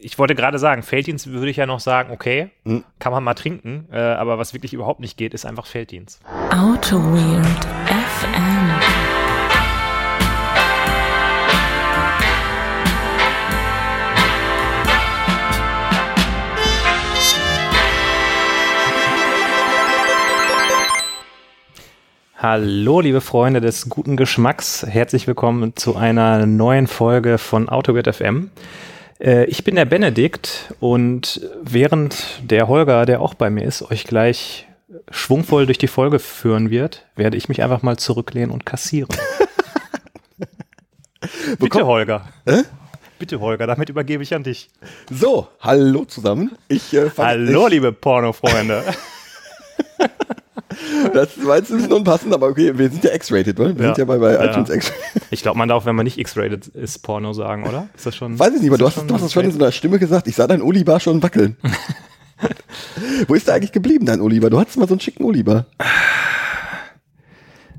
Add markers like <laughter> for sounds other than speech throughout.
ich wollte gerade sagen, Felddienst würde ich ja noch sagen, okay, hm. kann man mal trinken, äh, aber was wirklich überhaupt nicht geht, ist einfach Felddienst. Auto Weird FM. Hallo, liebe Freunde des guten Geschmacks. Herzlich willkommen zu einer neuen Folge von AutoGrid FM. Äh, ich bin der Benedikt und während der Holger, der auch bei mir ist, euch gleich schwungvoll durch die Folge führen wird, werde ich mich einfach mal zurücklehnen und kassieren. <laughs> Bitte, Holger. Äh? Bitte, Holger, damit übergebe ich an dich. So, hallo zusammen. Ich, äh, hallo, ich, liebe Pornofreunde. <laughs> Das war jetzt ein bisschen unpassend, aber okay, wir sind ja X-rated, ne? Wir ja. sind ja bei, bei iTunes X-rated. Ich glaube, man darf, wenn man nicht X-rated ist, Porno sagen, oder? Ist das schon? Weiß ich nicht, aber du hast, du hast das schon in so einer Stimme gesagt. Ich sah dein Oliver schon wackeln. <laughs> Wo ist der eigentlich geblieben, dein Oliver? Du hattest mal so einen schicken Oliver.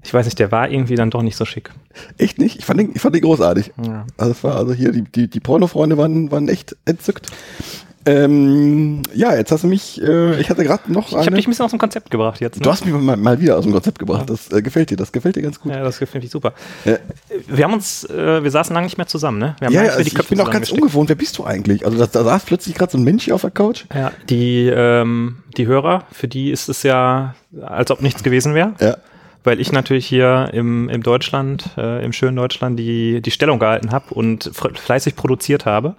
Ich weiß nicht, der war irgendwie dann doch nicht so schick. Echt nicht? Ich fand den, ich fand den großartig. Ja. Also es war also hier, die, die, die Pornofreunde waren, waren echt entzückt. Ähm, ja, jetzt hast du mich, äh, ich hatte gerade noch. Ich habe dich ein bisschen aus dem Konzept gebracht jetzt. Ne? Du hast mich mal, mal, wieder aus dem Konzept gebracht. Das äh, gefällt dir, das gefällt dir ganz gut. Ja, das gefällt mir super. Ja. Wir haben uns, äh, wir saßen lange nicht mehr zusammen, ne? ja, ja also ich bin auch ganz ungewohnt. Wer bist du eigentlich? Also da, da saß plötzlich gerade so ein Mensch hier auf der Couch. Ja, die, ähm, die Hörer, für die ist es ja, als ob nichts gewesen wäre. Ja weil ich natürlich hier im, im Deutschland, äh, im schönen Deutschland, die, die Stellung gehalten habe und fleißig produziert habe.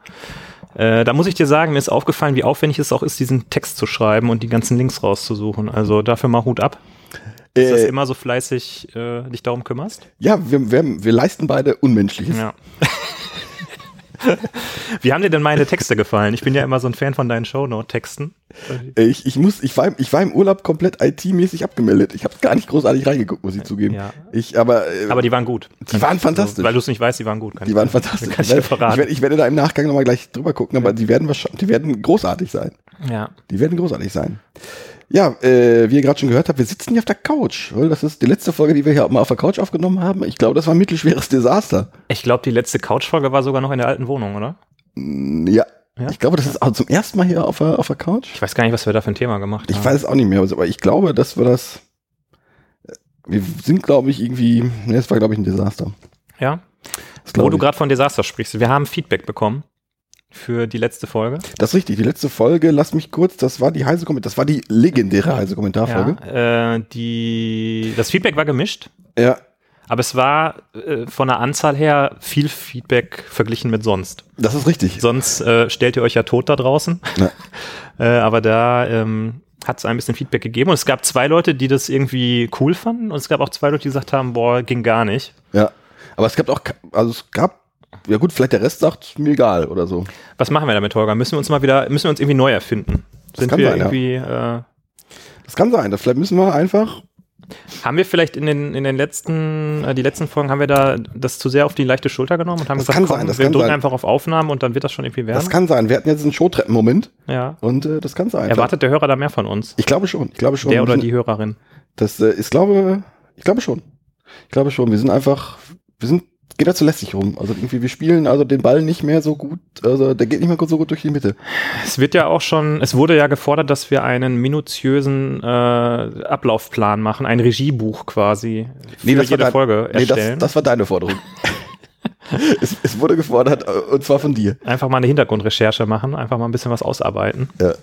Äh, da muss ich dir sagen, mir ist aufgefallen, wie aufwendig es auch ist, diesen Text zu schreiben und die ganzen Links rauszusuchen. Also dafür mal Hut ab. Dass du äh, immer so fleißig äh, dich darum kümmerst? Ja, wir, wir, wir leisten beide Unmenschliches. Ja. <laughs> <laughs> Wie haben dir denn meine Texte gefallen? Ich bin ja immer so ein Fan von deinen Shownote-Texten. Ich, ich, muss, ich, war, ich war im Urlaub komplett IT-mäßig abgemeldet. Ich habe gar nicht großartig reingeguckt, muss ich zugeben. Ja. Ich, aber, äh, aber die waren gut. Die waren fantastisch. Also, weil du es nicht weißt, die waren gut. die waren fantastisch. Kann ich, dir verraten. Ich, werde, ich werde da im Nachgang nochmal gleich drüber gucken, aber die werden, wahrscheinlich, die werden großartig sein. Ja. Die werden großartig sein. Ja, äh, wie ihr gerade schon gehört habt, wir sitzen hier auf der Couch. Das ist die letzte Folge, die wir hier mal auf der Couch aufgenommen haben. Ich glaube, das war ein mittelschweres Desaster. Ich glaube, die letzte Couch-Folge war sogar noch in der alten Wohnung, oder? Mm, ja. ja. Ich glaube, das ist also zum ersten Mal hier auf der, auf der Couch. Ich weiß gar nicht, was wir da für ein Thema gemacht haben. Ich weiß es auch nicht mehr, aber ich glaube, dass wir das. Wir sind, glaube ich, irgendwie. Ne, es war, glaube ich, ein Desaster. Ja. Wo du gerade von Desaster sprichst. Wir haben Feedback bekommen für die letzte Folge. Das ist richtig, die letzte Folge, lass mich kurz, das war die heiße das war die legendäre heiße Kommentarfolge. Ja, äh, die, das Feedback war gemischt. Ja. Aber es war äh, von der Anzahl her viel Feedback verglichen mit sonst. Das ist richtig. Sonst äh, stellt ihr euch ja tot da draußen. Ja. <laughs> äh, aber da ähm, hat es ein bisschen Feedback gegeben. Und es gab zwei Leute, die das irgendwie cool fanden. Und es gab auch zwei Leute, die gesagt haben, boah, ging gar nicht. Ja. Aber es gab auch, also es gab ja gut, vielleicht der Rest sagt, mir egal oder so. Was machen wir damit, Holger? Müssen wir uns mal wieder, müssen wir uns irgendwie neu erfinden? Das Sind kann wir sein, irgendwie. Ja. Äh, das kann sein. Vielleicht müssen wir einfach. Haben wir vielleicht in den, in den letzten, äh, die letzten Folgen, haben wir da das zu sehr auf die leichte Schulter genommen und haben das gesagt, kann komm, sein, das wir kann drücken sein. einfach auf Aufnahmen und dann wird das schon irgendwie werden? Das kann sein. Wir hatten jetzt einen Showtreppen-Moment. Ja. Und äh, das kann sein. Erwartet der Hörer da mehr von uns? Ich glaube schon. Ich glaube schon. Der oder die Hörerin? Das äh, ist, glaube, ich glaube schon. Ich glaube schon. Wir sind einfach, wir sind geht er zu lässig rum. Also irgendwie, wir spielen also den Ball nicht mehr so gut, also der geht nicht mehr so gut durch die Mitte. Es wird ja auch schon, es wurde ja gefordert, dass wir einen minutiösen äh, Ablaufplan machen, ein Regiebuch quasi für nee, jede dein, Folge erstellen. Nee, das, das war deine Forderung. <laughs> es, es, wurde gefordert, äh, und zwar von dir. Einfach mal eine Hintergrundrecherche machen, einfach mal ein bisschen was ausarbeiten. Ja.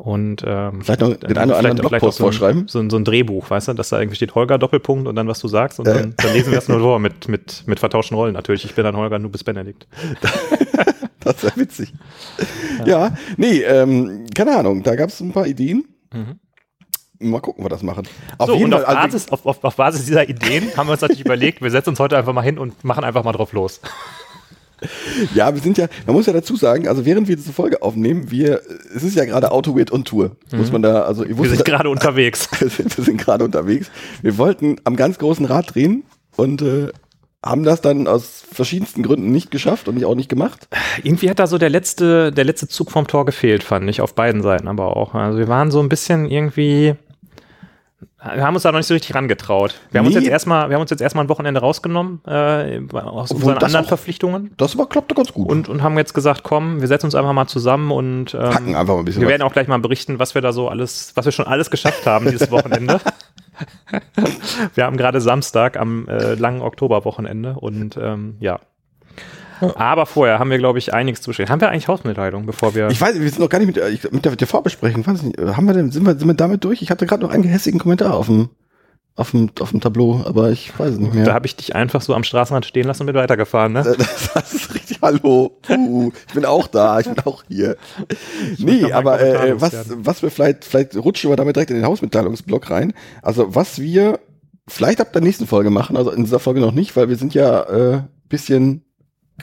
Und ähm, vielleicht noch den einen oder anderen Blogpost so vorschreiben. So ein, so ein Drehbuch, weißt du, dass da irgendwie steht Holger Doppelpunkt und dann was du sagst und äh. dann, dann, lesen wir das nur vor mit, mit, mit vertauschten Rollen natürlich. Ich bin dann Holger, du bist Benedikt. <laughs> das wäre witzig. Ja, ja nee, ähm, keine Ahnung, da gab es ein paar Ideen. Mhm. Mal gucken, ob wir das machen. Auf so, jeden und Fall, auf, also Basis, auf, auf, auf Basis dieser Ideen haben wir uns natürlich <laughs> überlegt, wir setzen uns heute einfach mal hin und machen einfach mal drauf los. <laughs> Ja, wir sind ja, man muss ja dazu sagen, also während wir diese Folge aufnehmen, wir, es ist ja gerade Autoweird on Tour. Mhm. Muss man da, also, wir sind gerade unterwegs. <laughs> wir sind, wir sind gerade unterwegs. Wir wollten am ganz großen Rad drehen und äh, haben das dann aus verschiedensten Gründen nicht geschafft und auch nicht gemacht. Irgendwie hat da so der letzte, der letzte Zug vom Tor gefehlt, fand ich, auf beiden Seiten aber auch. Also wir waren so ein bisschen irgendwie, Wir haben uns da noch nicht so richtig rangetraut. Wir haben nee. uns jetzt erstmal, wir haben uns jetzt erstmal ein Wochenende rausgenommen äh, aus Obwohl unseren anderen auch, Verpflichtungen. Das aber klappte ganz gut. Und, und haben jetzt gesagt, komm, wir setzen uns einfach mal zusammen und ähm, Hacken einfach ein bisschen. Wir was. werden auch gleich mal berichten, was wir da so alles, was wir schon alles geschafft haben dieses <laughs> Wochenende. wir haben gerade Samstag am äh, langen Oktoberwochenende und ähm, ja, aber vorher haben wir, glaube ich, einiges zu besprechen. Haben wir eigentlich Hausmitteilung, bevor wir. Ich weiß, wir sind noch gar nicht mit, äh, mit der TV-Besprechung. Haben wir denn, sind wir, sind wir damit durch? Ich hatte gerade noch einen gehässigen Kommentar auf dem, auf dem, auf dem Tableau, aber ich weiß es nicht mehr. Da habe ich dich einfach so am Straßenrand stehen lassen und bin weitergefahren, ne? <laughs> Das ist richtig, hallo. Uh, ich bin auch da, ich bin auch hier. Ich nee, aber äh, was, was wir vielleicht, vielleicht rutschen wir damit direkt in den Hausmitteilungsblock rein. Also was wir vielleicht ab der nächsten Folge machen, also in dieser Folge noch nicht, weil wir sind ja äh, bisschen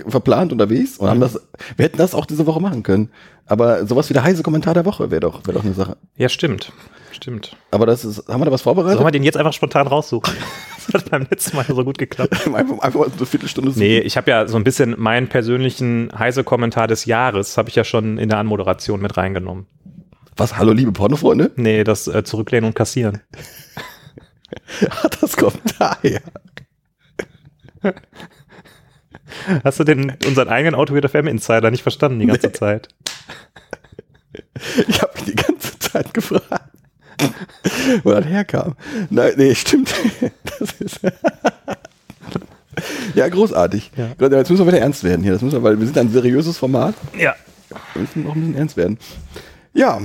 verplant unterwegs und haben das, wir hätten das auch diese Woche machen können. Aber sowas wie der heiße Kommentar der Woche wäre doch, wäre doch eine Sache. Ja, stimmt. Stimmt. Aber das ist, haben wir da was vorbereitet? Sollen wir den jetzt einfach spontan raussuchen? <laughs> das hat beim letzten Mal so gut geklappt. <laughs> einfach, einfach mal eine Viertelstunde suchen. Nee, ich habe ja so ein bisschen meinen persönlichen heiße Kommentar des Jahres, habe ich ja schon in der Anmoderation mit reingenommen. Was? Hallo, liebe Pornofreunde? Nee, das äh, Zurücklehnen und Kassieren. <laughs> das kommt daher. Hast du denn unseren eigenen Autoweder FM Insider nicht verstanden die ganze nee. Zeit? Ich habe mich die ganze Zeit gefragt, wo das herkam. Nein, nee, stimmt. Das ist ja, großartig. Ja. Jetzt müssen wir wieder ernst werden hier. Das müssen wir, weil wir sind ein seriöses Format. Ja. Wir müssen noch ein bisschen ernst werden. Ja.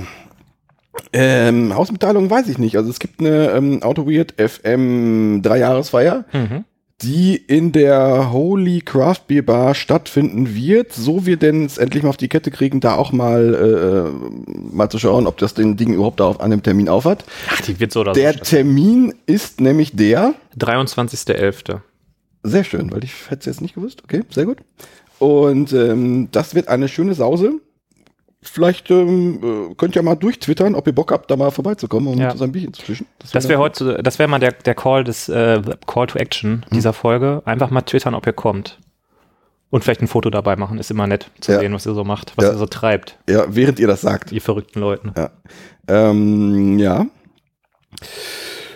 Ähm, Hausmitteilung weiß ich nicht. Also es gibt eine ähm, Auto Weird FM Dreijahresfeier. Mhm die in der Holy Craft Beer Bar stattfinden wird, so wir denn es endlich mal auf die Kette kriegen, da auch mal äh, mal zu schauen, ob das den Ding überhaupt auf, an dem Termin aufhat. Ach, die wird so oder Der so Termin ist nämlich der 23.11. Sehr schön, weil ich hätte es jetzt nicht gewusst. Okay, sehr gut. Und ähm, das wird eine schöne Sause vielleicht ähm, äh, könnt ihr mal durchtwittern, ob ihr Bock habt, da mal vorbeizukommen und ja. so ein Bierchen zu fischen. Das wäre wär heute, das wäre mal der, der Call des äh, Call to Action hm. dieser Folge. Einfach mal twittern, ob ihr kommt. Und vielleicht ein Foto dabei machen, ist immer nett zu ja. sehen, was ihr so macht, was ja. ihr so treibt. Ja, während ihr das sagt. Die verrückten Leuten. Ja. Ähm, ja.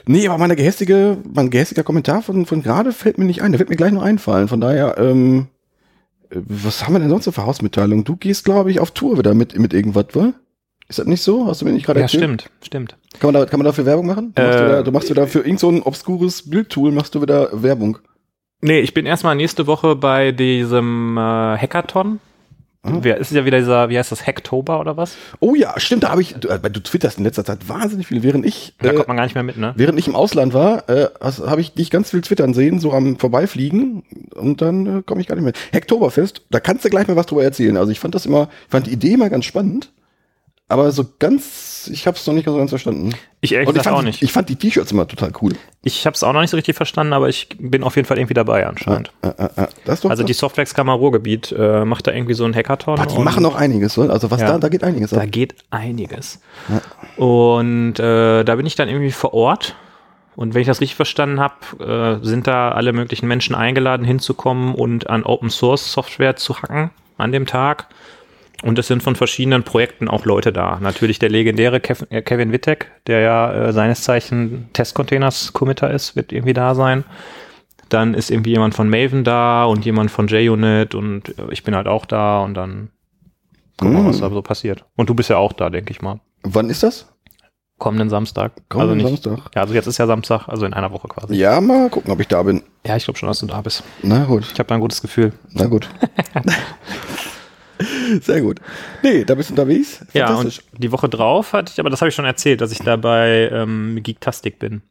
Nee, aber meine gehässige, mein gehässiger Kommentar von, von gerade fällt mir nicht ein. Der wird mir gleich noch einfallen. Von daher, ähm, was haben wir denn sonst so für Hausmitteilungen? Du gehst, glaube ich, auf Tour wieder mit, mit irgendwas, wa? Ist das nicht so? Hast du mir nicht gerade ja, erzählt? Ja, stimmt, stimmt. Kann man, da, kann man dafür Werbung machen? Du, äh, machst, wieder, du machst wieder für irgend so ein obskures Bildtool, machst du wieder Werbung. Nee, ich bin erstmal nächste Woche bei diesem äh, Hackathon. Mhm. Wer ist ja wieder dieser, wie heißt das, Hacktober oder was? Oh ja, stimmt, da habe ich, du, äh, du twitterst in letzter Zeit wahnsinnig viel, während ich. Da äh, kommt man gar nicht mehr mit, ne? Während ich im Ausland war, äh, habe ich dich ganz viel twittern sehen, so am Vorbeifliegen und dann äh, komme ich gar nicht mehr. Hacktoberfest, da kannst du gleich mal was drüber erzählen. Also ich fand das immer, ich fand die Idee immer ganz spannend. Aber so ganz, ich habe es noch nicht so ganz verstanden. Ich ehrlich gesagt auch nicht. Ich fand die T-Shirts immer total cool. Ich habe es auch noch nicht so richtig verstanden, aber ich bin auf jeden Fall irgendwie dabei anscheinend. Ja, ja, ja. also das. die Softwax-Kammer Ruhrgebiet äh, macht da irgendwie so ein Hackathon. Boah, die machen auch einiges, oder? Also was da, da geht einiges. Da geht einiges. Und äh, da bin ich dann irgendwie vor Ort. Und wenn ich das richtig verstanden habe, äh, sind da alle möglichen Menschen eingeladen, hinzukommen und an Open Source Software zu hacken an dem Tag. Und es sind von verschiedenen Projekten auch Leute da. Natürlich der legendäre äh, Kevin Wittek, der ja äh, seines Zeichen Testcontainers Committer ist, wird irgendwie da sein. Dann ist irgendwie jemand von Maven da und jemand von JUnit und äh, ich bin halt auch da und dann gucken wir, mm. was da so passiert. Und du bist ja auch da, denke ich mal. Wann ist das? Kommenden Samstag. Kommenden also nicht, Samstag. Ja, also jetzt ist ja Samstag, also in einer Woche quasi. Ja, mal gucken, ob ich da bin. Ja, ich glaube schon, dass du da bist. Na gut. Ich habe da ein gutes Gefühl. Na gut. <laughs> <laughs> Sehr gut. Nee, da bist du unterwegs. Ja, und die Woche drauf hatte ich, aber das habe ich schon erzählt, dass ich da bei ähm, Geektastic bin.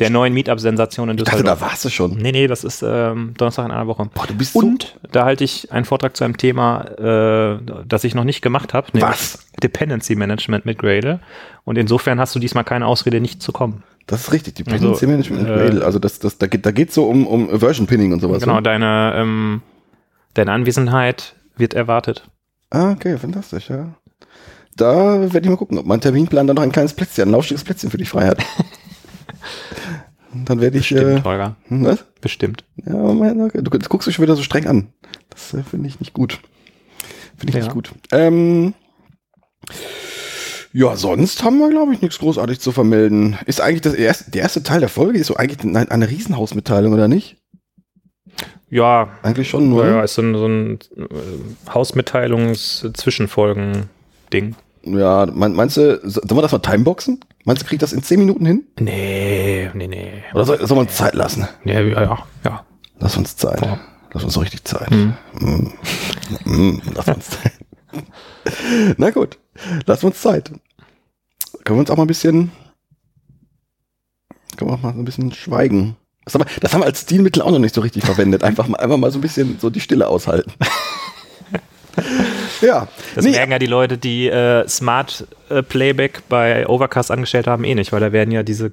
Der neuen Meetup-Sensation in Düsseldorf. Ich dachte, da warst du schon. Nee, nee, das ist ähm, Donnerstag in einer Woche. Boah, du bist Und so da halte ich einen Vortrag zu einem Thema, äh, das ich noch nicht gemacht habe. Was? Dependency Management mit Gradle. Und insofern hast du diesmal keine Ausrede, nicht zu kommen. Das ist richtig, Dependency also, Management mit Gradle. Äh, also das, das, da geht da geht's so um, um Version Pinning und sowas. Genau, ne? deine, ähm, deine Anwesenheit wird erwartet. Ah, okay, fantastisch, ja. Da werde ich mal gucken, ob mein Terminplan dann noch ein kleines Plätzchen, ein lauschiges Plätzchen für dich frei hat. dann werde ich. Bestimmt, äh, Holger. Hm, was? Bestimmt. Ja, mein, okay. du, du guckst dich schon wieder so streng an. Das äh, finde ich nicht gut. Finde ich ja. nicht gut. Ähm, Ja, sonst haben wir, glaube ich, nichts großartig zu vermelden. Ist eigentlich das erste, der erste Teil der Folge ist so eigentlich eine, eine Riesenhausmitteilung, oder nicht? Ja. Eigentlich schon nur. Ja, ist so ein, so ein äh, Hausmitteilungs-Zwischenfolgen-Ding. Ja, meinst du, sollen wir das mal timeboxen? Meinst du, kriegt das in 10 Minuten hin? Nee, nee, nee. Oder soll, soll man uns Zeit lassen? Nee, ja, ja, ja. Lass uns Zeit. Ja. Lass uns so richtig Zeit. Mhm. Mm. Mm, lass uns Zeit. <laughs> Na gut, lass uns Zeit. Können wir uns auch mal ein bisschen, können wir auch mal so ein bisschen schweigen. Das haben, wir, das haben wir als Stilmittel auch noch nicht so richtig verwendet. Einfach mal, einfach mal so ein bisschen so die Stille aushalten. <laughs> ja. Das nee. merken ja die Leute, die äh, Smart äh, Playback bei Overcast angestellt haben, eh nicht, weil da werden ja diese äh,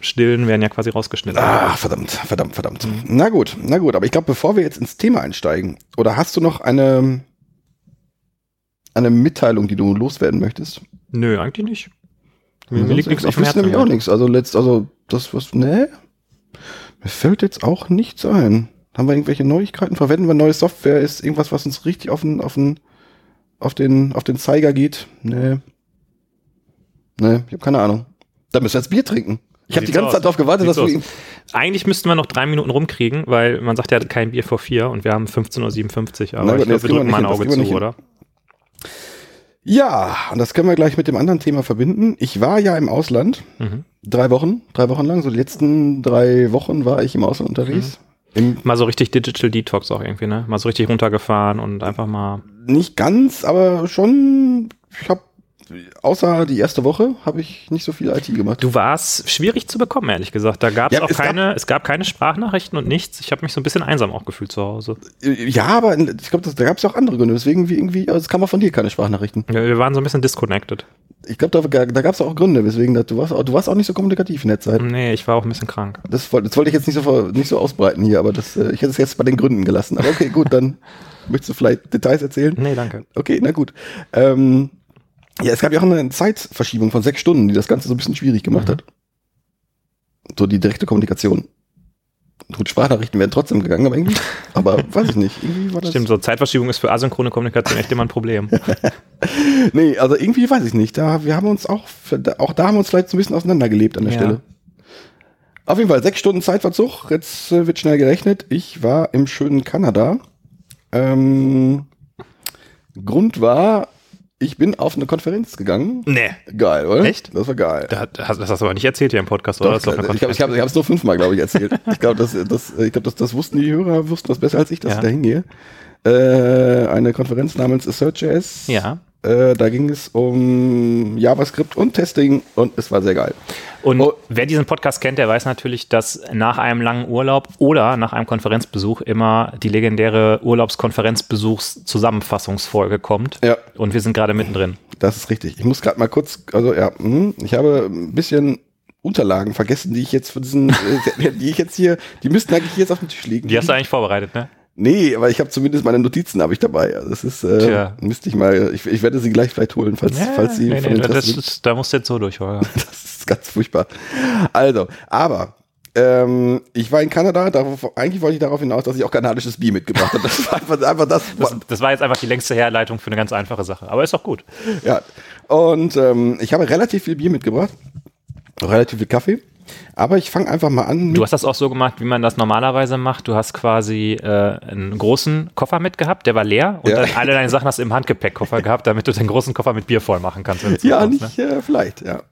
Stillen werden ja quasi rausgeschnitten. Ah, verdammt, verdammt, verdammt. Mhm. Na gut, na gut, aber ich glaube, bevor wir jetzt ins Thema einsteigen, oder hast du noch eine, eine Mitteilung, die du loswerden möchtest? Nö, eigentlich nicht. Mir, mir liegt nichts auf dem Herzen. nämlich auch nichts. Also letzt, also das was, ne? Mir fällt jetzt auch nichts ein. Haben wir irgendwelche Neuigkeiten? Verwenden wir neue Software? Ist irgendwas, was uns richtig auf den, auf den, auf den, auf den Zeiger geht? Nee. Nee, ich habe keine Ahnung. Da müssen wir jetzt Bier trinken. Ich habe die ganze aus. Zeit darauf gewartet, Sieht's dass wir. Eigentlich müssten wir noch drei Minuten rumkriegen, weil man sagt ja kein Bier vor vier und wir haben 15.57 Uhr. Aber Na, ich glaube, wir drücken mal ein Auge zu, oder? Ja, und das können wir gleich mit dem anderen Thema verbinden. Ich war ja im Ausland. Mhm. Drei Wochen, drei Wochen lang. So die letzten drei Wochen war ich im Ausland unterwegs. Mhm. mal so richtig Digital Detox auch irgendwie, ne? Mal so richtig runtergefahren und einfach mal. Nicht ganz, aber schon. Ich habe außer die erste Woche habe ich nicht so viel IT gemacht. Du warst schwierig zu bekommen, ehrlich gesagt. Da gab's ja, auch es keine, gab, es gab keine Sprachnachrichten und nichts. Ich habe mich so ein bisschen einsam auch gefühlt zu Hause. Ja, aber ich glaube, da gab es auch andere Gründe. Deswegen wie irgendwie, also es kam auch von dir keine Sprachnachrichten. Ja, wir waren so ein bisschen disconnected. Ich glaube, da, da gab es auch Gründe, weswegen du warst, du warst auch nicht so kommunikativ in der Zeit. Nee, ich war auch ein bisschen krank. Das, das wollte ich jetzt nicht so, nicht so ausbreiten hier, aber das, äh, ich hätte es jetzt bei den Gründen gelassen. Aber okay, gut, dann <laughs> möchtest du vielleicht Details erzählen? Nee, danke. Okay, na gut. Ähm, ja, es gab ja auch eine Zeitverschiebung von sechs Stunden, die das Ganze so ein bisschen schwierig gemacht mhm. hat. So die direkte Kommunikation. Gut, Sprachnachrichten wären trotzdem gegangen, aber irgendwie, <laughs> aber weiß ich nicht. Irgendwie war das Stimmt, so Zeitverschiebung ist für asynchrone Kommunikation echt immer ein Problem. <laughs> nee, also irgendwie weiß ich nicht. Da, wir haben uns auch, auch da haben wir uns vielleicht so ein bisschen auseinandergelebt an der ja. Stelle. Auf jeden Fall, sechs Stunden Zeitverzug. Jetzt äh, wird schnell gerechnet. Ich war im schönen Kanada. Ähm, Grund war, ich bin auf eine Konferenz gegangen. Nee. Geil, oder? Echt? Das war geil. Das, das hast du aber nicht erzählt hier im Podcast, oder? Doch, ich habe es ich hab, nur fünfmal, glaube ich, erzählt. <laughs> ich glaube, das, das, ich glaub, das, das wussten die Hörer, wussten das besser als ich, dass ja. ich da hingehe. Äh, eine Konferenz namens Assert.js. Ja. Äh, da ging es um JavaScript und Testing und es war sehr geil. Und oh. wer diesen Podcast kennt, der weiß natürlich, dass nach einem langen Urlaub oder nach einem Konferenzbesuch immer die legendäre Urlaubskonferenzbesuchs-Zusammenfassungsfolge kommt. Ja. Und wir sind gerade mittendrin. Das ist richtig. Ich muss gerade mal kurz, also ja, hm, ich habe ein bisschen Unterlagen vergessen, die ich jetzt von diesen, <laughs> die ich jetzt hier, die müssten eigentlich jetzt auf dem Tisch liegen. Die hast du eigentlich vorbereitet, ne? Nee, aber ich habe zumindest meine Notizen habe ich dabei. Also das ist, äh, Tja. müsste ich mal, ich, ich werde sie gleich vielleicht holen, falls, ja, falls sie nee, von nee, das ist, Da musst du jetzt so durch, Holger. <laughs> das ist ganz furchtbar. Also, aber ähm, ich war in Kanada, darauf, eigentlich wollte ich darauf hinaus, dass ich auch kanadisches Bier mitgebracht habe. Das war einfach, einfach das, das. Das war jetzt einfach die längste Herleitung für eine ganz einfache Sache, aber ist doch gut. Ja, und ähm, ich habe relativ viel Bier mitgebracht, relativ viel Kaffee. Aber ich fange einfach mal an. Du hast das auch so gemacht, wie man das normalerweise macht. Du hast quasi äh, einen großen Koffer mitgehabt, der war leer und ja. dann alle deine Sachen hast du im Handgepäckkoffer gehabt, damit du den großen Koffer mit Bier voll machen kannst. Ja, kommst, nicht, ne? äh, vielleicht, ja.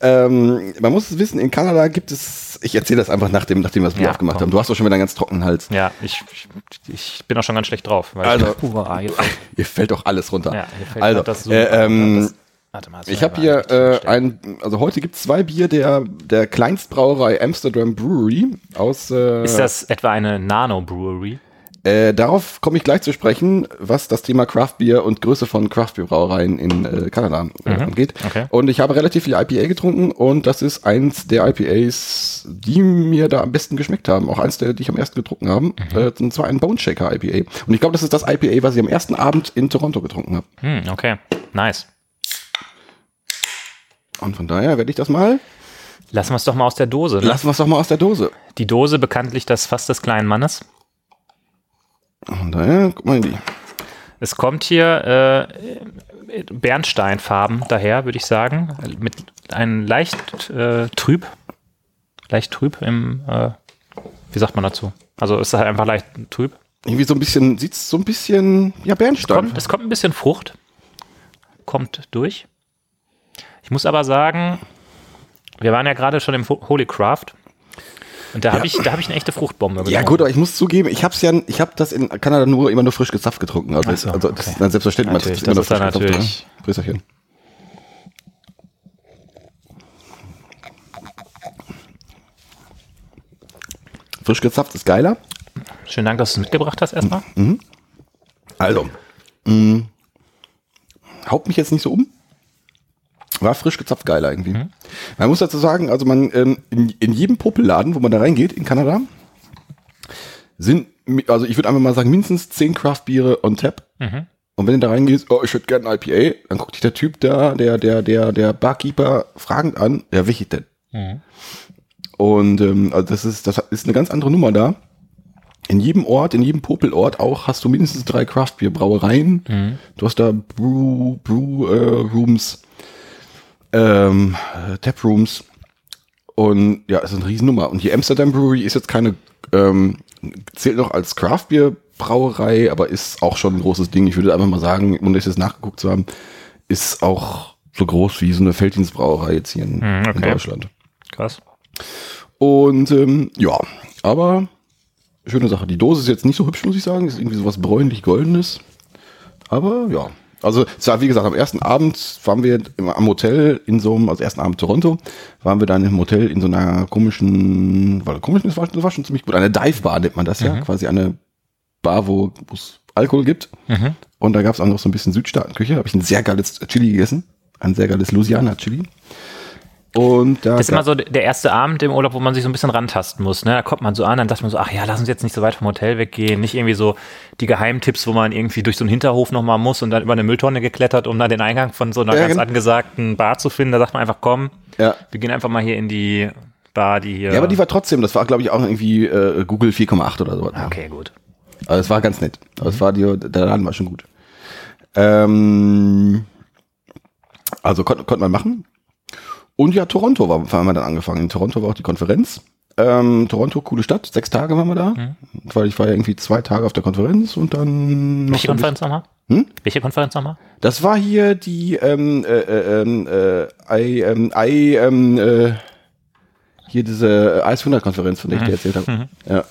Ähm, man muss es wissen, in Kanada gibt es, ich erzähle das einfach nachdem, nachdem wir das Bier ja, aufgemacht komm. haben. Du hast doch schon wieder einen ganz trockenen Hals. Ja, ich, ich, ich bin auch schon ganz schlecht drauf. also, <laughs> ich, uh, ah, hier, hier, fällt doch alles runter. Ja, hier fällt also, das so äh, ähm, das, Warte mal, ich habe hier äh, ein, also heute gibt es zwei Bier der, der Kleinstbrauerei Amsterdam Brewery aus. Äh, Ist das etwa eine Nano Brewery? Äh, darauf komme ich gleich zu sprechen, was das Thema Craft Beer und Größe von Craft Beer Brauereien in äh, Kanada äh, mhm. angeht. Okay. Und ich habe relativ viel IPA getrunken und das ist eins der IPAs, die mir da am besten geschmeckt haben. Auch eins der, die ich am ersten getrunken habe. Mhm. Äh, und zwar ein Bone Shaker IPA. Und ich glaube, das ist das IPA, was ich am ersten Abend in Toronto getrunken habe. Mhm, okay, nice. Und von daher werde ich das mal. Lassen wir es doch mal aus der Dose. Ne? Lassen wir es doch mal aus der Dose. Die Dose bekanntlich das Fass des kleinen Mannes. Und daher, guck mal in die. Es kommt hier äh, Bernsteinfarben daher, würde ich sagen. Mit einem leicht äh, trüb. Leicht trüb im, äh, wie sagt man dazu? Also ist halt einfach leicht trüb. Irgendwie so ein bisschen, sieht so ein bisschen, ja, Bernstein. Es kommt, es kommt ein bisschen Frucht. Kommt durch. Ich muss aber sagen, wir waren ja gerade schon im Holy Craft. Und da habe ich, da habe ich eine echte Fruchtbombe getrunken. Ja gut, aber ich muss zugeben, ich habe ja, ich habe das in Kanada nur immer nur frisch gezapft getrunken. Also, so, also das ist dann selbstverständlich. Natürlich, das, das ist dann natürlich. Prösterchen. Frisch gezapft ist geiler. Schönen Dank, dass du es mitgebracht hast erstmal. Mhm. Also, mh, mm, haut mich jetzt nicht so um. War frisch gezapft geiler irgendwie. Mhm. Man muss dazu sagen, also man ähm, in, in jedem Popelladen, wo man da reingeht in Kanada, sind, also ich würde einfach mal sagen, mindestens zehn Craft-Biere on tap. Mhm. Und wenn du da reingehst, oh, ich hätte gerne ein IPA, dann guckt dich der Typ da, der, der, der, der Barkeeper fragend an, ja, welche denn? Mhm. Und ähm, also das ist, das ist eine ganz andere Nummer da. In jedem Ort, in jedem Popelort auch hast du mindestens drei Craft-Bier-Brauereien. Mhm. Du hast da Brew, Brew äh, Rooms, ähm, Taprooms. Und ja, es ist eine Riesennummer. Und die Amsterdam Brewery ist jetzt keine, ähm, zählt noch als Craftbeer Brauerei, aber ist auch schon ein großes Ding. Ich würde einfach mal sagen, ohne das jetzt nachgeguckt zu haben, ist auch so groß wie so eine Felddienstbrauerei jetzt hier in, mm, okay. in Deutschland. Krass. Und ähm, ja, aber schöne Sache. Die Dose ist jetzt nicht so hübsch, muss ich sagen. Ist irgendwie so was bräunlich-goldenes. Aber ja, also es war wie gesagt am ersten Abend waren wir am Hotel in so einem, also ersten Abend Toronto, waren wir dann im Hotel in so einer komischen, weil komisch das war, war schon ziemlich gut, eine Dive Bar nennt man das mhm. ja, quasi eine Bar, wo es Alkohol gibt. Mhm. Und da gab es auch noch so ein bisschen Südstaatenküche. Habe ich ein sehr geiles Chili gegessen, ein sehr geiles Louisiana Chili. Und da das ist immer so der erste Abend im Urlaub, wo man sich so ein bisschen rantasten muss. Ne? Da kommt man so an, dann sagt man so, ach ja, lass uns jetzt nicht so weit vom Hotel weggehen. Nicht irgendwie so die Geheimtipps, wo man irgendwie durch so einen Hinterhof nochmal muss und dann über eine Mülltonne geklettert, um dann den Eingang von so einer ja, ganz genau. angesagten Bar zu finden. Da sagt man einfach, komm, ja. wir gehen einfach mal hier in die Bar, die hier. Ja, aber die war trotzdem, das war glaube ich auch irgendwie äh, Google 4,8 oder so. Okay, gut. Also es war ganz nett. Also es war die, der Laden war schon gut. Ähm, also konnte konnt man machen. Und ja, Toronto war, haben wir dann angefangen. In Toronto war auch die Konferenz. Ähm, Toronto, coole Stadt. Sechs Tage waren wir da. Mhm. Weil ich war ja irgendwie zwei Tage auf der Konferenz und dann. Welche Konferenz nochmal? Hm? Welche Konferenz nochmal? Das war hier die ähm, äh, äh, ähm, äh, I, ähm, I, ähm, äh, hier diese Ice 100 Konferenz, von der ich dir mhm. erzählt habe. Mhm. Ja.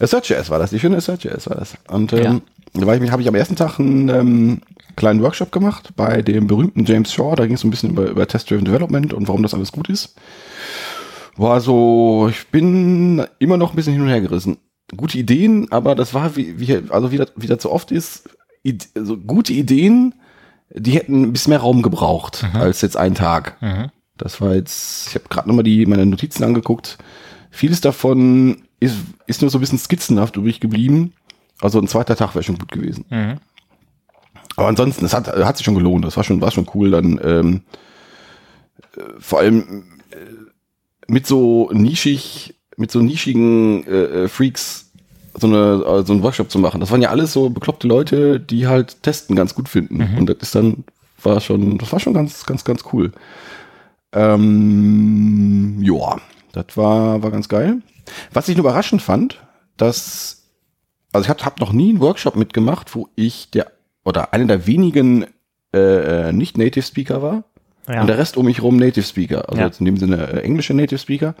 Assert.js war das, die schöne Assert.js war das. Und ähm, ja. Da war ich, habe ich am ersten Tag einen ähm, kleinen Workshop gemacht bei dem berühmten James Shaw. Da ging es so ein bisschen über, über Test-Driven Development und warum das alles gut ist. War so, ich bin immer noch ein bisschen hin und her gerissen. Gute Ideen, aber das war, wie, wie also wie das, wie das so oft ist, Ide also gute Ideen, die hätten ein bisschen mehr Raum gebraucht mhm. als jetzt einen Tag. Mhm. Das war jetzt, ich habe gerade nochmal die meine Notizen angeguckt. Vieles davon ist, ist nur so ein bisschen skizzenhaft übrig geblieben. Also ein zweiter Tag wäre schon gut gewesen. Mhm. Aber ansonsten, es hat, hat sich schon gelohnt. Das war schon, war schon cool. Dann ähm, äh, vor allem äh, mit so nischig, mit so nischigen äh, äh, Freaks so eine äh, so einen Workshop zu machen. Das waren ja alles so bekloppte Leute, die halt Testen ganz gut finden. Mhm. Und das ist dann war schon, das war schon ganz, ganz, ganz cool. Ähm, ja, das war war ganz geil. Was ich nur überraschend fand, dass also ich habe hab noch nie einen Workshop mitgemacht, wo ich der oder einer der wenigen äh, äh, nicht Native Speaker war. Ja. Und der Rest um mich rum Native Speaker. Also ja. in dem Sinne äh, englische Native Speaker.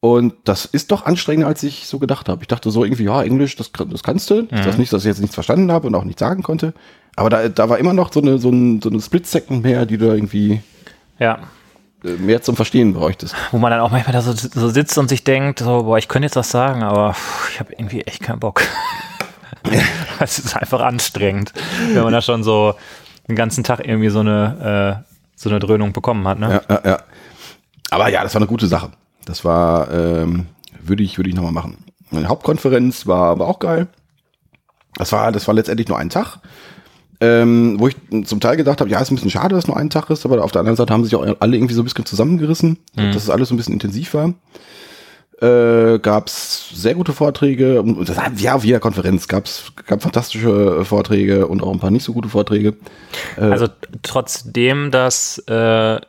Und das ist doch anstrengender, als ich so gedacht habe. Ich dachte so irgendwie, ja, Englisch, das, das kannst du. Mhm. Das ist nicht, dass ich jetzt nichts verstanden habe und auch nichts sagen konnte. Aber da, da war immer noch so eine, so, ein, so eine Split-Second mehr, die du irgendwie ja. Äh, mehr zum Verstehen bräuchtest. Wo man dann auch manchmal da so, so sitzt und sich denkt, so, boah, ich könnte jetzt was sagen, aber ich habe irgendwie echt keinen Bock. <laughs> es ist einfach anstrengend, wenn man da schon so den ganzen Tag irgendwie so eine, äh, so eine Dröhnung bekommen hat. Ne? Ja, ja, ja. Aber ja, das war eine gute Sache. Das war, ähm, würde ich, würde ich nochmal machen. Eine Hauptkonferenz war, war auch geil. Das war, das war letztendlich nur ein Tag. Ähm, wo ich zum Teil gedacht habe, ja, ist ein bisschen schade, dass nur ein Tag ist, aber auf der anderen Seite haben sich auch alle irgendwie so ein bisschen zusammengerissen, mhm. dass es alles so ein bisschen intensiv war. äh, gab es sehr gute Vorträge. Das, ja, auf jeder Konferenz gab es gab fantastische Vorträge und auch ein paar nicht so gute Vorträge. Äh, also trotzdem, dass äh,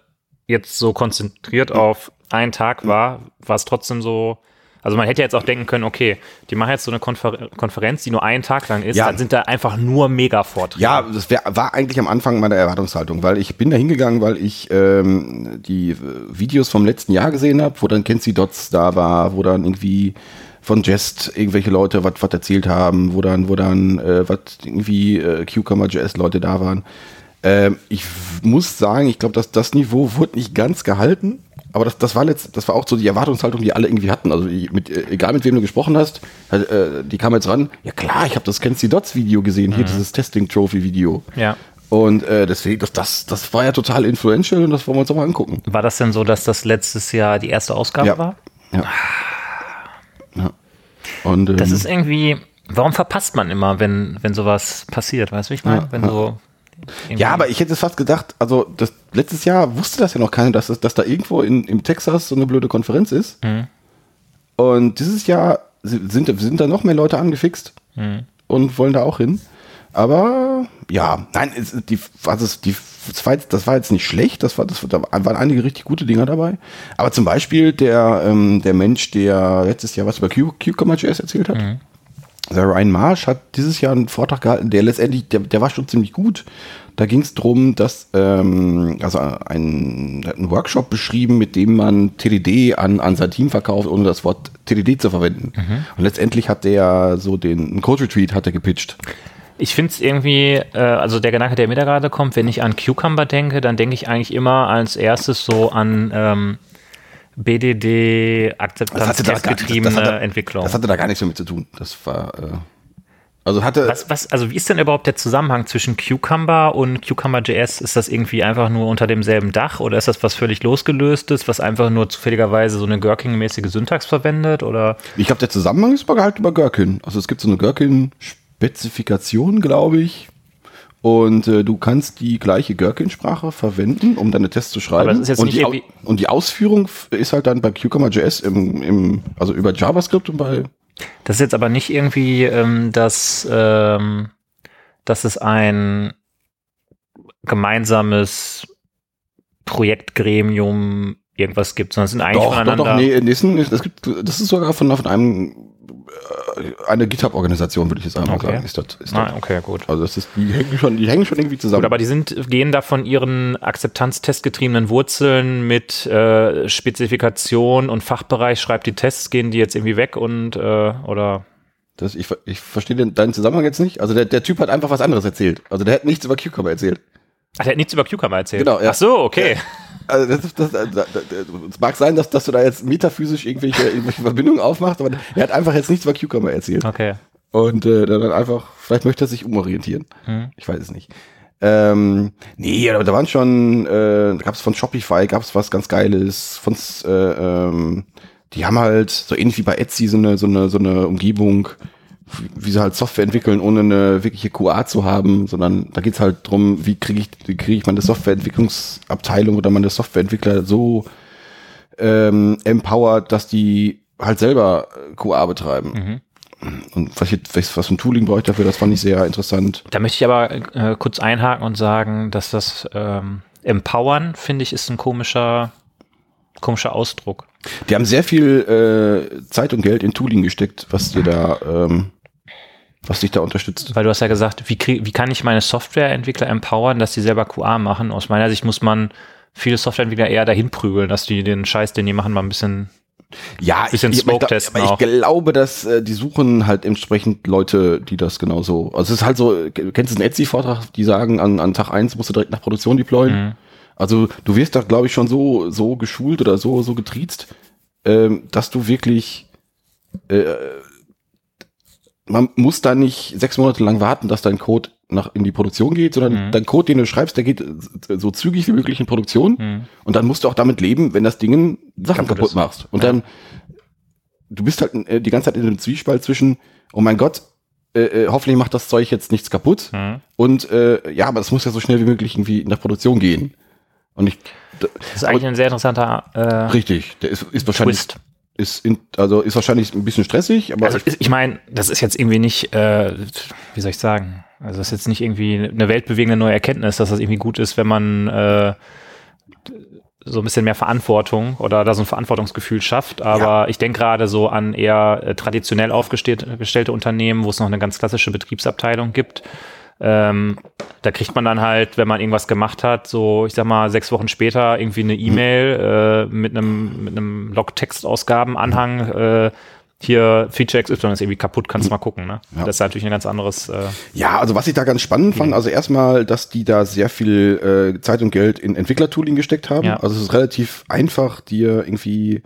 jetzt so konzentriert auf einen Tag war, war es trotzdem so also man hätte jetzt auch denken können, okay, die machen jetzt so eine Konfer Konferenz, die nur einen Tag lang ist, ja. dann sind da einfach nur Mega-Vorträge. Ja, das wär, war eigentlich am Anfang meiner Erwartungshaltung, weil ich bin da hingegangen, weil ich ähm, die äh, Videos vom letzten Jahr gesehen habe, wo dann Kenzie Dots da war, wo dann irgendwie von Jest irgendwelche Leute was erzählt haben, wo dann, wo dann äh, was irgendwie äh, Cucumber Jazz Leute da waren. Ähm, ich muss sagen, ich glaube, dass das Niveau wurde nicht ganz gehalten. Aber das, das war jetzt, das war auch so die Erwartungshaltung, die alle irgendwie hatten. Also mit, egal mit wem du gesprochen hast, äh, die kam jetzt ran. Ja klar, ich habe das Kenzie Dots Video gesehen, hier mhm. dieses Testing Trophy Video. Ja. Und äh, deswegen, das, das, das war ja total influential und das wollen wir uns auch mal angucken. War das denn so, dass das letztes Jahr die erste Ausgabe ja. war? Ja. ja. Und, ähm, das ist irgendwie, warum verpasst man immer, wenn, wenn sowas passiert? Weißt du, wie ich meine? Ja, wenn ja. So ja, aber ich hätte fast gedacht, also das, letztes Jahr wusste das ja noch keiner, dass, dass da irgendwo in, im Texas so eine blöde Konferenz ist. Mhm. Und dieses Jahr sind, sind da noch mehr Leute angefixt mhm. und wollen da auch hin. Aber ja, nein, die, also die, das, war jetzt, das war jetzt nicht schlecht, das war, das, da waren einige richtig gute Dinger dabei. Aber zum Beispiel der, ähm, der Mensch, der letztes Jahr was über Cucumber.js erzählt hat, mhm. Ryan Marsh hat dieses Jahr einen Vortrag gehalten, der letztendlich, der, der war schon ziemlich gut. Da ging es darum, dass ähm, also ein, ein Workshop beschrieben, mit dem man TDD an, an sein Team verkauft, ohne das Wort TDD zu verwenden. Mhm. Und letztendlich hat der so den einen Code Retreat hat er gepitcht. Ich finde es irgendwie, äh, also der Gedanke, der mir da gerade kommt, wenn ich an Cucumber denke, dann denke ich eigentlich immer als erstes so an ähm, BDD akzeptanzgetriebene Entwicklung. Das hatte da gar nichts damit zu tun. Das war äh, also hatte was, was also wie ist denn überhaupt der Zusammenhang zwischen Cucumber und Cucumber.js? Ist das irgendwie einfach nur unter demselben Dach oder ist das was völlig losgelöstes, was einfach nur zufälligerweise so eine Gherkin-mäßige Syntax verwendet oder? Ich glaube, der Zusammenhang ist halt über Gherkin. Also es gibt so eine Gherkin-Spezifikation, glaube ich. Und äh, du kannst die gleiche Gherkin-Sprache verwenden, um deine Tests zu schreiben. Aber das ist jetzt und, nicht die, und die Ausführung ist halt dann bei Cucumber.js im, im, also über JavaScript und bei. Das ist jetzt aber nicht irgendwie, ähm, dass, ähm, dass es ein gemeinsames Projektgremium irgendwas gibt, sondern es sind eigentlich doch, voneinander. Doch, doch, nee, das, gibt, das ist sogar von, von einem eine GitHub-Organisation, würde ich jetzt einmal okay. sagen. Ist das, ist ah, okay, gut. Also das ist, die hängen schon, die hängen schon irgendwie zusammen. Gut, aber die sind, gehen da von ihren Akzeptanz-testgetriebenen Wurzeln mit äh, Spezifikation und Fachbereich, schreibt die Tests, gehen die jetzt irgendwie weg und äh, oder das, ich, ich verstehe den, deinen Zusammenhang jetzt nicht. Also der, der Typ hat einfach was anderes erzählt. Also der hat nichts über Cucumber erzählt. Ach, der hat nichts über Cucumber erzählt? Genau, ja. Ach so, okay. Ja. Also das, das, das, das, es mag sein, dass, dass du da jetzt metaphysisch irgendwelche, irgendwelche Verbindungen aufmachst, aber er hat einfach jetzt nichts über Cucumber erzählt. Okay. Und äh, dann einfach, vielleicht möchte er sich umorientieren. Hm. Ich weiß es nicht. Ähm, nee, aber da waren schon, äh, gab es von Shopify, gab es was ganz Geiles. Von, äh, ähm, die haben halt so ähnlich wie bei Etsy so eine, so eine, so eine Umgebung, wie sie halt Software entwickeln, ohne eine wirkliche QA zu haben, sondern da geht's halt drum, wie kriege ich, wie kriege ich meine Softwareentwicklungsabteilung oder meine Softwareentwickler so ähm, empowered, dass die halt selber QA betreiben. Mhm. Und was, was, was für ein Tooling brauche ich dafür, das fand ich sehr interessant. Da möchte ich aber äh, kurz einhaken und sagen, dass das ähm, Empowern, finde ich, ist ein komischer, komischer Ausdruck. Die haben sehr viel äh, Zeit und Geld in Tooling gesteckt, was dir da ähm, was dich da unterstützt. Weil du hast ja gesagt, wie, krieg, wie kann ich meine Softwareentwickler empowern, dass sie selber QA machen? Aus meiner Sicht muss man viele Softwareentwickler eher dahin prügeln, dass die den Scheiß, den die machen, mal ein bisschen ja, bisschen ich, Smoke aber ich, aber ich glaube, dass äh, die suchen halt entsprechend Leute, die das genauso. Also es ist halt so, kennst du einen Etsy-Vortrag, die sagen, an, an Tag eins musst du direkt nach Produktion deployen. Mhm. Also du wirst da, glaube ich, schon so, so geschult oder so, so getriezt, ähm, dass du wirklich äh, man muss da nicht sechs Monate lang warten, dass dein Code nach in die Produktion geht, sondern mhm. dein Code, den du schreibst, der geht so zügig wie möglich in Produktion. Mhm. Und dann musst du auch damit leben, wenn das Ding Sachen kaputt, kaputt machst. Und ja. dann, du bist halt äh, die ganze Zeit in einem Zwiespalt zwischen, oh mein Gott, äh, äh, hoffentlich macht das Zeug jetzt nichts kaputt. Mhm. Und äh, ja, aber das muss ja so schnell wie möglich irgendwie in der Produktion gehen. Und ich. Das ist eigentlich ein sehr interessanter äh, Richtig, der ist, ist wahrscheinlich. Twist ist in, also ist wahrscheinlich ein bisschen stressig, aber also ich meine, das ist jetzt irgendwie nicht, äh, wie soll ich sagen, also das ist jetzt nicht irgendwie eine weltbewegende neue Erkenntnis, dass das irgendwie gut ist, wenn man äh, so ein bisschen mehr Verantwortung oder da so ein Verantwortungsgefühl schafft. Aber ja. ich denke gerade so an eher äh, traditionell aufgestellte Unternehmen, wo es noch eine ganz klassische Betriebsabteilung gibt. Ähm, da kriegt man dann halt, wenn man irgendwas gemacht hat, so ich sag mal sechs Wochen später irgendwie eine E-Mail äh, mit einem mit einem Log-Textausgabenanhang. Äh, hier Feature XY ist irgendwie kaputt, kannst du mal gucken. Ne? Ja. Das ist natürlich ein ganz anderes. Äh ja, also was ich da ganz spannend fand, also erstmal, dass die da sehr viel äh, Zeit und Geld in Entwicklertooling gesteckt haben. Ja. Also es ist relativ einfach, dir irgendwie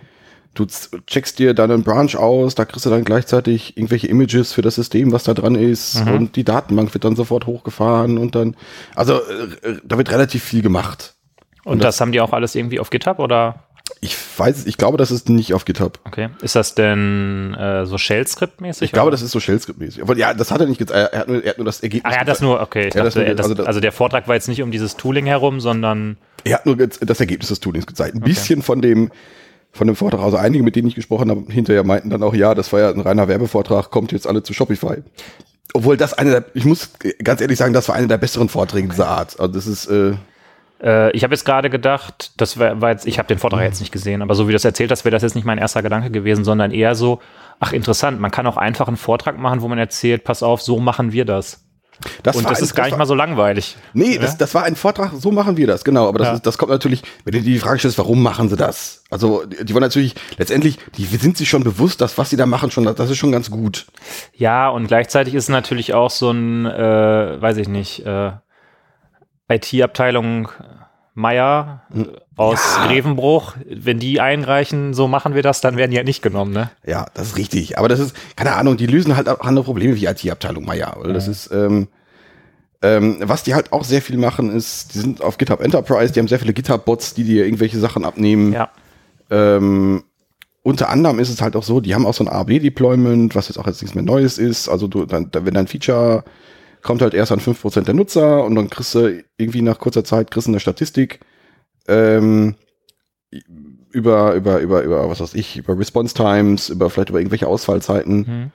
du checkst dir deinen Branch aus, da kriegst du dann gleichzeitig irgendwelche Images für das System, was da dran ist mhm. und die Datenbank wird dann sofort hochgefahren und dann, also äh, da wird relativ viel gemacht. Und, und das, das, haben die auch alles irgendwie auf GitHub oder? Ich weiß, ich glaube, das ist nicht auf GitHub. Okay. Ist das denn äh, so Shell-Script-mäßig? Ich oder? glaube, das ist so Shell-Script-mäßig. Aber ja, das hat er nicht gezeigt. Er hat nur, er hat nur das Ergebnis. Ah, er hat das nur, okay. Dachte, das nur, das, also, also, der Vortrag war jetzt nicht um dieses Tooling herum, sondern. Er hat nur das Ergebnis des Toolings gezeigt. Ein okay. bisschen von dem, von dem Vortrag. Also einige, mit denen ich gesprochen habe, hinterher meinten dann auch, ja, das war ja ein reiner Werbevortrag, kommt jetzt alle zu Shopify. Obwohl das eine der, ich muss ganz ehrlich sagen, das war einer der besseren Vorträge dieser Art. Also das ist, äh, äh ich habe jetzt gerade gedacht, das war, war jetzt, ich habe den Vortrag jetzt nicht gesehen, aber so wie du das erzählt hast, wäre das jetzt nicht mein erster Gedanke gewesen, sondern eher so, ach interessant, man kann auch einfach einen Vortrag machen, wo man erzählt, pass auf, so machen wir das. Das und das ist gar nicht mal so langweilig. Nee, ja? das, das war ein Vortrag, so machen wir das, genau. Aber das, ja. ist, das kommt natürlich, wenn du die Frage stellst, warum machen sie das? Also, die, die wollen natürlich, letztendlich, die sind sich schon bewusst, dass was sie da machen, schon, das ist schon ganz gut. Ja, und gleichzeitig ist es natürlich auch so ein, äh, weiß ich nicht, äh, IT-Abteilung Meier hm. aus ja. Grevenbruch, wenn die einreichen, so machen wir das, dann werden die ja halt nicht genommen, ne? Ja, das ist richtig. Aber das ist, keine Ahnung, die lösen halt auch andere Probleme wie IT-Abteilung Meier. Oder? Das ist, ähm, ähm, was die halt auch sehr viel machen, ist, die sind auf GitHub Enterprise, die haben sehr viele GitHub-Bots, die dir irgendwelche Sachen abnehmen. Ja. Ähm, unter anderem ist es halt auch so, die haben auch so ein AB-Deployment, was jetzt auch jetzt nichts mehr Neues ist. Also du, dann, wenn dein Feature kommt halt erst an 5% der Nutzer und dann kriegst du irgendwie nach kurzer Zeit kriegst du eine Statistik ähm, über, über, über, über, was weiß ich, über Response Times, über vielleicht über irgendwelche Ausfallzeiten. Mhm.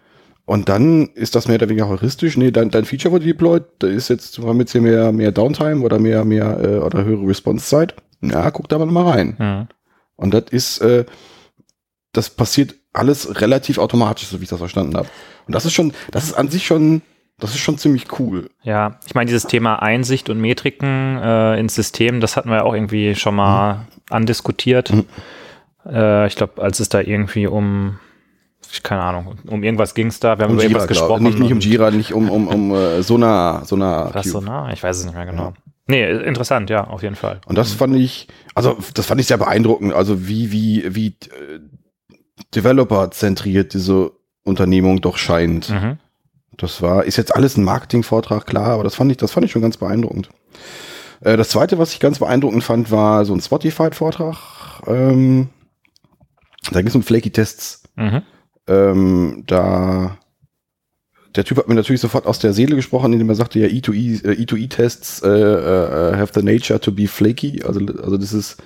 Und dann ist das mehr oder weniger heuristisch. Nee, dein, dein Feature wurde deployed, da ist jetzt, wir haben jetzt hier mehr, mehr Downtime oder mehr, mehr, äh, oder höhere Response-Zeit. Ja, guck da mal mal rein. Mhm. Und das ist, äh, das passiert alles relativ automatisch, so wie ich das verstanden habe. Und das ist schon, das ist an sich schon das ist schon ziemlich cool. Ja, ich meine, dieses Thema Einsicht und Metriken äh, ins System, das hatten wir ja auch irgendwie schon mal mhm. andiskutiert. Mhm. Äh, ich glaube, als es da irgendwie um, keine Ahnung, um irgendwas ging es da, wir haben um über Jira, irgendwas gesprochen. Nicht, nicht um Jira, nicht um, um, um uh, Sonar. Sonar Was Sonar? Ich weiß es nicht mehr genau. Ja. Nee, interessant, ja, auf jeden Fall. Und das fand ich, also das fand ich sehr beeindruckend, also wie, wie, wie äh, Developer-zentriert diese Unternehmung doch scheint. Mhm. Das war, ist jetzt alles ein Marketingvortrag, klar, aber das fand ich, das fand ich schon ganz beeindruckend. Äh, das zweite, was ich ganz beeindruckend fand, war so ein Spotify-Vortrag. Ähm, da ging es um Flaky-Tests. Mhm. Ähm, da der Typ hat mir natürlich sofort aus der Seele gesprochen, indem er sagte, ja, E2E, äh, E2E-Tests äh, äh, have the nature to be flaky. Also, also das ist,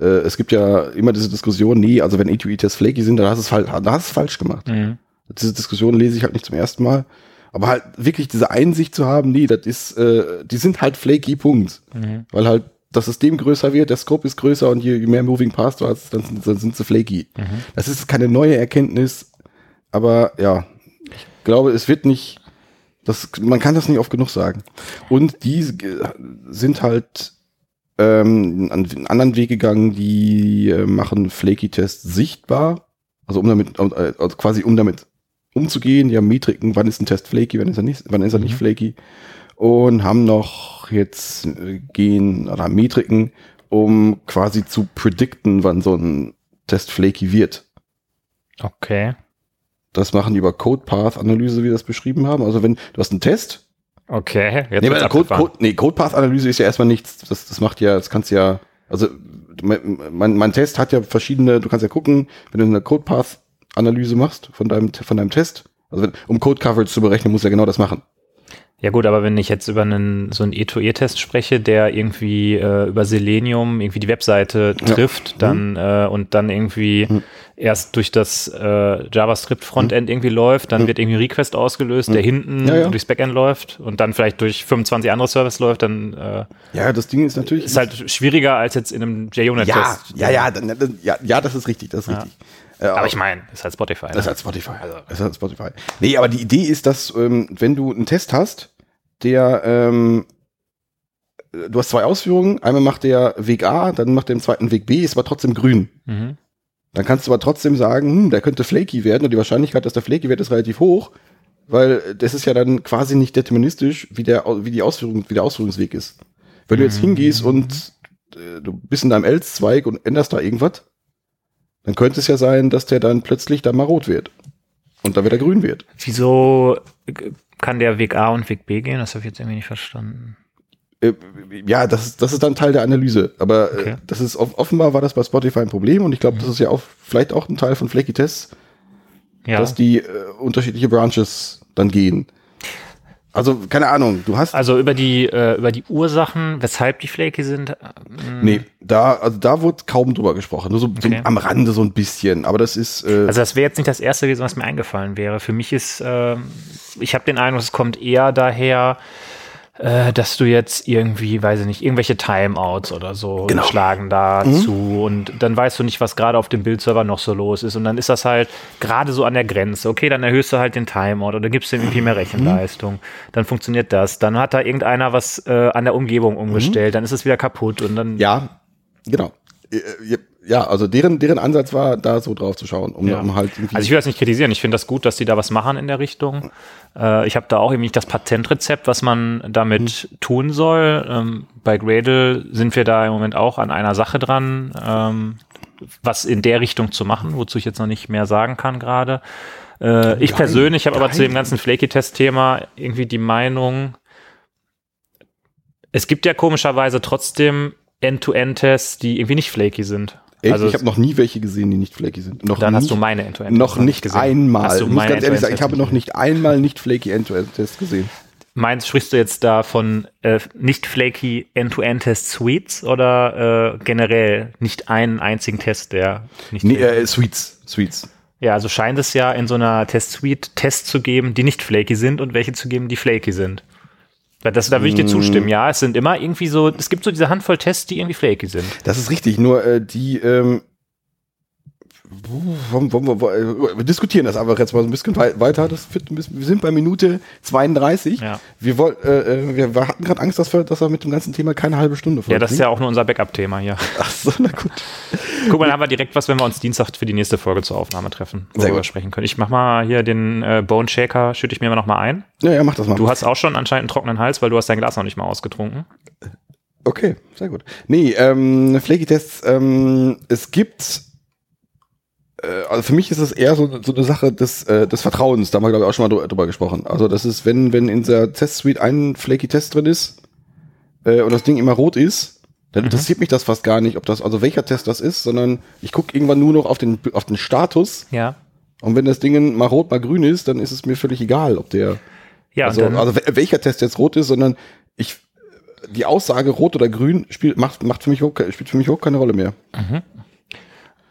äh, es gibt ja immer diese Diskussion, nee, also wenn E2E-Tests flaky sind, dann hast du es, hast es falsch gemacht. Mhm. Diese Diskussion lese ich halt nicht zum ersten Mal. Aber halt wirklich diese Einsicht zu haben, nee, das ist, äh, die sind halt flaky, Punkt. Mhm. Weil halt das System größer wird, der Scope ist größer und je, je mehr Moving Parts du hast, dann, dann sind sie flaky. Mhm. Das ist keine neue Erkenntnis, aber ja, ich glaube, es wird nicht, das, man kann das nicht oft genug sagen. Und die sind halt ähm, einen anderen Weg gegangen, die äh, machen Flaky-Tests sichtbar, also um damit, äh, also quasi um damit umzugehen. Die haben Metriken, wann ist ein Test flaky, wann ist er nicht, wann ist er nicht mhm. flaky. Und haben noch jetzt äh, gehen oder Metriken, um quasi zu predikten, wann so ein Test flaky wird. Okay. Das machen die über Code Path Analyse, wie wir das beschrieben haben. Also wenn du hast einen Test. Okay. Jetzt nee, Code, Code, nee, Code Path Analyse ist ja erstmal nichts. Das, das macht ja, das kannst ja, also mein, mein Test hat ja verschiedene, du kannst ja gucken, wenn du eine Code Path Analyse machst von deinem, von deinem Test. Also wenn, um Code Coverage zu berechnen, musst du ja genau das machen. Ja gut, aber wenn ich jetzt über einen so einen E2E-Test spreche, der irgendwie äh, über Selenium irgendwie die Webseite trifft, ja. dann mhm. äh, und dann irgendwie mhm. erst durch das äh, JavaScript-Frontend mhm. irgendwie läuft, dann mhm. wird irgendwie ein Request ausgelöst, mhm. der hinten ja, ja. durchs Backend läuft und dann vielleicht durch 25 andere Services läuft, dann äh, Ja, das Ding ist natürlich. Ist halt schwieriger als jetzt in einem JUnit-Test. Ja, ja, ja, ja, ja, das ist richtig, das ist richtig. Äh, aber ich meine, ist halt Spotify. Das ne? ist halt Spotify. Also. Das ist halt Spotify. Nee, aber die Idee ist, dass, ähm, wenn du einen Test hast, der, ähm, du hast zwei Ausführungen, einmal macht der Weg A, dann macht der im zweiten Weg B, ist aber trotzdem grün. Mhm. Dann kannst du aber trotzdem sagen, hm, der könnte flaky werden und die Wahrscheinlichkeit, dass der flaky wird, ist relativ hoch, weil das ist ja dann quasi nicht deterministisch, wie der, wie die Ausführung, wie der Ausführungsweg ist. Wenn du jetzt mhm. hingehst und äh, du bist in deinem Else-Zweig und änderst da irgendwas, dann könnte es ja sein, dass der dann plötzlich da mal rot wird und dann wieder grün wird. Wieso kann der Weg A und Weg B gehen? Das habe ich jetzt irgendwie nicht verstanden. Äh, ja, das ist, das ist dann Teil der Analyse. Aber äh, okay. das ist offenbar war das bei Spotify ein Problem und ich glaube, mhm. das ist ja auch vielleicht auch ein Teil von Flaky Tests, ja. dass die äh, unterschiedliche Branches dann gehen. Also, keine Ahnung, du hast. Also über die, äh, über die Ursachen, weshalb die flaky sind? Ähm nee, da, also da wurde kaum drüber gesprochen. Nur so, okay. so am Rande so ein bisschen. Aber das ist. Äh also das wäre jetzt nicht das erste gewesen, was mir eingefallen wäre. Für mich ist, äh, ich habe den Eindruck, es kommt eher daher, äh, dass du jetzt irgendwie, weiß ich nicht, irgendwelche Timeouts oder so genau. schlagen dazu mhm. und dann weißt du nicht, was gerade auf dem Bildserver noch so los ist und dann ist das halt gerade so an der Grenze. Okay, dann erhöhst du halt den Timeout oder gibst ihm irgendwie mehr mhm. Rechenleistung. Mhm. Dann funktioniert das. Dann hat da irgendeiner was äh, an der Umgebung umgestellt, mhm. dann ist es wieder kaputt und dann. Ja, genau. Ja, also deren, deren Ansatz war, da so drauf zu schauen, um, ja. um halt irgendwie. Also ich will das nicht kritisieren, ich finde das gut, dass die da was machen in der Richtung. Äh, ich habe da auch irgendwie das Patentrezept, was man damit mhm. tun soll. Ähm, bei Gradle sind wir da im Moment auch an einer Sache dran, ähm, was in der Richtung zu machen, wozu ich jetzt noch nicht mehr sagen kann gerade. Äh, ich persönlich habe aber zu dem ganzen Flaky-Test-Thema irgendwie die Meinung, es gibt ja komischerweise trotzdem End-to-End-Tests, die irgendwie nicht flaky sind. Echt? Also ich habe noch nie welche gesehen, die nicht flaky sind. Noch dann nicht, hast du meine End-to-End. -End noch nicht gesehen. einmal. ich muss ganz ehrlich sagen, ich habe noch nicht einmal nicht flaky End-to-End-Tests gesehen. Meinst, sprichst du jetzt da von äh, nicht flaky End-to-End-Test-Suites oder äh, generell nicht einen einzigen Test, der nicht nee, äh, Suites, Suites. Ja, also scheint es ja in so einer Test-Suite Tests zu geben, die nicht flaky sind und welche zu geben, die flaky sind. Das, da würde ich dir zustimmen, ja. Es sind immer irgendwie so, es gibt so diese Handvoll Tests, die irgendwie flaky sind. Das ist richtig, nur äh, die, ähm, wir diskutieren das einfach jetzt mal so ein bisschen weiter. Das wird, wir sind bei Minute 32. Ja. Wir, woll, äh, äh, wir hatten gerade Angst, dass wir, dass wir mit dem ganzen Thema keine halbe Stunde folgen. Ja, das ist ja auch nur unser Backup-Thema hier. <laughs> Ach so, na gut. Guck mal, dann haben wir direkt was, wenn wir uns Dienstag für die nächste Folge zur Aufnahme treffen, worüber wir sprechen können. Ich mach mal hier den äh, Bone Shaker, schütte ich mir noch mal ein. Ja, ja, mach das mal. Du hast auch schon anscheinend einen trockenen Hals, weil du hast dein Glas noch nicht mal ausgetrunken. Okay, sehr gut. Nee, ähm, Flaky-Tests, ähm, es gibt äh, also für mich ist es eher so, so eine Sache des, äh, des Vertrauens. Da haben wir, glaube ich, auch schon mal drüber gesprochen. Also das ist, wenn, wenn in der Test-Suite ein flaky Test drin ist äh, und das Ding immer rot ist, dann mhm. interessiert mich das fast gar nicht, ob das, also welcher Test das ist, sondern ich gucke irgendwann nur noch auf den, auf den Status. Ja. Und wenn das Ding mal rot, mal grün ist, dann ist es mir völlig egal, ob der, ja, also, also welcher Test jetzt rot ist, sondern ich, die Aussage rot oder grün spielt, macht, macht für mich auch, spielt für mich auch keine Rolle mehr. Mhm.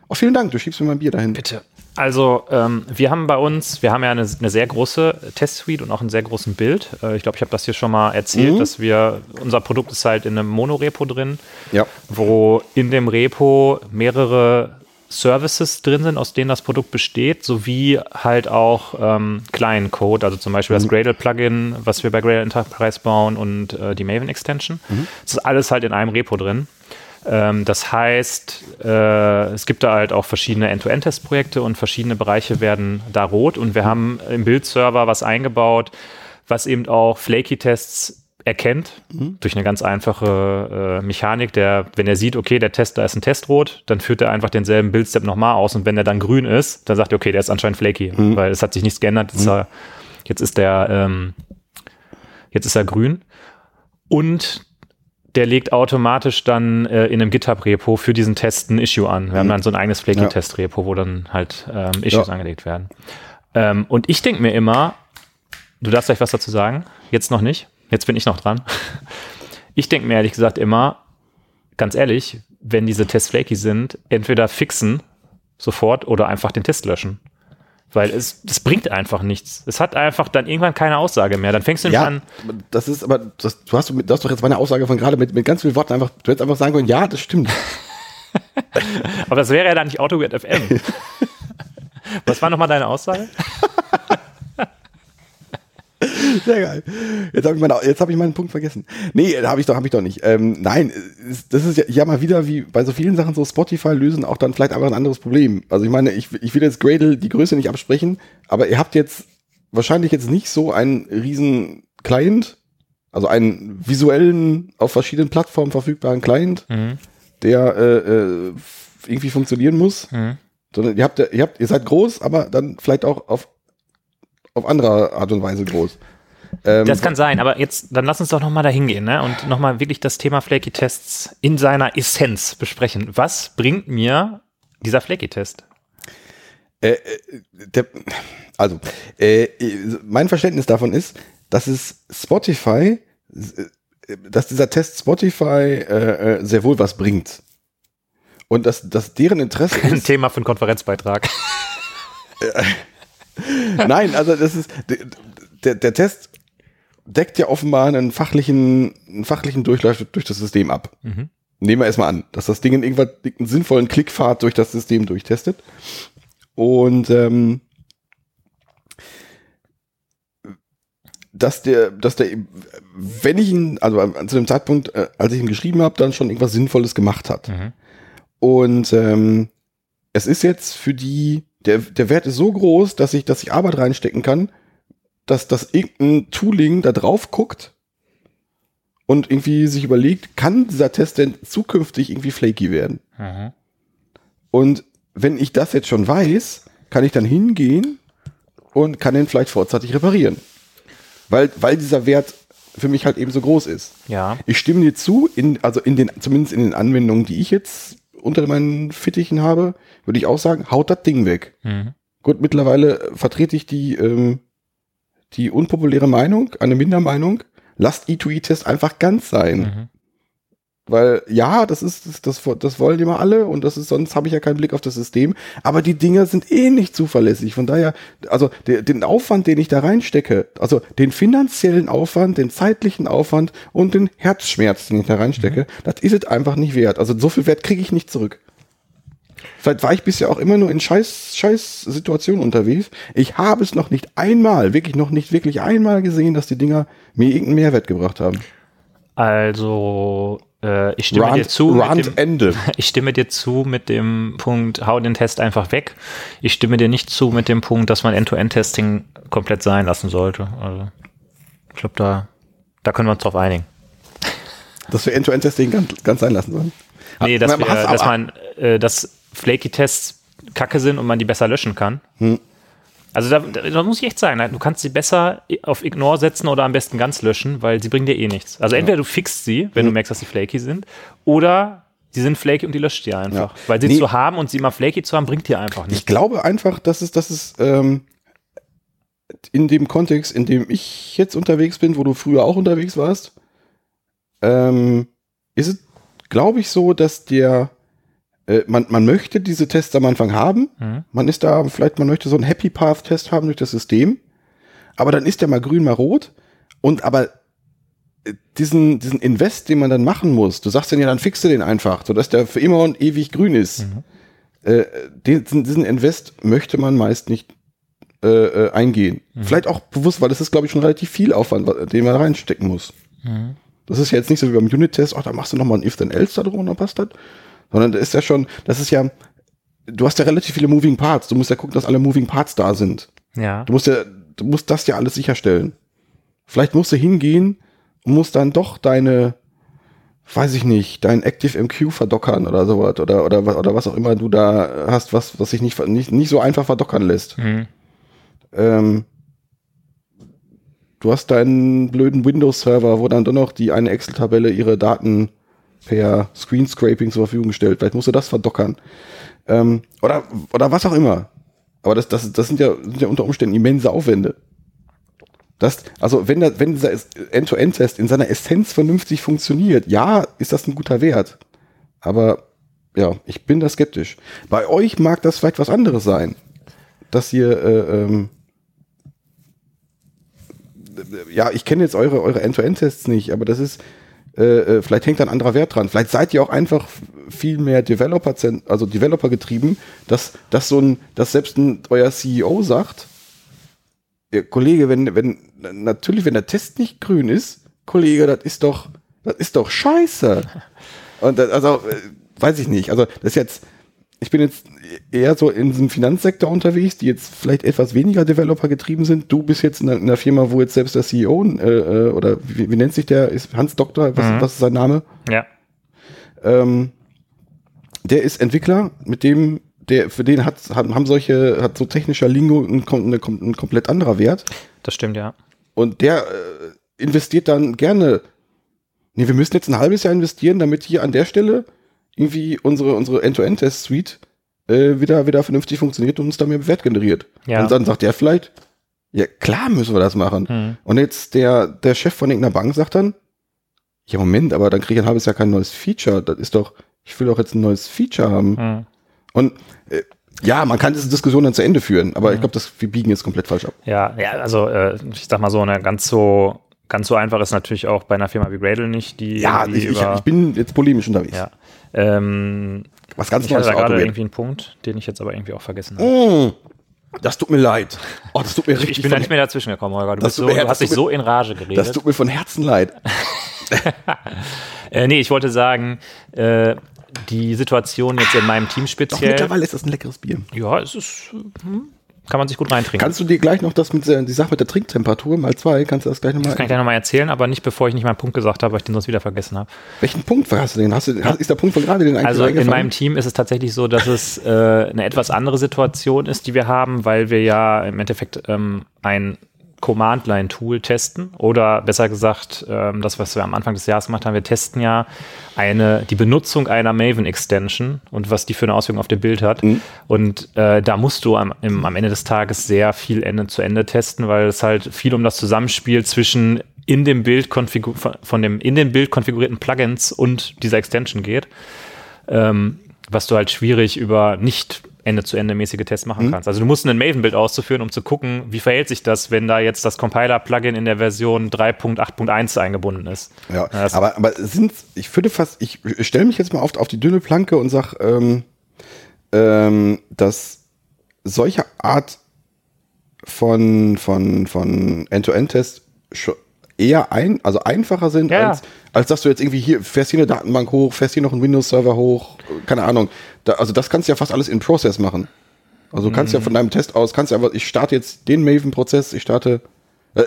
Oh, vielen Dank, du schiebst mir mein Bier dahin. Bitte. Also ähm, wir haben bei uns, wir haben ja eine, eine sehr große Testsuite und auch einen sehr großen Bild. Äh, ich glaube, ich habe das hier schon mal erzählt, mhm. dass wir, unser Produkt ist halt in einem Monorepo drin, ja. wo in dem Repo mehrere Services drin sind, aus denen das Produkt besteht, sowie halt auch ähm, kleinen Code, also zum Beispiel mhm. das Gradle-Plugin, was wir bei Gradle Enterprise bauen und äh, die Maven-Extension. Mhm. Das ist alles halt in einem Repo drin. Ähm, das heißt, äh, es gibt da halt auch verschiedene End-to-End-Test-Projekte und verschiedene Bereiche werden da rot. Und wir haben im Bildserver was eingebaut, was eben auch Flaky-Tests erkennt mhm. durch eine ganz einfache äh, Mechanik, der, wenn er sieht, okay, der Test, da ist ein Test rot, dann führt er einfach denselben Bildstep nochmal aus und wenn der dann grün ist, dann sagt er, okay, der ist anscheinend flaky, mhm. weil es hat sich nichts geändert, jetzt, mhm. er, jetzt ist der, ähm, jetzt ist er grün. Und der legt automatisch dann äh, in einem GitHub-Repo für diesen Test ein Issue an. Wir mhm. haben dann so ein eigenes Flaky-Test-Repo, wo dann halt ähm, Issues ja. angelegt werden. Ähm, und ich denke mir immer, du darfst gleich was dazu sagen, jetzt noch nicht, jetzt bin ich noch dran. <laughs> Ich denke mir ehrlich gesagt immer, ganz ehrlich, wenn diese Tests flaky sind, entweder fixen Sofort oder einfach den Test löschen. Weil es, das bringt einfach nichts. Es hat einfach dann irgendwann keine Aussage mehr. Dann fängst du ja, an. Das ist aber, das, du, hast, du hast doch jetzt meine Aussage von gerade mit, mit ganz vielen Worten einfach, du hättest einfach sagen können, ja, das stimmt. <laughs> aber das wäre ja dann nicht AutoWeird FM. <laughs> Was war nochmal deine Aussage? <laughs> Sehr geil. Jetzt habe ich, meine, hab ich meinen Punkt vergessen. Nee, habe ich doch, hab ich doch nicht. Ähm, nein, das ist ja, ja mal wieder wie bei so vielen Sachen so Spotify lösen auch dann vielleicht einfach ein anderes Problem. Also ich meine, ich, ich will jetzt Gradle die Größe nicht absprechen, aber ihr habt jetzt wahrscheinlich jetzt nicht so einen riesen Client, also einen visuellen, auf verschiedenen Plattformen verfügbaren Client, mhm. der äh, äh, irgendwie funktionieren muss. Mhm. Sondern ihr habt, ihr habt, ihr seid groß, aber dann vielleicht auch auf auf andere Art und Weise groß. Ähm, das kann sein, aber jetzt, dann lass uns doch nochmal dahin gehen ne? und nochmal wirklich das Thema Flaky-Tests in seiner Essenz besprechen. Was bringt mir dieser Flaky-Test? Äh, äh also, äh, mein Verständnis davon ist, dass es Spotify, äh, dass dieser Test Spotify äh, äh, sehr wohl was bringt. Und dass, dass deren Interesse <laughs> ist. Ein Thema für einen Konferenzbeitrag. <laughs> <laughs> Nein, also das ist der, der Test deckt ja offenbar einen fachlichen, einen fachlichen Durchlauf durch das System ab. Mhm. Nehmen wir erstmal an, dass das Ding in irgendwas einen sinnvollen Klickpfad durch das System durchtestet. Und ähm, dass der, dass der, wenn ich ihn, also zu dem Zeitpunkt, äh, als ich ihn geschrieben habe, dann schon irgendwas Sinnvolles gemacht hat. Mhm. Und ähm, es ist jetzt für die der, der Wert ist so groß, dass ich, dass ich Arbeit reinstecken kann, dass das irgendein Tooling da drauf guckt und irgendwie sich überlegt, kann dieser Test denn zukünftig irgendwie flaky werden? Mhm. Und wenn ich das jetzt schon weiß, kann ich dann hingehen und kann den vielleicht vorzeitig reparieren. Weil, weil dieser Wert für mich halt eben so groß ist. Ja. Ich stimme dir zu, in, also in den, zumindest in den Anwendungen, die ich jetzt unter meinen Fittichen habe, würde ich auch sagen, haut das Ding weg. Mhm. Gut, mittlerweile vertrete ich die, ähm, die unpopuläre Meinung, eine Mindermeinung, lasst E2E-Test einfach ganz sein. Weil ja, das ist das, das, das wollen immer alle und das ist sonst habe ich ja keinen Blick auf das System. Aber die Dinger sind eh nicht zuverlässig. Von daher, also der, den Aufwand, den ich da reinstecke, also den finanziellen Aufwand, den zeitlichen Aufwand und den Herzschmerz, den ich da reinstecke, mhm. das ist es einfach nicht wert. Also so viel Wert kriege ich nicht zurück. Vielleicht war ich bisher auch immer nur in scheiß, scheiß Situationen unterwegs. Ich habe es noch nicht einmal, wirklich noch nicht wirklich einmal gesehen, dass die Dinger mir irgendeinen Mehrwert gebracht haben. Also äh, ich stimme Rand, dir zu. Rand dem, Ende. <laughs> Ich stimme dir zu mit dem Punkt, hau den Test einfach weg. Ich stimme dir nicht zu mit dem Punkt, dass man End-to-End-Testing komplett sein lassen sollte. Also, ich glaube, da, da können wir uns drauf einigen. Dass wir End-to-End-Testing ganz, ganz sein lassen sollen? Nee, dass, wir, dass man, äh, dass Flaky-Tests kacke sind und man die besser löschen kann. Hm. Also da, da, muss ich echt sagen, du kannst sie besser auf Ignore setzen oder am besten ganz löschen, weil sie bringen dir eh nichts. Also entweder du fixst sie, wenn mhm. du merkst, dass sie flaky sind, oder sie sind flaky und die löscht dir einfach. Ja. Weil sie nee. zu haben und sie mal flaky zu haben, bringt dir einfach nichts. Ich glaube einfach, dass es, dass es ähm, in dem Kontext, in dem ich jetzt unterwegs bin, wo du früher auch unterwegs warst, ähm, ist es, glaube ich, so, dass der äh, man, man möchte diese Tests am Anfang haben. Mhm. Man ist da, vielleicht man möchte so einen Happy Path Test haben durch das System. Aber dann ist der mal grün, mal rot. Und aber äh, diesen, diesen Invest, den man dann machen muss, du sagst dann ja, dann fixe den einfach, sodass der für immer und ewig grün ist. Mhm. Äh, diesen, diesen Invest möchte man meist nicht äh, äh, eingehen. Mhm. Vielleicht auch bewusst, weil das ist, glaube ich, schon relativ viel Aufwand, den man reinstecken muss. Mhm. Das ist ja jetzt nicht so wie beim Unit-Test, ach, da machst du nochmal ein If-Then-Else da drum und dann passt das. Sondern das ist ja schon, das ist ja, du hast ja relativ viele Moving Parts. Du musst ja gucken, dass alle Moving Parts da sind. Ja. Du musst ja, du musst das ja alles sicherstellen. Vielleicht musst du hingehen und musst dann doch deine, weiß ich nicht, dein ActiveMQ verdockern oder sowas oder, oder, oder was auch immer du da hast, was, was sich nicht, nicht, nicht so einfach verdockern lässt. Mhm. Ähm, du hast deinen blöden Windows-Server, wo dann doch noch die eine Excel-Tabelle ihre Daten per Screenscraping zur Verfügung gestellt. Vielleicht musst du das verdockern. Ähm, oder, oder was auch immer. Aber das, das, das sind, ja, sind ja unter Umständen immense Aufwände. Das, also wenn, der, wenn dieser End-to-End-Test in seiner Essenz vernünftig funktioniert, ja, ist das ein guter Wert. Aber ja, ich bin da skeptisch. Bei euch mag das vielleicht was anderes sein, dass ihr, äh, ähm, ja, ich kenne jetzt eure, eure End-to-End-Tests nicht, aber das ist, äh, äh, vielleicht hängt da ein anderer Wert dran. Vielleicht seid ihr auch einfach viel mehr Developer, also Developer getrieben, dass, dass so ein, dass selbst ein, euer CEO sagt, Kollege, wenn, wenn, natürlich, wenn der Test nicht grün ist, Kollege, das ist doch, das ist doch scheiße. <laughs> Und das, also, äh, weiß ich nicht. Also, das ist jetzt, ich bin jetzt eher so in diesem Finanzsektor unterwegs, die jetzt vielleicht etwas weniger Developer getrieben sind. Du bist jetzt in einer, in einer Firma, wo jetzt selbst der CEO äh, äh, oder wie, wie, nennt sich der? Ist Hans Doktor? Was, mhm. was ist sein Name? Ja. Ähm, der ist Entwickler, mit dem der für den hat, hat haben solche hat so technischer Lingo ein, ein, ein komplett anderer Wert. Das stimmt ja. Und der äh, investiert dann gerne. Nee, wir müssen jetzt ein halbes Jahr investieren, damit hier an der Stelle irgendwie unsere, unsere End-to-End-Test-Suite äh, wieder, wieder vernünftig funktioniert und uns da mehr Wert generiert. Ja. Und dann sagt er vielleicht, ja klar müssen wir das machen. Hm. Und jetzt der, der Chef von irgendeiner Bank sagt dann, ja Moment, aber dann kriege ich ein halbes Jahr kein neues Feature. Das ist doch, ich will doch jetzt ein neues Feature haben. Hm. Und äh, ja, man kann diese Diskussion dann zu Ende führen, aber ich hm. glaube, wir biegen jetzt komplett falsch ab. Ja, ja, also äh, ich sag mal so, eine ganz so ganz so einfach ist natürlich auch bei einer Firma wie Gradle nicht, die ja, ich, ich, ich, bin jetzt polemisch unterwegs. Ja. Ähm, Was ganz ich Neues. Ich hatte gerade irgendwie einen Punkt, den ich jetzt aber irgendwie auch vergessen habe. Mm, das tut mir leid. Oh, das tut mir richtig. Ich bin da nicht mehr dazwischen gekommen, Holger. Du, so, du hast dich so in Rage geredet. Das tut mir von Herzen leid. <laughs> äh, nee, ich wollte sagen, äh, die Situation jetzt in meinem Team speziell. Doch, mittlerweile ist das ein leckeres Bier. Ja, es ist. Hm, kann man sich gut reintrinken. Kannst du dir gleich noch das mit der, die Sache mit der Trinktemperatur mal zwei, kannst du das gleich nochmal? Das kann ich gleich nochmal erzählen, aber nicht bevor ich nicht meinen Punkt gesagt habe, weil ich den sonst wieder vergessen habe. Welchen Punkt hast du denn? Hast du, ist der Punkt von gerade den eigentlich Also in meinem Team ist es tatsächlich so, dass es äh, eine etwas andere Situation ist, die wir haben, weil wir ja im Endeffekt ähm, ein Command-Line-Tool testen oder besser gesagt, ähm, das, was wir am Anfang des Jahres gemacht haben, wir testen ja eine, die Benutzung einer Maven-Extension und was die für eine Auswirkung auf dem Bild hat. Mhm. Und äh, da musst du am, im, am Ende des Tages sehr viel Ende zu Ende testen, weil es halt viel um das Zusammenspiel zwischen in dem Bild von dem in dem Bild konfigurierten Plugins und dieser Extension geht. Ähm, was du halt schwierig über nicht Ende-zu-Ende-mäßige Tests machen mhm. kannst. Also du musst ein Maven-Bild auszuführen, um zu gucken, wie verhält sich das, wenn da jetzt das Compiler-Plugin in der Version 3.8.1 eingebunden ist. Ja, ja aber, aber sind, ich würde fast, ich stelle mich jetzt mal oft auf die dünne Planke und sage, ähm, ähm, dass solche Art von, von, von End-to-End-Tests eher ein, also einfacher sind, ja. als, als dass du jetzt irgendwie hier fährst hier eine Datenbank hoch, fährst hier noch einen Windows-Server hoch, keine Ahnung. Da, also das kannst du ja fast alles in Process machen. Also du kannst mhm. ja von deinem Test aus, kannst ja aber, ich starte jetzt den Maven-Prozess, ich starte. Äh,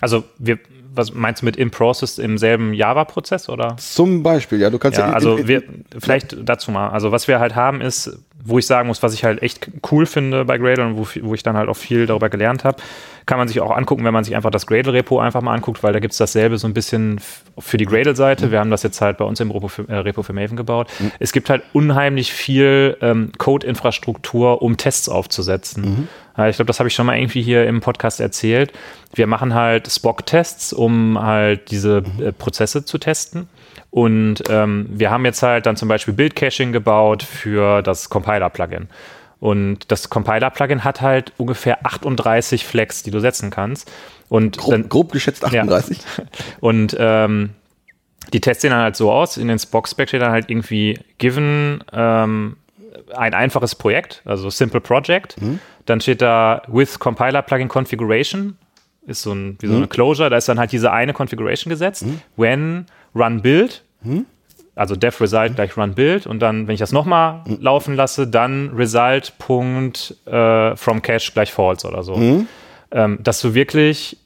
also wir, was meinst du mit in Process im selben Java-Prozess oder? Zum Beispiel, ja, du kannst ja. ja also wir, vielleicht dazu mal. Also was wir halt haben ist, wo ich sagen muss, was ich halt echt cool finde bei Gradle und wo, wo ich dann halt auch viel darüber gelernt habe, kann man sich auch angucken, wenn man sich einfach das Gradle-Repo einfach mal anguckt, weil da gibt es dasselbe so ein bisschen für die Gradle-Seite. Mhm. Wir haben das jetzt halt bei uns im Repo für, äh, Repo für Maven gebaut. Mhm. Es gibt halt unheimlich viel ähm, Code-Infrastruktur, um Tests aufzusetzen. Mhm. Ich glaube, das habe ich schon mal irgendwie hier im Podcast erzählt. Wir machen halt Spock-Tests, um halt diese mhm. äh, Prozesse zu testen. Und ähm, wir haben jetzt halt dann zum Beispiel Build-Caching gebaut für das Compiler-Plugin. Und das Compiler-Plugin hat halt ungefähr 38 Flags, die du setzen kannst. Und grob, dann, grob geschätzt 38. Ja. <laughs> Und ähm, die Tests sehen dann halt so aus. In den Spock-Spec steht dann halt irgendwie given ähm, ein einfaches Projekt, also Simple Project. Mhm. Dann steht da with Compiler Plugin Configuration, ist so ein, wie so mhm. eine Closure, da ist dann halt diese eine Configuration gesetzt. Mhm. When run build, mhm also def result gleich run build und dann, wenn ich das nochmal mhm. laufen lasse, dann result Punkt äh, from cache gleich false oder so. Mhm. Ähm, dass du wirklich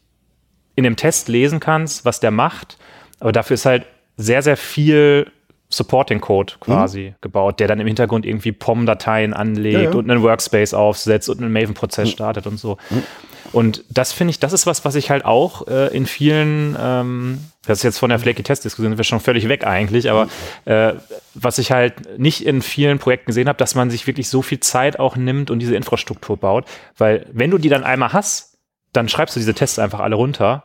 in dem Test lesen kannst, was der macht, aber dafür ist halt sehr, sehr viel Supporting Code quasi mhm. gebaut, der dann im Hintergrund irgendwie POM-Dateien anlegt ja, ja. und einen Workspace aufsetzt und einen Maven-Prozess mhm. startet und so. Und das finde ich, das ist was, was ich halt auch äh, in vielen, ähm, das ist jetzt von der Flaky-Test-Diskussion, sind wir schon völlig weg eigentlich, aber äh, was ich halt nicht in vielen Projekten gesehen habe, dass man sich wirklich so viel Zeit auch nimmt und diese Infrastruktur baut, weil wenn du die dann einmal hast, dann schreibst du diese Tests einfach alle runter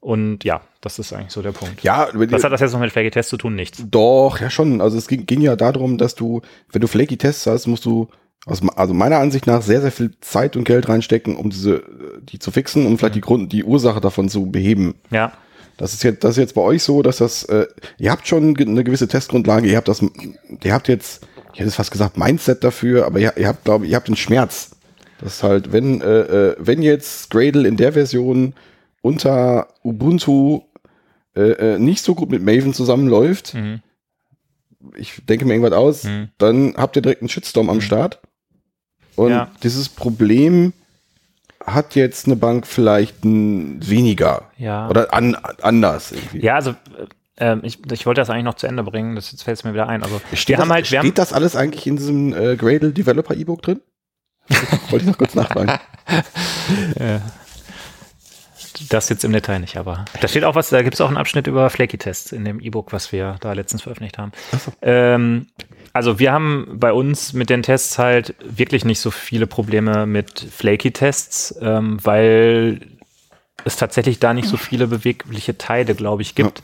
Und ja, das ist eigentlich so der Punkt. Ja, was hat das jetzt noch mit Flaky Tests zu tun? Nichts. Doch, ja schon. Also es ging, ging ja darum, dass du, wenn du Flaky Tests hast, musst du also meiner Ansicht nach sehr, sehr viel Zeit und Geld reinstecken, um diese, die zu fixen, um vielleicht mhm. die Grund, die Ursache davon zu beheben. Ja. Das ist jetzt, das ist jetzt bei euch so, dass das, äh, ihr habt schon eine gewisse Testgrundlage, ihr habt das, ihr habt jetzt, ich hätte es fast gesagt, Mindset dafür, aber ihr, ihr habt, glaube ich, ihr habt den Schmerz. Das ist halt, wenn, äh, äh, wenn jetzt Gradle in der Version unter Ubuntu äh, äh, nicht so gut mit Maven zusammenläuft, mhm. ich denke mir irgendwas aus, mhm. dann habt ihr direkt einen Shitstorm am mhm. Start. Und ja. dieses Problem hat jetzt eine Bank vielleicht ein weniger. Ja. Oder an, anders irgendwie. Ja, also äh, ich, ich wollte das eigentlich noch zu Ende bringen, das jetzt fällt es mir wieder ein. Also steht das, halt, steht das alles eigentlich in diesem äh, Gradle Developer E-Book drin? <laughs> wollte ich noch kurz nachfragen. <laughs> ja. Das jetzt im Detail nicht, aber da steht auch was, da gibt es auch einen Abschnitt über Flaky-Tests in dem E-Book, was wir da letztens veröffentlicht haben. So. Ähm, also wir haben bei uns mit den Tests halt wirklich nicht so viele Probleme mit Flaky-Tests, ähm, weil es tatsächlich da nicht so viele bewegliche Teile, glaube ich, gibt.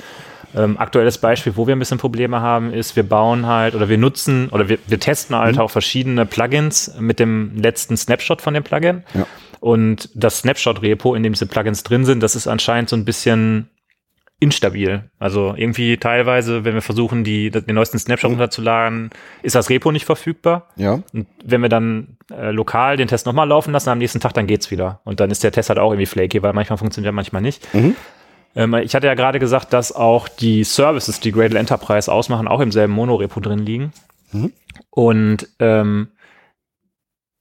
Ja. Ähm, aktuelles Beispiel, wo wir ein bisschen Probleme haben, ist, wir bauen halt oder wir nutzen oder wir, wir testen halt mhm. auch verschiedene Plugins mit dem letzten Snapshot von dem Plugin. Ja. Und das Snapshot-Repo, in dem diese Plugins drin sind, das ist anscheinend so ein bisschen instabil. Also irgendwie teilweise, wenn wir versuchen, die, den neuesten Snapshot mhm. runterzuladen, ist das Repo nicht verfügbar. Ja. Und wenn wir dann äh, lokal den Test nochmal laufen lassen, am nächsten Tag, dann geht's wieder. Und dann ist der Test halt auch irgendwie flaky, weil manchmal funktioniert, manchmal nicht. Mhm. Ähm, ich hatte ja gerade gesagt, dass auch die Services, die Gradle Enterprise ausmachen, auch im selben Monorepo drin liegen. Mhm. Und ähm,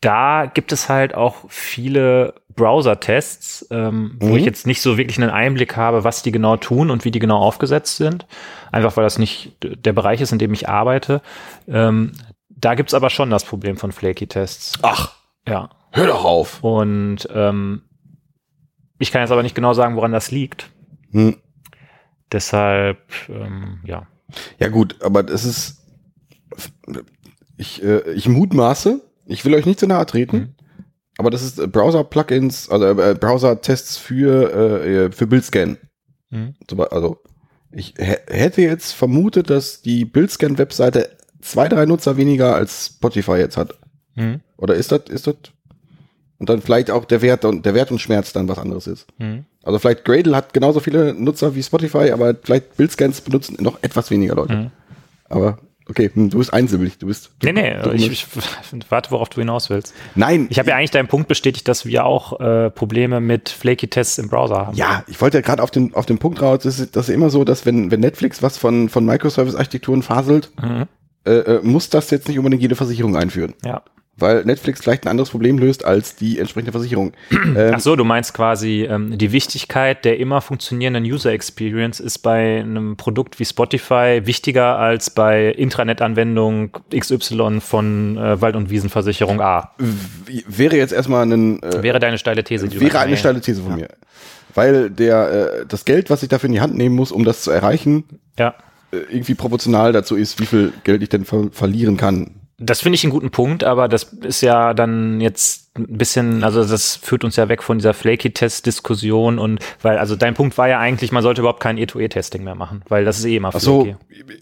da gibt es halt auch viele Browser-Tests, ähm, mhm. wo ich jetzt nicht so wirklich einen Einblick habe, was die genau tun und wie die genau aufgesetzt sind. Einfach weil das nicht der Bereich ist, in dem ich arbeite. Ähm, da gibt's aber schon das Problem von Flaky-Tests. Ach. Ja. Hör doch auf. Und ähm, ich kann jetzt aber nicht genau sagen, woran das liegt. Hm. Deshalb, ähm, ja. Ja gut, aber das ist, ich, äh, ich mutmaße, ich will euch nicht zu nahe treten, mhm. aber das ist äh, Browser-Plugins, also äh, Browser-Tests für, äh, für Bildscan. Mhm. Also ich hätte jetzt vermutet, dass die Bildscan-Webseite zwei, drei Nutzer weniger als Spotify jetzt hat. Mhm. Oder ist das, ist das? Und dann vielleicht auch der Wert und der Wert und Schmerz dann was anderes ist. Mhm. Also vielleicht Gradle hat genauso viele Nutzer wie Spotify, aber vielleicht Bildscans benutzen noch etwas weniger Leute. Mhm. Aber Okay, hm, du bist einsilbig, du bist. Du, nee, nee, ich, ich, warte, worauf du hinaus willst. Nein. Ich habe ja eigentlich deinen Punkt bestätigt, dass wir auch äh, Probleme mit Flaky-Tests im Browser haben. Ja, ich wollte ja gerade auf den, auf den Punkt raus, das ist, das ist immer so, dass wenn, wenn Netflix was von, von Microservice-Architekturen faselt, mhm. äh, äh, muss das jetzt nicht unbedingt jede Versicherung einführen. Ja weil Netflix vielleicht ein anderes Problem löst als die entsprechende Versicherung. <clears throat> Ähm, Ach so, du meinst quasi, ähm, die Wichtigkeit der immer funktionierenden User Experience ist bei einem Produkt wie Spotify wichtiger als bei Intranet-Anwendung XY von äh, Wald- und Wiesenversicherung A. Wäre jetzt erstmal ein... Äh, wäre deine steile These. Die wäre eine steile These von ja. mir. Weil der, äh, das Geld, was ich dafür in die Hand nehmen muss, um das zu erreichen, ja. äh, irgendwie proportional dazu ist, wie viel Geld ich denn ver verlieren kann. Das finde ich einen guten Punkt, aber das ist ja dann jetzt ein bisschen, also das führt uns ja weg von dieser Flaky-Test-Diskussion und weil, also dein Punkt war ja eigentlich, man sollte überhaupt kein E2E-Testing mehr machen, weil das ist eh immer flaky. Ach so,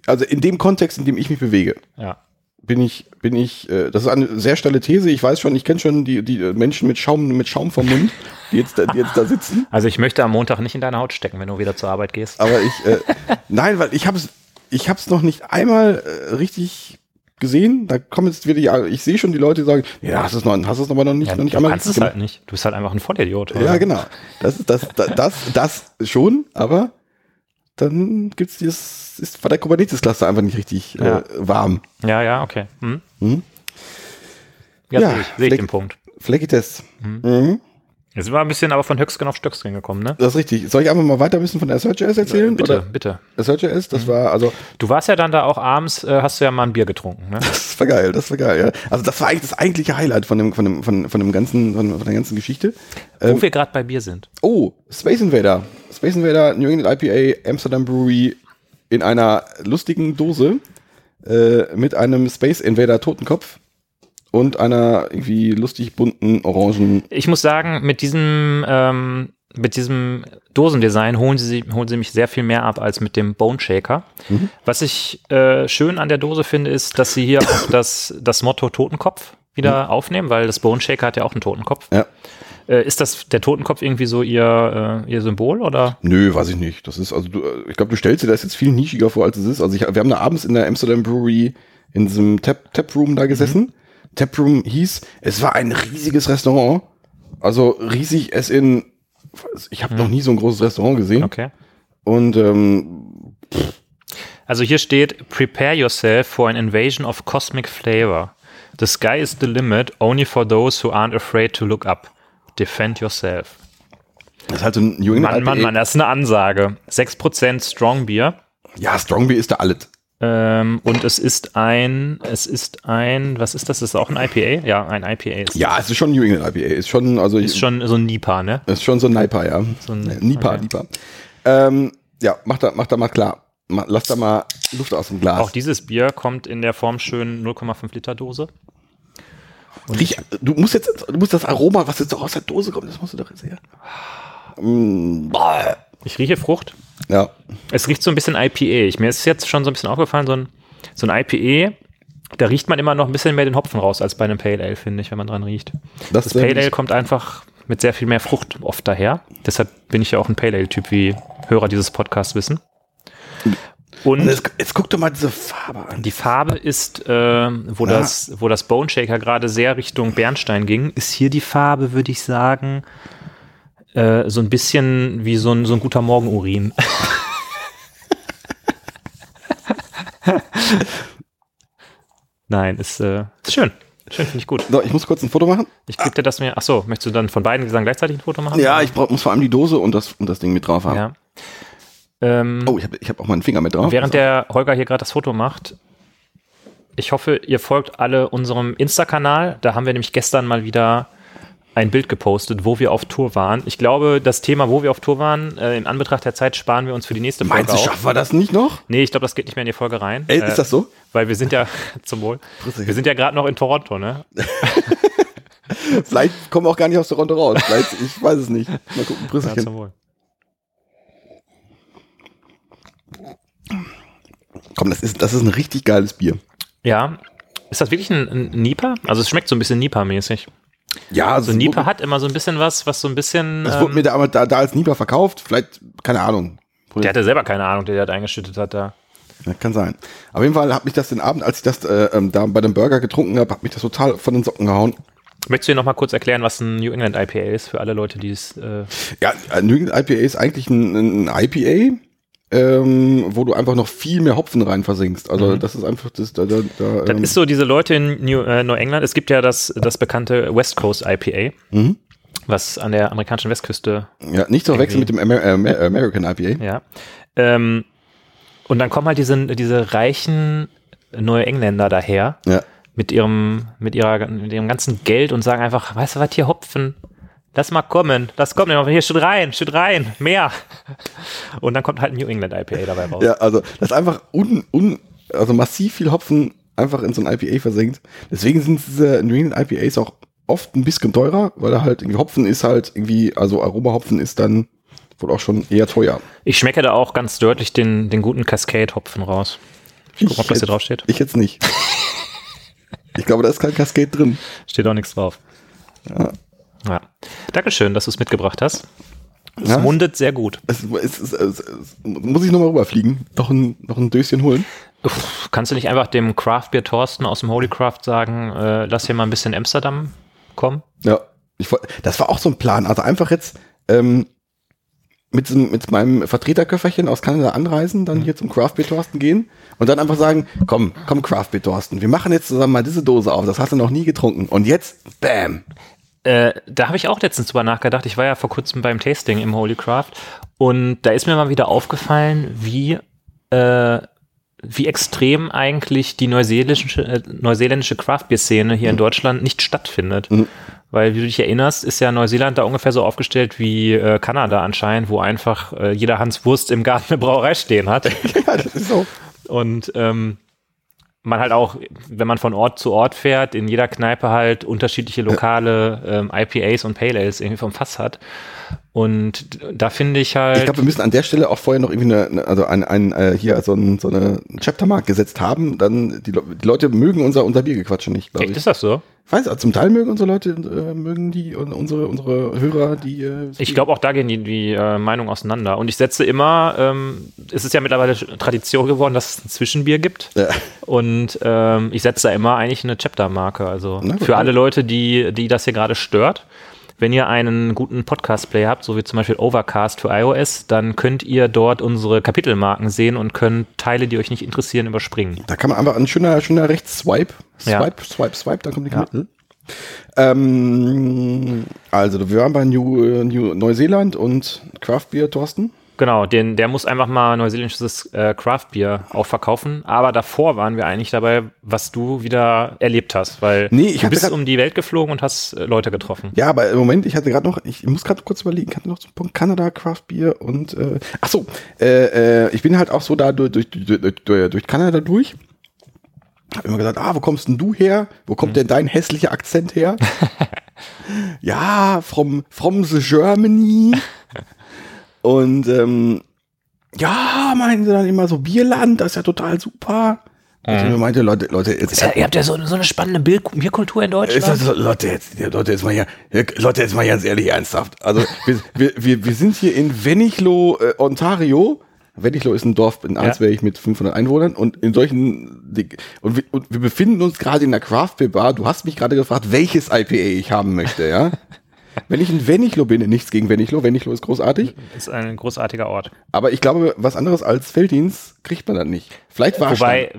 also in dem Kontext, in dem ich mich bewege. Ja. Bin ich, bin ich, äh, das ist eine sehr steile These. Ich weiß schon, ich kenne schon die, die Menschen mit Schaum, mit Schaum vom Mund, die jetzt, da, die jetzt da sitzen. Also ich möchte am Montag nicht in deine Haut stecken, wenn du wieder zur Arbeit gehst. Aber ich, äh, nein, weil ich habe es, ich habe es noch nicht einmal äh, richtig gesehen. Da kommen jetzt wieder die, ich sehe schon die Leute, die sagen, ja, hast du es noch, hast du es aber noch nicht, ja, noch nicht du einmal kannst es halt nicht. Du bist halt einfach ein Vollidiot. Oder? Ja, genau. Das ist das, das, das, das schon, aber dann gibt's dieses, ist bei der Kubernetes-Cluster einfach nicht richtig äh, ja. äh, warm. Ja, ja, okay. Hm. Hm? Ja, ja sehe ich, seh ich den Punkt. Flecki-Test. Hm. Mhm. Jetzt wir ein bisschen aber von Höchstgen auf Stöcksken gekommen, ne? Das ist richtig. Soll ich einfach mal weiter ein bisschen von SRJS erzählen? Ja, bitte, oder? bitte. SRJS, das mhm. war also. Du warst ja dann da auch abends, äh, hast du ja mal ein Bier getrunken, ne? <laughs> Das war geil, das war geil, ja. Also das war eigentlich das eigentliche Highlight von dem, von dem, von, von dem ganzen, von, von der ganzen Geschichte. Wo ähm, wir gerade bei Bier sind. Oh, Space Invader. Space Invader, New England IPA, Amsterdam Brewery in einer lustigen Dose äh, mit einem Space Invader Totenkopf und einer irgendwie lustig bunten orangen. Ich muss sagen, mit diesem ähm, mit diesem Dosendesign holen sie, holen sie mich sehr viel mehr ab als mit dem Bone Shaker. Mhm. Was ich äh, schön an der Dose finde, ist, dass sie hier auch das, das Motto Totenkopf wieder mhm. aufnehmen, weil das Bone Shaker hat ja auch einen Totenkopf. Ja. Äh, ist das der Totenkopf irgendwie so ihr, äh, ihr Symbol oder? Nö, weiß ich nicht. Das ist also, du, äh, ich glaube, du stellst dir das jetzt viel nischiger vor, als es ist. Also ich, wir haben da abends in der Amsterdam Brewery in diesem Tap, Tap Room da gesessen. Mhm. Tap Room hieß, es war ein riesiges Restaurant. Also riesig es in, ich habe mhm. noch nie so ein großes Restaurant gesehen. Okay. Und ähm, also hier steht, prepare yourself for an invasion of cosmic flavor. The sky is the limit only for those who aren't afraid to look up. Defend yourself. Das ist halt so ein New England Mann, Mann, Mann, das ist eine Ansage. 6% Strong Beer. Ja, Strong Beer ist da alles. Ähm, und es ist ein, es ist ein, was ist das? Ist das auch ein IPA? Ja, ein IPA ist. Ja, es ist schon ein New England IPA. Ist schon, also. Ist schon so ein Nipa, ne? Ist schon so ein Nipa, ja. So ein, Nipa, okay. Nipa. Ähm, ja, mach da, mach da mal klar. Lass da mal Luft aus dem Glas. Auch dieses Bier kommt in der Form schön 0,5 Liter Dose. Riech, du musst jetzt, du musst das Aroma, was jetzt auch aus der Dose kommt, das musst du doch jetzt her. Mm, ich rieche Frucht. Ja. Es riecht so ein bisschen IPA. Ich, mir ist jetzt schon so ein bisschen aufgefallen, so ein, so ein IPA, da riecht man immer noch ein bisschen mehr den Hopfen raus als bei einem Pale Ale, finde ich, wenn man dran riecht. Das, das Pale Ale kommt einfach mit sehr viel mehr Frucht oft daher. Deshalb bin ich ja auch ein Pale Ale-Typ, wie Hörer dieses Podcasts wissen. Und, Und jetzt, jetzt, guck doch mal diese Farbe an. Die Farbe ist, äh, wo, ja. das, wo das Bone Shaker gerade sehr Richtung Bernstein ging, ist hier die Farbe, würde ich sagen, äh, so ein bisschen wie so ein, so ein guter Morgenurin. <laughs> Nein, ist, äh, ist schön. Schön, finde ich gut. So, ich muss kurz ein Foto machen. Ich gebe dir das mir. Achso, möchtest du dann von beiden Gesang gleichzeitig ein Foto machen? Ja, ich brauch, muss vor allem die Dose und das, und das Ding mit drauf haben. Ja. Ähm, oh, ich habe ich hab auch meinen Finger mit drauf. Während der Holger hier gerade das Foto macht, ich hoffe, ihr folgt alle unserem Insta-Kanal. Da haben wir nämlich gestern mal wieder ein Bild gepostet, wo wir auf Tour waren. Ich glaube, das Thema, wo wir auf Tour waren, äh, in Anbetracht der Zeit sparen wir uns für die nächste Folge Meinst du, schaffen wir das nicht noch? Nee, ich glaube, das geht nicht mehr in die Folge rein. Ey, äh, ist das so? Weil wir sind ja, <laughs> zum Wohl, wir sind ja gerade noch in Toronto, ne? <laughs> Vielleicht kommen wir auch gar nicht aus Toronto raus. Vielleicht, ich weiß es nicht. Mal gucken, Prüsschen. Ja, zum Wohl. Komm, das ist, das ist ein richtig geiles Bier. Ja. Ist das wirklich ein, ein Nipa? Also es schmeckt so ein bisschen Nipa-mäßig. Ja, also so Nipa hat immer so ein bisschen was, was so ein bisschen. Das wurde ähm, mir da, da, da als Nipa verkauft, vielleicht, keine Ahnung. Der hatte selber keine Ahnung, der das eingeschüttet hat da. Ja, kann sein. Auf jeden Fall hat mich das den Abend, als ich das äh, ähm, da bei dem Burger getrunken habe, hat mich das total von den Socken gehauen. Möchtest du dir noch mal kurz erklären, was ein New England IPA ist für alle Leute, die es. Äh ja, New England IPA ist eigentlich ein, ein IPA, ähm, wo du einfach noch viel mehr Hopfen rein versinkst. Also mhm. das ist einfach das. Da, da, da, das ähm ist so diese Leute in New, äh, England. Es gibt ja das, das bekannte West Coast IPA. Mhm. Was an der amerikanischen Westküste. Ja, nicht zu verwechseln mit dem Amer Amer American IPA. Ja. Ähm, und dann kommen halt diese, diese reichen neue Engländer daher. Ja. Mit ihrem, mit ihrer, mit ihrem ganzen Geld und sagen einfach, weißt du was, hier Hopfen, lass mal kommen, lass kommen, hier steht rein, steht rein, mehr. Und dann kommt halt ein New England IPA dabei raus. Ja, also das ist einfach un, un, also massiv viel Hopfen einfach in so ein IPA versenkt. Deswegen sind diese New England IPAs auch oft ein bisschen teurer, weil er halt irgendwie Hopfen ist halt irgendwie, also Aromahopfen ist dann wohl auch schon eher teuer. Ich schmecke da auch ganz deutlich den, den guten Cascade-Hopfen raus. Ich guck, ob das hier drauf steht. Ich jetzt nicht. <laughs> ich glaube, da ist kein Cascade drin. Steht auch nichts drauf. Ja. Ja. Dankeschön, dass du es mitgebracht hast. Es ja, mundet sehr gut. Es, es, es, muss ich nochmal rüberfliegen? Noch ein, noch ein Döschen holen? Uff, kannst du nicht einfach dem Craftbeer Thorsten aus dem Holy Craft sagen, äh, lass hier mal ein bisschen Amsterdam kommen? Ja, ich, das war auch so ein Plan. Also einfach jetzt ähm, mit, mit meinem Vertreterköfferchen aus Kanada anreisen, dann mhm. hier zum Craftbeer Thorsten gehen und dann einfach sagen, komm, komm Craftbeer Thorsten, wir machen jetzt zusammen mal diese Dose auf, das hast du noch nie getrunken. Und jetzt, bam, äh, da habe ich auch letztens drüber nachgedacht. Ich war ja vor kurzem beim Tasting im Holy Craft und da ist mir mal wieder aufgefallen, wie, äh, wie extrem eigentlich die neuseeländische, äh, neuseeländische Craft-Bier-Szene hier mhm. in Deutschland nicht stattfindet. Mhm. Weil, wie du dich erinnerst, ist ja Neuseeland da ungefähr so aufgestellt wie äh, Kanada anscheinend, wo einfach äh, jeder Hans Wurst im Garten eine Brauerei stehen hat. <laughs> ja, das ist so. Und ähm, man halt auch, wenn man von Ort zu Ort fährt, in jeder Kneipe halt unterschiedliche lokale ähm, IPAs und Pale Ales irgendwie vom Fass hat. Und da finde ich halt. Ich glaube, wir müssen an der Stelle auch vorher noch irgendwie eine, also ein, ein äh, hier so, ein, so eine Chaptermark gesetzt haben. Dann die, die Leute mögen unser, unser Biergequatsche nicht, glaube ich. Ist das so? weiß, zum Teil mögen unsere Leute, äh, mögen die unsere, unsere Hörer, die. Äh, ich glaube, auch da gehen die, die äh, Meinungen auseinander. Und ich setze immer, ähm, es ist ja mittlerweile Tradition geworden, dass es ein Zwischenbier gibt. Ja. Und ähm, ich setze da immer eigentlich eine Chapter-Marke. Also Na, für alle Leute, die, die das hier gerade stört. Wenn ihr einen guten Podcast-Player habt, so wie zum Beispiel Overcast für iOS, dann könnt ihr dort unsere Kapitelmarken sehen und könnt Teile, die euch nicht interessieren, überspringen. Da kann man einfach ein schöner, schöner Rechts-Swipe, Swipe, ja. Swipe, Swipe, da kommt die Kapitel. Ja. Ähm, also, wir waren bei New, äh, New Neuseeland und Craft Beer, Thorsten. Genau, den, der muss einfach mal neuseeländisches äh, Craft Beer auch verkaufen. Aber davor waren wir eigentlich dabei, was du wieder erlebt hast, weil nee, ich du bist um die Welt geflogen und hast äh, Leute getroffen. Ja, aber im Moment, ich hatte gerade noch, ich muss gerade kurz überlegen, ich hatte noch zum Punkt Kanada Craft Beer und äh, ach so, äh, äh, ich bin halt auch so da durch, durch, durch, durch, durch Kanada durch. Hab immer gesagt, ah, wo kommst denn du her? Wo kommt hm. denn dein hässlicher Akzent her? <laughs> ja, from, from the Germany. <laughs> Und ähm, ja, meinen sie dann immer so Bierland, das ist ja total super. Mhm. Ich meinte, Leute, Leute, jetzt, ja, ihr habt ja so, so eine spannende Bierkultur in Deutschland. So, Leute, jetzt, Leute, jetzt mal hier, Leute, jetzt mal ganz ehrlich ernsthaft. Also wir, wir, wir, wir sind hier in Weniglo, äh, Ontario. Weniglo ist ein Dorf in Arnsberg ja. mit 500 Einwohnern und in solchen und wir, und wir befinden uns gerade in der Craft Beer Bar. Du hast mich gerade gefragt, welches IPA ich haben möchte, ja? <laughs> Wenn ich in Weniglo bin, nichts gegen Weniglo, Weniglo ist großartig. Ist ein großartiger Ort. Aber ich glaube, was anderes als Felddienst kriegt man dann nicht. Vielleicht war Wobei,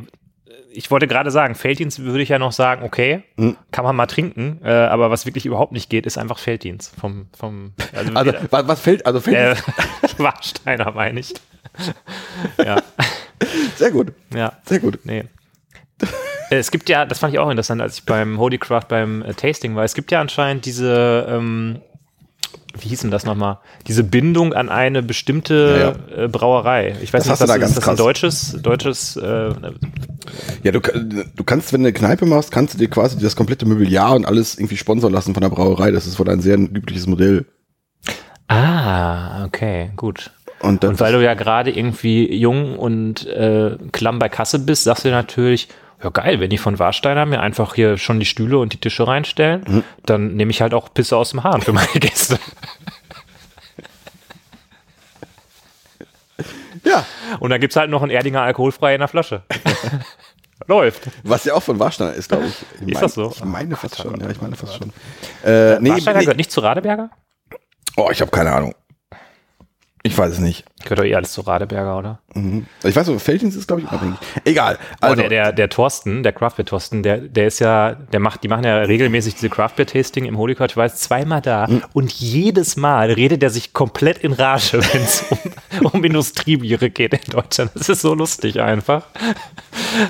ich wollte gerade sagen, Felddienst würde ich ja noch sagen, okay, hm. kann man mal trinken, äh, aber was wirklich überhaupt nicht geht, ist einfach Felddienst. Vom, vom, also, also was, was fällt, also Felddienst? Äh, <laughs> Warsteiner meine ich. ja. <laughs> Sehr gut. Ja. Sehr gut. Nee. Äh, es gibt ja, das fand ich auch interessant, als ich beim Holy Craft beim äh, Tasting war. Es gibt ja anscheinend diese, ähm, wie hieß denn das nochmal? Diese Bindung an eine bestimmte ja, ja. Äh, Brauerei. Ich weiß das nicht, was da ist das ein deutsches, deutsches äh, Ja, du, du kannst, wenn du eine Kneipe machst, kannst du dir quasi das komplette Mobiliar und alles irgendwie sponsern lassen von der Brauerei. Das ist wohl ein sehr übliches Modell. Ah, okay, gut. Und, und weil du ja gerade irgendwie jung und äh, klamm bei Kasse bist, sagst du natürlich, ja geil, wenn die von Warsteiner mir einfach hier schon die Stühle und die Tische reinstellen, mhm. dann nehme ich halt auch Pisse aus dem Hahn für meine Gäste. Ja. Und dann gibt es halt noch einen Erdinger alkoholfrei in der Flasche. <laughs> Läuft. Was ja auch von Warsteiner ist, glaube ich. ich. Ist mein, das so? Ich meine fast schon. Ja, ich meine fast schon. Äh, nee, Warsteiner nee. gehört nicht zu Radeberger? Oh, ich habe keine Ahnung. Ich weiß es nicht. Gehört doch eh alles zu Radeberger, oder? Mhm. Ich weiß so, Feldins ist, glaube ich, unabhängig. Egal. Also. Oh, der, der, der Thorsten, der Craftbeer Thorsten, der, der ist ja, der macht, die machen ja regelmäßig diese Craftbeer Tasting im Holy Court, ich weiß, zweimal da. Mhm. Und jedes Mal redet er sich komplett in Rage, <laughs> wenn es um, um Industriebiere geht in Deutschland. Das ist so lustig einfach.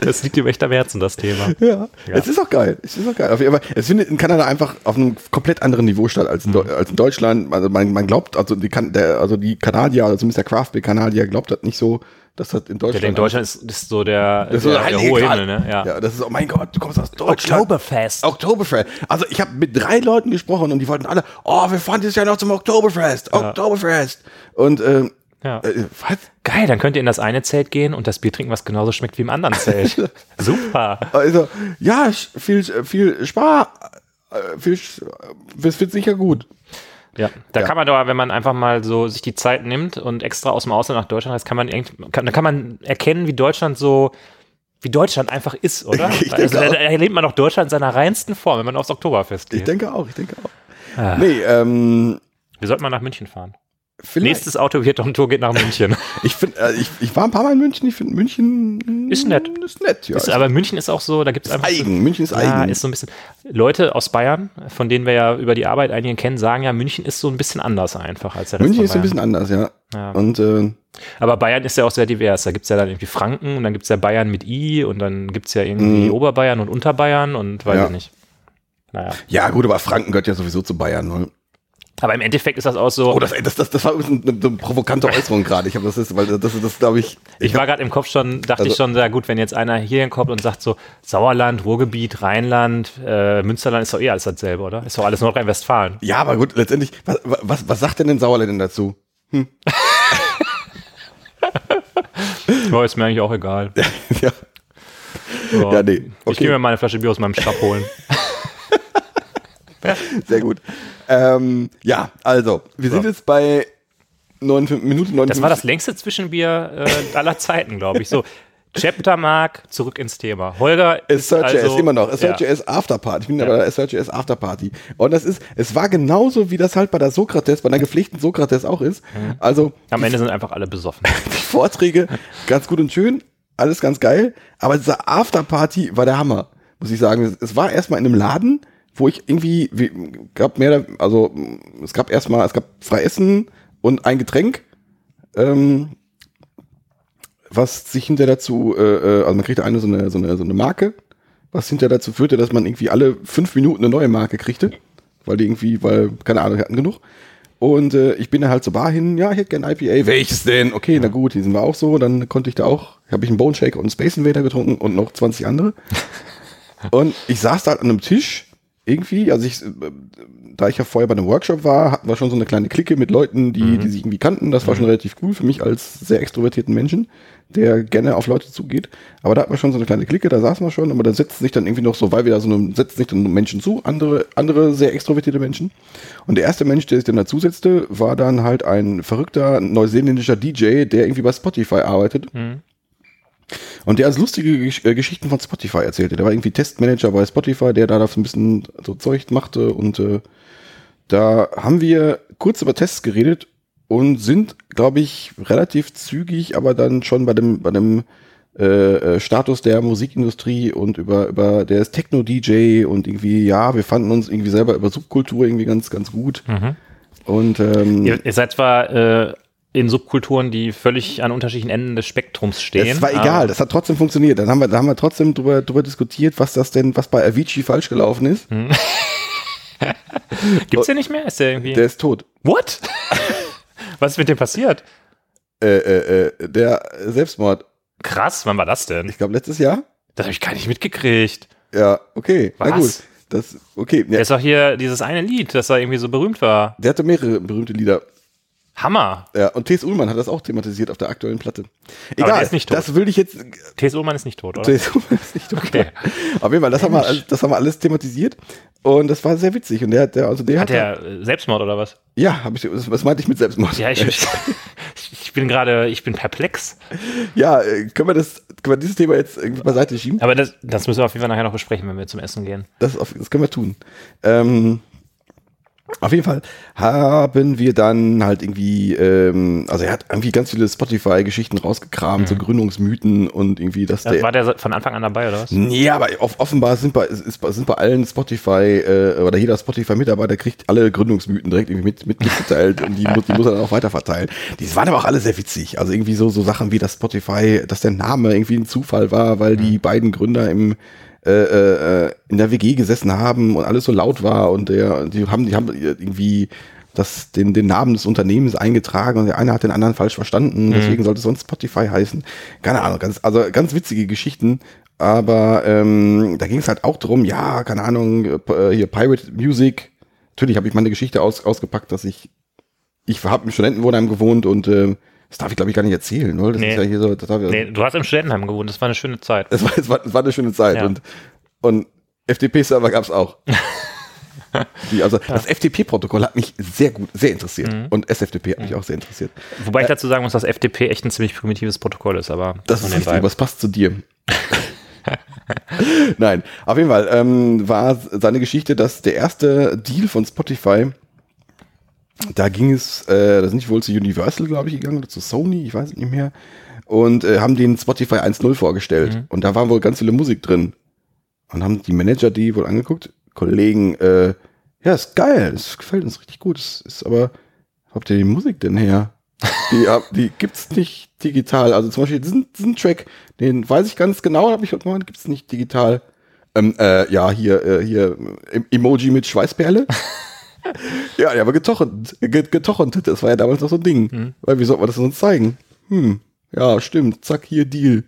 Das liegt ihm echt am Herzen, das Thema. Ja. ja. Es ist auch geil. Es ist auch geil. Aber es findet in Kanada einfach auf einem komplett anderen Niveau statt als in, mhm. als in Deutschland. Also man, man glaubt, also die, der, also die Kanadier, also zumindest der Craftbeer Kanadier glaubt das nicht so das hat in Deutschland. Ja, in Deutschland ist, ist so der, ist so der, der hohe Himmel, ne? Ja. ja, das ist, oh mein Gott, du kommst aus Deutschland. Oktoberfest. Oktoberfest. Also ich habe mit drei Leuten gesprochen und die wollten alle, oh, wir fahren dieses Jahr noch zum Oktoberfest. Ja. Oktoberfest. Und ähm, ja. Äh, was? Geil, dann könnt ihr in das eine Zelt gehen und das Bier trinken, was genauso schmeckt wie im anderen Zelt. <laughs> Super. Also, ja, viel, viel Spar, äh, viel, es wird sicher gut. Ja, da ja. kann man doch, wenn man einfach mal so sich die Zeit nimmt und extra aus dem Ausland nach Deutschland heißt, kann man, kann, da kann man erkennen, wie Deutschland so, wie Deutschland einfach ist, <laughs> oder? Also, da, da erlebt man doch Deutschland in seiner reinsten Form, wenn man aufs Oktoberfest geht. Ich denke auch, ich denke auch. Ah. Nee, ähm. Wir sollten mal nach München fahren. Vielleicht. Nächstes Auto wird on Tour geht nach München. <laughs> ich finde, äh, ich, ich war ein paar Mal in München. Ich finde München ist nett. Ist nett, ja. Ist, aber München ist auch so, da gibt es einfach eigen. So, München ist ja, eigen. ist so ein bisschen. Leute aus Bayern, von denen wir ja über die Arbeit einige kennen, sagen ja, München ist so ein bisschen anders einfach als der München ist ein bisschen anders, ja. ja. Und äh, aber Bayern ist ja auch sehr divers. Da gibt es ja dann irgendwie Franken und dann gibt es ja Bayern mit I und dann gibt es ja irgendwie mhm. Oberbayern und Unterbayern und weiß ja. ich nicht. Naja. Ja, gut, aber Franken gehört ja sowieso zu Bayern. Ne? Aber im Endeffekt ist das auch so. Oh, das, das, das, das war eine, eine provokante Äußerung gerade. Ich habe das ist, weil das, das, das glaube ich. Ich, ich war gerade im Kopf schon, dachte also, ich schon, sehr gut, wenn jetzt einer hier hinkommt und sagt so Sauerland, Ruhrgebiet, Rheinland, äh, Münsterland ist doch eh alles dasselbe, oder? Ist doch alles Nordrhein-Westfalen. Ja, aber gut, letztendlich, was, was, was sagt denn den Sauerländern dazu? Hm. <laughs> oh, ist mir eigentlich auch egal. <laughs> ja. So, ja, nee. Okay. Ich gehe mir mal eine Flasche Bier aus meinem Stab holen. <laughs> Sehr gut. Ähm, ja, also, wir so. sind jetzt bei 59 Minuten 59. Das war das längste Zwischenbier äh, aller Zeiten, glaube ich. So, Chapter Mark, zurück ins Thema. Holger ist also, immer noch. Assert.js ja. Afterparty. Ich bin ja. bei der Assert.js Afterparty. Und das ist, es war genauso, wie das halt bei der Sokrates, bei der gepflegten Sokrates auch ist. Mhm. Also. Am Ende sind einfach alle besoffen. <laughs> Die Vorträge, ganz gut und schön, alles ganz geil. Aber dieser Afterparty war der Hammer, muss ich sagen. Es war erstmal in einem Laden, wo ich irgendwie, wie, gab mehr, also es gab erstmal, es gab zwei Essen und ein Getränk, ähm, was sich hinter dazu, äh, äh, also man kriegte eine so eine, so eine so eine Marke, was hinter dazu führte, dass man irgendwie alle fünf Minuten eine neue Marke kriegte, weil die irgendwie, weil, keine Ahnung, hatten genug. Und äh, ich bin dann halt zur Bar hin, ja, ich hätte gerne IPA. Welches denn? Okay, na gut, die sind wir auch so. Dann konnte ich da auch, habe ich einen Bone Shake und einen Space Invader getrunken und noch 20 andere. <laughs> und ich saß da halt an einem Tisch irgendwie, also ich, da ich ja vorher bei einem Workshop war, hatten wir schon so eine kleine Clique mit Leuten, die, mhm. die sich irgendwie kannten. Das war mhm. schon relativ cool für mich als sehr extrovertierten Menschen, der gerne auf Leute zugeht. Aber da hatten wir schon so eine kleine Clique, da saßen wir schon, aber da setzten sich dann irgendwie noch so, weil wir da so eine, setzten sich dann Menschen zu, andere, andere sehr extrovertierte Menschen. Und der erste Mensch, der sich dann dazu setzte, war dann halt ein verrückter neuseeländischer DJ, der irgendwie bei Spotify arbeitet. Mhm und der als lustige Gesch äh, Geschichten von Spotify erzählte. Der war irgendwie Testmanager bei Spotify, der da so ein bisschen so Zeug machte. Und äh, da haben wir kurz über Tests geredet und sind, glaube ich, relativ zügig, aber dann schon bei dem, bei dem äh, äh, Status der Musikindustrie und über, über der ist Techno-DJ und irgendwie, ja, wir fanden uns irgendwie selber über Subkultur irgendwie ganz, ganz gut. Mhm. Und ähm, ihr, ihr seid zwar äh, in Subkulturen, die völlig an unterschiedlichen Enden des Spektrums stehen. Das war egal, das hat trotzdem funktioniert. Dann haben wir, da haben wir trotzdem drüber, drüber diskutiert, was das denn, was bei Avicii falsch gelaufen ist. Hm. <laughs> Gibt's den nicht mehr? Ist der irgendwie? Der ist tot. What? <laughs> was ist mit dem passiert? Äh, äh, äh, der Selbstmord. Krass, wann war das denn? Ich glaube letztes Jahr. Das habe ich gar nicht mitgekriegt. Ja, okay. Was? Na gut. Das, okay. Ja. Der ist auch hier dieses eine Lied, das da irgendwie so berühmt war. Der hatte mehrere berühmte Lieder. Hammer. Ja, und T.S. Ullmann hat das auch thematisiert auf der aktuellen Platte. Egal, ist nicht tot. das will ich jetzt. T.S. Ullmann ist nicht tot, oder? T.S. Ullmann ist nicht tot. Okay. <laughs> Auf jeden Fall, das haben, wir, das haben wir alles thematisiert. Und das war sehr witzig. Und der, der, also der hat. Hat der Selbstmord oder was? Ja, hab ich, was meinte ich mit Selbstmord? Ja, <laughs> ich, ich bin gerade, ich bin perplex. Ja, äh, können wir das, können wir dieses Thema jetzt irgendwie beiseite schieben? Aber das, das müssen wir auf jeden Fall nachher noch besprechen, wenn wir zum Essen gehen. Das, das können wir tun. Ähm, auf jeden Fall haben wir dann halt irgendwie, ähm, also er hat irgendwie ganz viele Spotify-Geschichten rausgekramt, mhm. so Gründungsmythen und irgendwie, dass der. War der von Anfang an dabei, oder was? Nee, aber offenbar sind bei, ist, sind bei allen Spotify äh, oder jeder Spotify-Mitarbeiter kriegt alle Gründungsmythen direkt irgendwie mit, mitgeteilt und die, muss, die muss er dann auch weiterverteilen. Die waren aber auch alle sehr witzig. Also irgendwie so, so Sachen wie das Spotify, dass der Name irgendwie ein Zufall war, weil mhm. die beiden Gründer im äh, äh, in der WG gesessen haben und alles so laut war und der, die haben, die haben irgendwie das, den, den Namen des Unternehmens eingetragen und der eine hat den anderen falsch verstanden, mhm. deswegen sollte es sonst Spotify heißen. Keine Ahnung, ganz, also ganz witzige Geschichten. Aber ähm, da ging es halt auch drum, ja, keine Ahnung, äh, hier Pirate Music. Natürlich habe ich meine Geschichte aus, ausgepackt, dass ich, ich habe im Studentenwohnheim gewohnt und äh, das darf ich, glaube ich, gar nicht erzählen, oder? Das nee. ist ja hier so, das darf ich, nee, du hast im Studentenheim gewohnt, das war eine schöne Zeit. Es war, es war, es war eine schöne Zeit. Ja. Und, und FTP-Server gab es auch. <laughs> Die, also ja. das FTP-Protokoll hat mich sehr gut, sehr interessiert. Mhm. Und SFTP hat mich mhm. auch sehr interessiert. Wobei ich äh, dazu sagen muss, dass FTP echt ein ziemlich primitives Protokoll ist, aber. Das ist richtig, aber es passt zu dir. <laughs> Nein, auf jeden Fall ähm, war seine Geschichte, dass der erste Deal von Spotify da ging es, äh, da sind die wohl zu Universal, glaube ich, gegangen oder zu Sony, ich weiß es nicht mehr. Und äh, haben den Spotify 1.0 vorgestellt. Mhm. Und da war wohl ganz viele Musik drin. Und haben die Manager die wohl angeguckt, Kollegen, äh, ja, ist geil, das gefällt uns richtig gut. Das ist aber, habt ihr die Musik denn her? <laughs> Die, die gibt's nicht digital. Also zum Beispiel diesen, diesen Track, den weiß ich ganz genau, habe ich heute mal, gibt's nicht digital. Ähm, äh, ja, hier, äh, hier Emoji mit Schweißperle. <laughs> <laughs> ja, aber getochend, getochend, das war ja damals noch so ein Ding. Mhm. Weil wie soll man das sonst zeigen? Hm, ja, stimmt, zack, hier Deal.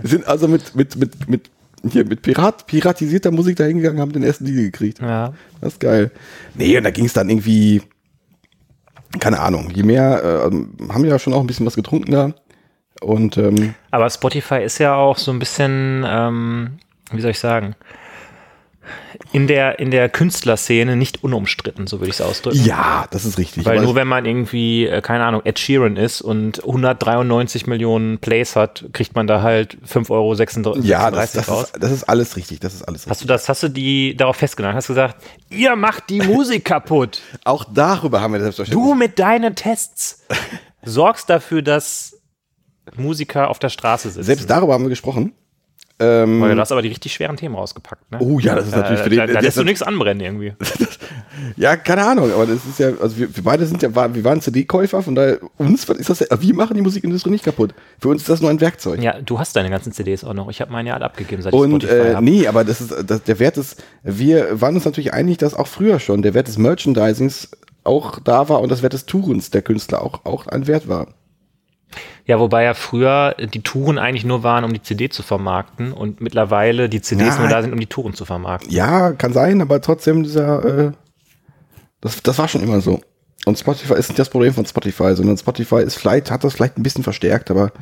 Wir <laughs> sind also mit, mit, mit, mit, hier, mit Pirat, piratisierter Musik da hingegangen, haben den ersten Deal gekriegt. Ja. Das ist geil. Nee, und da ging es dann irgendwie, keine Ahnung, je mehr, äh, haben wir ja schon auch ein bisschen was getrunken da. Und, ähm, Aber Spotify ist ja auch so ein bisschen, ähm, wie soll ich sagen, in der, in der Künstlerszene nicht unumstritten, so würde ich es ausdrücken. Ja, das ist richtig. Weil nur wenn man irgendwie, äh, keine Ahnung, Ed Sheeran ist und 193 Millionen Plays hat, kriegt man da halt 5,36 Euro ja, das, das raus. Ist, das ist alles richtig, das ist alles richtig. Hast du das, hast du die darauf festgenommen? Hast du gesagt, ihr macht die Musik kaputt. <laughs> Auch darüber haben wir selbstverständlich. Du mit deinen Tests <laughs> sorgst dafür, dass Musiker auf der Straße sitzen. Selbst darüber haben wir gesprochen. Ähm, Weil du hast aber die richtig schweren Themen rausgepackt. Ne? Oh ja, das ist natürlich für den. Da, da lässt du nichts anbrennen irgendwie. <laughs> ja, keine Ahnung, aber das ist ja, also wir, wir beide sind ja, wir waren CD-Käufer, von daher, uns ist das, wir machen die Musikindustrie nicht kaputt. Für uns ist das nur ein Werkzeug. Ja, du hast deine ganzen CDs auch noch. Ich habe meine ja alle abgegeben, seit Und, ich Spotify äh, nee, aber das ist, das, der Wert ist, wir waren uns natürlich einig, dass auch früher schon der Wert des Merchandisings auch da war und das Wert des Tourens der Künstler auch, auch ein Wert war. Ja, wobei ja früher die Touren eigentlich nur waren, um die CD zu vermarkten und mittlerweile die CDs ja, nur da sind, um die Touren zu vermarkten. Ja, kann sein, aber trotzdem dieser, äh, das, das war schon immer so. Und Spotify ist nicht das Problem von Spotify, sondern Spotify ist vielleicht, hat das vielleicht ein bisschen verstärkt, aber,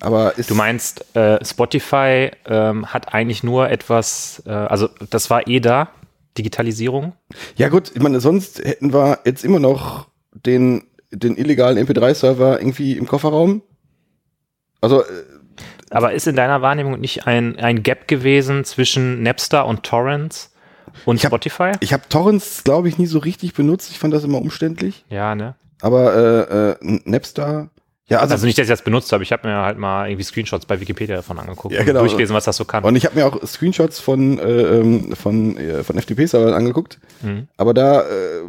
aber ist. Du meinst, äh, Spotify ähm, hat eigentlich nur etwas, äh, also das war eh da, Digitalisierung? Ja, gut, ich meine, sonst hätten wir jetzt immer noch den den illegalen MP3-Server irgendwie im Kofferraum. Also. Äh, Aber ist in deiner Wahrnehmung nicht ein, ein Gap gewesen zwischen Napster und Torrents? Und ich hab, Spotify? Ich habe Torrents, glaube ich, nie so richtig benutzt. Ich fand das immer umständlich. Ja, ne? Aber äh, äh, Napster, ja, also, also nicht, dass ich das benutzt habe. Ich habe mir halt mal irgendwie Screenshots bei Wikipedia davon angeguckt ja, genau. und durchgelesen, was das so kann. Und ich habe mir auch Screenshots von äh, ähm, von äh, von FTP-Servern angeguckt. Mhm. Aber da äh,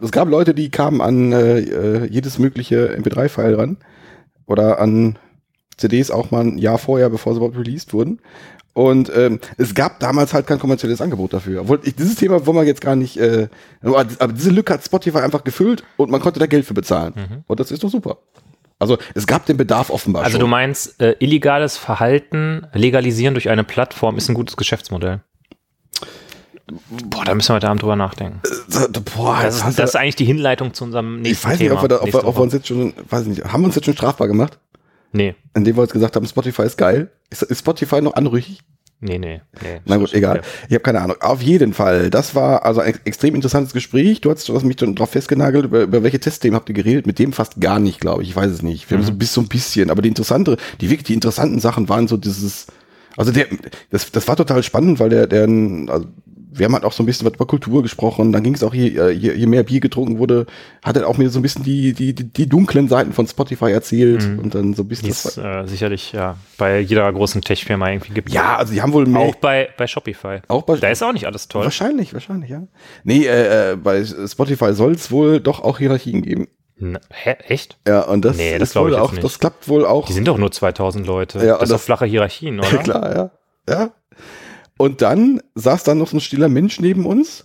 es gab Leute, die kamen an äh, äh jedes mögliche MP3-File ran oder an CDs auch mal ein Jahr vorher, bevor sie überhaupt released wurden. Und ähm, es gab damals halt kein kommerzielles Angebot dafür. Obwohl ich, dieses Thema wollen wir jetzt gar nicht, äh, aber diese Lücke hat Spotify einfach gefüllt und man konnte da Geld für bezahlen. Mhm. Und das ist doch super. Also es gab den Bedarf offenbar. Also schon. du meinst, äh, illegales Verhalten legalisieren durch eine Plattform ist ein gutes Geschäftsmodell? Boah, da müssen wir heute Abend drüber nachdenken. Äh, boah, das, ist, das ist eigentlich die Hinleitung zu unserem nächsten Thema. Ich weiß nicht, Thema, ob, wir, da, ob, wir, ob wir uns jetzt schon, weiß nicht, haben wir uns jetzt schon strafbar gemacht? Nee. Indem wir uns gesagt haben, Spotify ist geil. Ist, ist Spotify noch anrüchig? Nee, nee, nee. Na gut, egal. Ja. Ich habe keine Ahnung. Auf jeden Fall. Das war also ein extrem interessantes Gespräch. Du hast, du hast mich dann drauf festgenagelt, über, über welche Testthemen habt ihr geredet? Mit dem fast gar nicht, glaube ich. Ich weiß es nicht. Wir mhm. haben so bis so ein bisschen. Aber die interessante, die wirklich die interessanten Sachen waren so dieses, also der, das, das war total spannend, weil der, der, also wir haben halt auch so ein bisschen über Kultur gesprochen. Dann ging es auch, je, äh, je, je mehr Bier getrunken wurde, hat er auch mir so ein bisschen die, die, die, die dunklen Seiten von Spotify erzählt mhm. und dann so ein bisschen. Es äh, sicherlich ja bei jeder großen Tech-Firma irgendwie gibt. Ja, also die haben wohl mehr. Auch bei, bei Shopify. Auch bei Da ist auch nicht alles toll. Wahrscheinlich, wahrscheinlich, ja. Nee, äh, äh bei Spotify soll es wohl doch auch Hierarchien geben. Na, hä, echt? Ja, und das, nee, das glaube ich auch, nicht. das klappt wohl auch. Die sind doch nur 2000 Leute. Ja, das ist doch flache Hierarchien, <laughs> oder? Klar, ja. Ja, und dann saß da noch so ein stiller Mensch neben uns.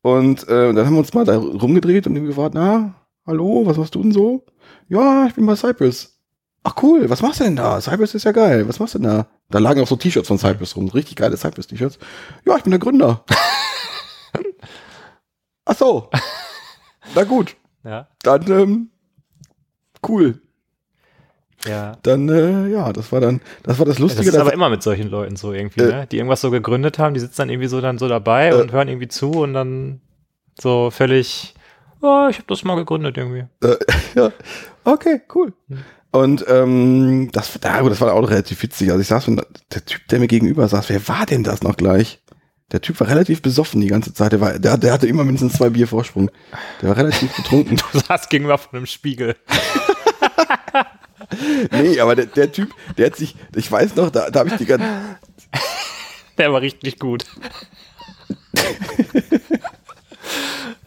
Und äh, dann haben wir uns mal da rumgedreht und ihm gefragt, na, hallo, was machst du denn so? Ja, ich bin bei Cypress. Ach cool, was machst du denn da? Cypress ist ja geil. Was machst du denn da? Da lagen auch so T-Shirts von Cypress rum, richtig geile Cypress-T-Shirts. Ja, ich bin der Gründer. <laughs> Ach so. <laughs> Na gut. Ja. Dann ähm, cool. Ja. Dann, äh, ja, das war dann, das war das Lustige. Das ist aber immer mit solchen Leuten so irgendwie, äh, ne? die irgendwas so gegründet haben, die sitzen dann irgendwie so dann so dabei äh, und hören irgendwie zu und dann so völlig, oh, ich habe das mal gegründet irgendwie. Äh, <laughs> ja, okay, cool. Hm. Und ähm, das, das war auch relativ witzig. Also ich saß und der Typ, der mir gegenüber saß, wer war denn das noch gleich? Der Typ war relativ besoffen die ganze Zeit. Der, war, der, der hatte immer mindestens zwei Bier Vorsprung. Der war relativ betrunken. <laughs> Du saß gegenüber von einem Spiegel. <laughs> nee, aber der, der, Typ, der hat sich, ich weiß noch, da, da habe ich die ganze. Der war richtig gut.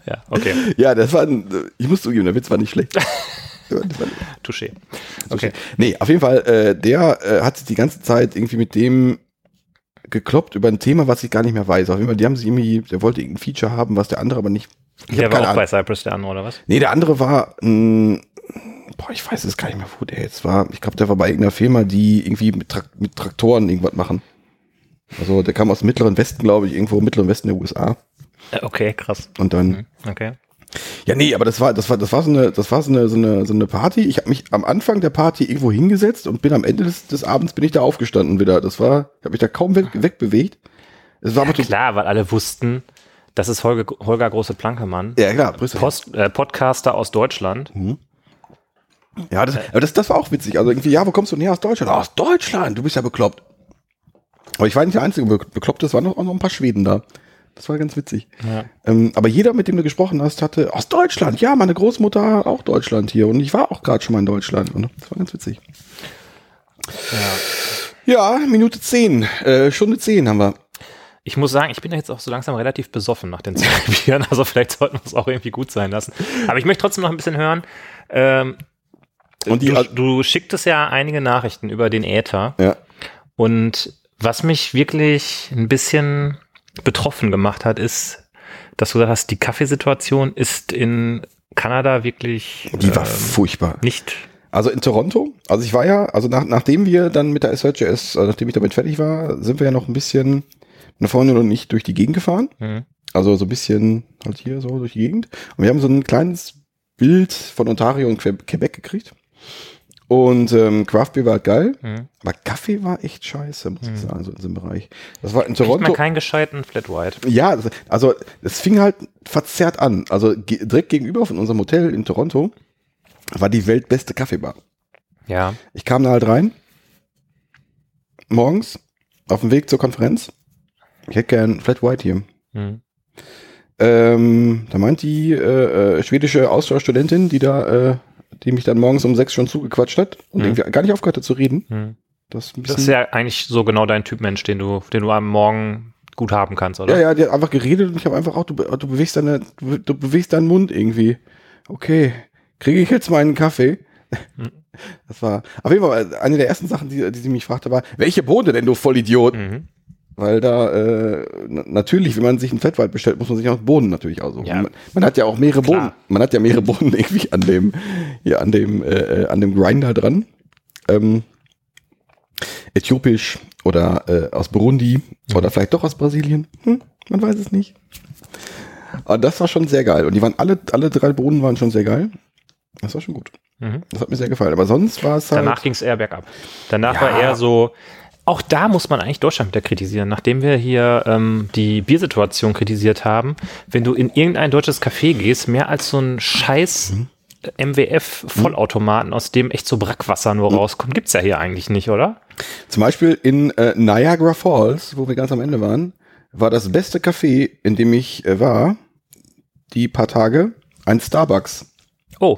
ja, okay. Ja, das war ein, ich muss zugeben, der Witz war nicht schlecht. <laughs> Touché. Okay. Nee, auf jeden Fall, äh, der äh, hat sich die ganze Zeit irgendwie mit dem gekloppt über ein Thema, was ich gar nicht mehr weiß. Auf jeden Fall, die haben sich irgendwie, der wollte irgendein Feature haben, was der andere aber nicht. Der war auch bei Cypress der andere, oder was? Nee, der andere war, mh, boah, ich weiß es gar nicht mehr, wo der jetzt war. Ich glaube, der war bei irgendeiner Firma, die irgendwie mit, Tra mit Traktoren irgendwas machen. Also der kam aus dem Mittleren Westen, glaube ich, irgendwo im Mittleren Westen der USA. Okay, krass. Und dann. Mhm, okay. Ja, nee, aber das war, das war, das war so eine, das war so eine, so eine, so eine Party. Ich habe mich am Anfang der Party irgendwo hingesetzt und bin am Ende des, des Abends bin ich da aufgestanden wieder. Das war, ich habe mich da kaum weg, wegbewegt. Es war ja, klar, weil alle wussten, das ist Holger, Holger Große Plankemann. Ja, klar. Post, äh, Podcaster aus Deutschland. Mhm. Ja, das, aber das, das war auch witzig. Also irgendwie, ja, wo kommst du näher aus Deutschland? Aus Deutschland, du bist ja bekloppt. Aber ich war nicht der Einzige bekloppt, es waren noch, auch noch ein paar Schweden da. Das war ganz witzig. Ja. Ähm, aber jeder, mit dem du gesprochen hast, hatte aus Deutschland. Ja, meine Großmutter auch Deutschland hier. Und ich war auch gerade schon mal in Deutschland. Und das war ganz witzig. Ja, ja Minute zehn, äh, Stunde zehn haben wir. Ich muss sagen, ich bin ja jetzt auch so langsam relativ besoffen nach den <laughs> zwei Bieren. Also vielleicht sollten wir es auch irgendwie gut sein lassen. Aber ich möchte trotzdem noch ein bisschen hören. Ähm, und die, du, du schicktest ja einige Nachrichten über den Äther. Ja. Und was mich wirklich ein bisschen betroffen gemacht hat, ist, dass du gesagt hast, die Kaffeesituation ist in Kanada wirklich. Die war ähm, furchtbar. Nicht. Also in Toronto, also ich war ja, also nach, nachdem wir dann mit der SRJS, also nachdem ich damit fertig war, sind wir ja noch ein bisschen, nach vorne und nicht durch die Gegend gefahren. Mhm. Also so ein bisschen halt hier so durch die Gegend. Und wir haben so ein kleines Bild von Ontario und Quebec gekriegt. Und ähm, Craft Beer war geil, mhm. aber Kaffee war echt scheiße, muss mhm. ich sagen, so in diesem Bereich. Das war in Toronto. Kriegt man keinen gescheiten Flat White. Ja, also es fing halt verzerrt an. Also direkt gegenüber von unserem Hotel in Toronto war die weltbeste Kaffeebar. Ja. Ich kam da halt rein, morgens, auf dem Weg zur Konferenz. Ich hätte gern Flat White hier. Mhm. Ähm, da meint die äh, äh, schwedische Austauschstudentin, die da äh, die mich dann morgens um sechs schon zugequatscht hat und mhm. irgendwie gar nicht aufgehört hat zu reden. Mhm. Das, das, ist ja eigentlich so genau dein Typ Mensch, den du, den du am Morgen gut haben kannst, oder? Ja, ja, die hat einfach geredet und ich habe einfach auch, du, du bewegst deine, du, du, bewegst deinen Mund irgendwie. Okay, kriege ich jetzt meinen Kaffee? Mhm. Das war auf jeden Fall eine der ersten Sachen, die, die sie mich fragte, war, welche Bohne denn, du Vollidiot? Mhm. Weil da äh, natürlich, wenn man sich einen Fettwald bestellt, muss man sich auch Bohnen natürlich aussuchen. Ja. Man, man, hat ja auch mehrere Klar. Bohnen. Man hat ja mehrere Bohnen <laughs> irgendwie an dem, hier an dem, äh, äh, an dem Grinder dran. Ähm, äthiopisch oder äh, aus Burundi mhm. oder vielleicht doch aus Brasilien. Hm, man weiß es nicht. Aber das war schon sehr geil. Und die waren alle, alle drei Bohnen waren schon sehr geil. Das war schon gut. Mhm. Das hat mir sehr gefallen. Aber sonst war es halt. Danach ging es eher bergab. Danach ja. war eher so, auch da muss man eigentlich Deutschland wieder kritisieren. Nachdem wir hier ähm, die Biersituation kritisiert haben, wenn du in irgendein deutsches Café gehst, mehr als so ein scheiß mhm. MWF-Vollautomaten, aus dem echt so Brackwasser nur mhm. rauskommt, gibt es ja hier eigentlich nicht, oder? Zum Beispiel in äh, Niagara Falls, wo wir ganz am Ende waren, war das beste Café, in dem ich äh, war, die paar Tage, ein Starbucks. Oh,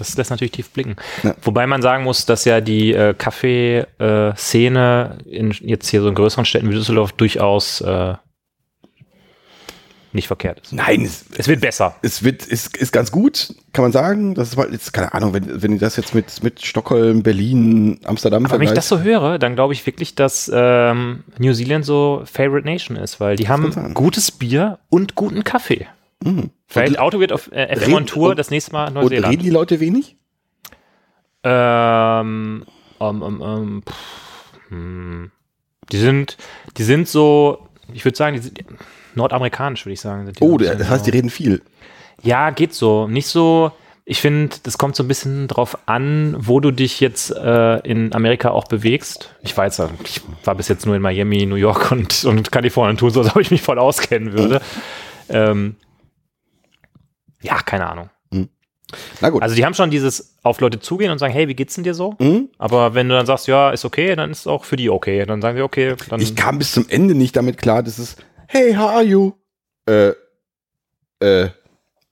das lässt natürlich tief blicken. Ja. Wobei man sagen muss, dass ja die äh, Kaffeeszene in jetzt hier so in größeren Städten wie Düsseldorf durchaus äh, nicht verkehrt ist. Nein, es, es wird besser. Es wird, ist, ist ganz gut, kann man sagen. Das ist jetzt, keine Ahnung, wenn, wenn ich das jetzt mit, mit Stockholm, Berlin, Amsterdam Aber wenn ich das so höre, dann glaube ich wirklich, dass ähm, New Zealand so Favorite Nation ist, weil die haben gutes Bier und guten Kaffee. Mhm. Vielleicht Auto wird auf äh, FM on Tour das nächste Mal Neuseeland. Und reden die Leute wenig? Ähm, um, um, um, pff, hm. Die sind, die sind so, ich würde sagen, die sind nordamerikanisch, würde ich sagen. oh, das heißt, die reden viel. Ja, geht so. Nicht so, ich finde, das kommt so ein bisschen drauf an, wo du dich jetzt äh, in Amerika auch bewegst. Ich weiß ja, ich war bis jetzt nur in Miami, New York und, und Kalifornien tun, so als ob ich mich voll auskennen würde. ähm, ja, keine Ahnung. Mhm. Na gut. Also die haben schon dieses auf Leute zugehen und sagen, hey, wie geht's denn dir so? Mhm. Aber wenn du dann sagst, ja, ist okay, dann ist es auch für die okay. Dann sagen sie, okay. Dann ich kam bis zum Ende nicht damit klar, dass es, hey, how are you? Äh, äh,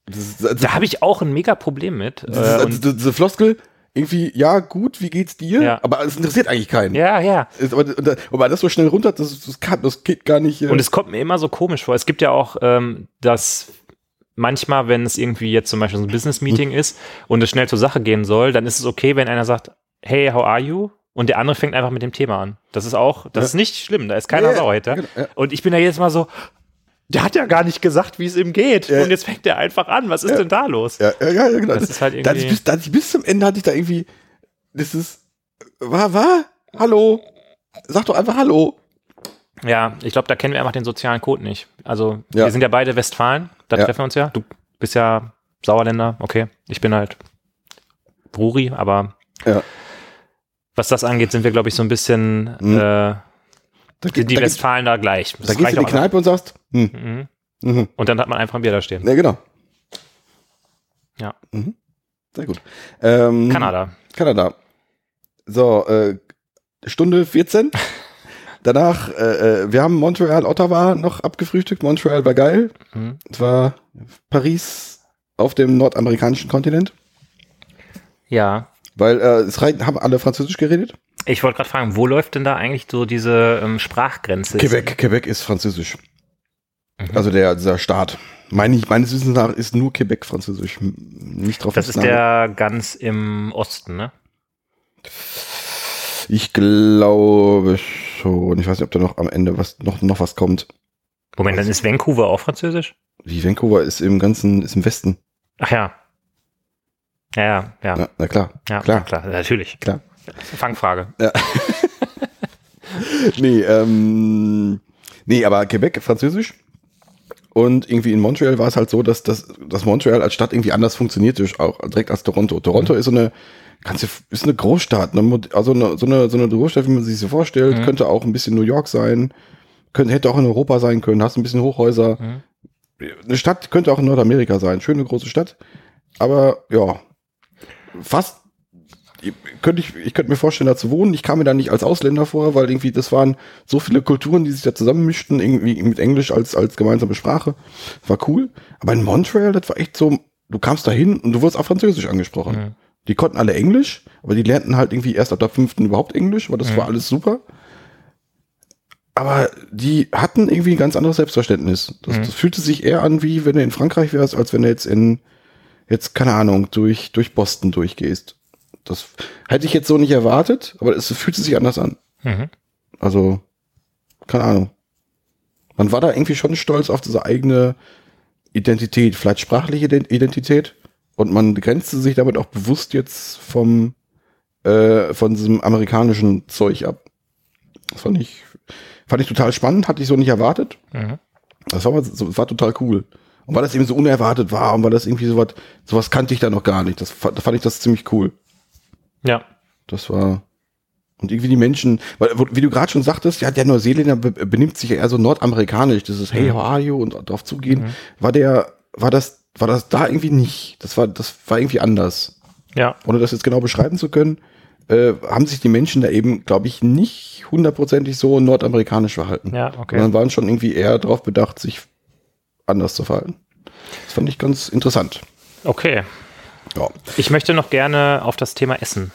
das, das, da habe ich auch ein mega Problem mit. Das, äh, also, diese Floskel, irgendwie, ja, gut, wie geht's dir? Ja. Aber es interessiert eigentlich keinen. Ja, ja. Aber, aber das so schnell runter, das, das, kann, das geht gar nicht. Äh und es kommt mir immer so komisch vor. Es gibt ja auch ähm, das manchmal, wenn es irgendwie jetzt zum Beispiel so ein Business-Meeting ist und es schnell zur Sache gehen soll, dann ist es okay, wenn einer sagt, hey, how are you? und der andere fängt einfach mit dem Thema an. Das ist auch, das ja. ist nicht schlimm, da ist keiner ja, sauer hinter. Genau, ja. Und ich bin da jetzt mal so, der hat ja gar nicht gesagt, wie es ihm geht. Und jetzt fängt er einfach an. Was ist denn da los? Ja, ja, ja, genau. Das ist halt irgendwie. Da, bis, da, bis zum Ende hatte ich da irgendwie, das ist, war, war, hallo, sag doch einfach Hallo. Ja, ich glaube, da kennen wir einfach den sozialen Code nicht. Also, wir sind ja beide Westfalen, da treffen wir uns ja. Du bist ja Sauerländer, okay. Ich bin halt Bruri, aber ja was das angeht, sind wir, glaube ich, so ein bisschen mhm. äh, da, die da Westfalen da gleich. Das da gehst du in die Kneipe und sagst, hm. mhm. Mhm. Und dann hat man einfach ein Bier da stehen. Ja, genau. Ja. Mhm. Sehr gut. Ähm, Kanada. Kanada. So, äh, Stunde 14. <laughs> Danach, äh, äh, wir haben Montreal, Ottawa noch abgefrühstückt. Montreal war geil. Mhm. Es war Paris auf dem nordamerikanischen Kontinent. Ja, weil äh, es haben alle Französisch geredet? Ich wollte gerade fragen, wo läuft denn da eigentlich so diese ähm, Sprachgrenze? Quebec, Quebec ist Französisch. Mhm. Also der, dieser Staat. Meine ich, meines Wissens nach ist nur Quebec Französisch. Nicht drauf. Das ist der ganz im Osten, ne? Ich glaube schon. Ich weiß nicht, ob da noch am Ende was, noch, noch was kommt. Moment, dann ist Vancouver auch Französisch? Wie Vancouver ist im ganzen, ist im Westen. Ach ja. Ja, ja, ja. Na, na klar. Ja, klar. klar, natürlich. Klar. Fangfrage. Ja. <laughs> nee, ähm, nee, aber Quebec, Französisch. Und irgendwie in Montreal war es halt so, dass, dass, dass Montreal als Stadt irgendwie anders funktioniert, auch direkt als Toronto. Toronto mhm. ist so eine, kannst du, ist eine Großstadt, ne? also eine, so, eine, so eine Großstadt, wie man sich so vorstellt, mhm. könnte auch ein bisschen New York sein, könnte, hätte auch in Europa sein können, hast ein bisschen Hochhäuser. Mhm. Eine Stadt könnte auch in Nordamerika sein, schöne große Stadt. Aber ja, fast könnte ich, ich könnte mir vorstellen, da zu wohnen. Ich kam mir da nicht als Ausländer vor, weil irgendwie das waren so viele Kulturen, die sich da zusammenmischten, irgendwie mit Englisch als, als gemeinsame Sprache. War cool. Aber in Montreal, das war echt so, du kamst da hin und du wurdest auch Französisch angesprochen. Mhm. Die konnten alle Englisch, aber die lernten halt irgendwie erst ab der fünften überhaupt Englisch, aber das mhm. war alles super. Aber die hatten irgendwie ein ganz anderes Selbstverständnis. Das, mhm. das fühlte sich eher an, wie wenn du in Frankreich wärst, als wenn du jetzt in, jetzt, keine Ahnung, durch, durch Boston durchgehst. Das hätte ich jetzt so nicht erwartet, aber es fühlt sich anders an. Mhm. Also, keine Ahnung. Man war da irgendwie schon stolz auf diese eigene Identität, vielleicht sprachliche Identität. Und man grenzte sich damit auch bewusst jetzt vom, äh, von diesem amerikanischen Zeug ab. Das fand ich, fand ich total spannend, hatte ich so nicht erwartet. Mhm. Das war, das war total cool. Und weil das eben so unerwartet war und weil das irgendwie sowas, sowas kannte ich da noch gar nicht. Das da fand ich das ziemlich cool. Ja. Das war, und irgendwie die Menschen, weil, wie du gerade schon sagtest, ja, der Neuseeländer benimmt sich ja eher so nordamerikanisch, Das ist hey, how are you und drauf zugehen. Mhm. War der, war das, war das da irgendwie nicht. Das war, das war irgendwie anders. Ja. Ohne das jetzt genau beschreiben zu können, äh, haben sich die Menschen da eben, glaube ich, nicht hundertprozentig so nordamerikanisch verhalten. Ja, okay. Sondern waren schon irgendwie eher darauf bedacht, sich anders zu verhalten. Das fand ich ganz interessant. Okay. Ja. Ich möchte noch gerne auf das Thema Essen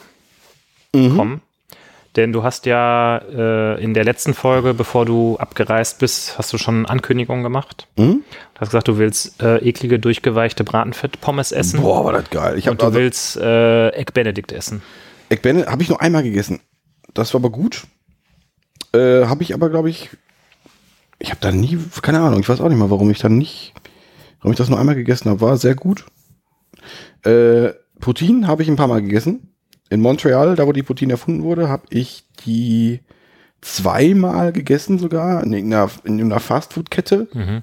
mhm. kommen. Denn du hast ja äh, in der letzten Folge, bevor du abgereist bist, hast du schon Ankündigungen gemacht. Mhm. Du hast gesagt, du willst äh, eklige, durchgeweichte Bratenfett-Pommes essen. Boah, war das geil. Ich Und du also willst äh, Egg Benedict essen. Egg Benedict habe ich nur einmal gegessen. Das war aber gut. Äh, habe ich aber, glaube ich, ich habe da nie, keine Ahnung, ich weiß auch nicht mal, warum ich da nicht, warum ich das nur einmal gegessen habe. War sehr gut. Äh, Poutine habe ich ein paar Mal gegessen. In Montreal, da wo die Poutine erfunden wurde, habe ich die zweimal gegessen sogar in irgendeiner, in einer Fastfood-Kette, mhm.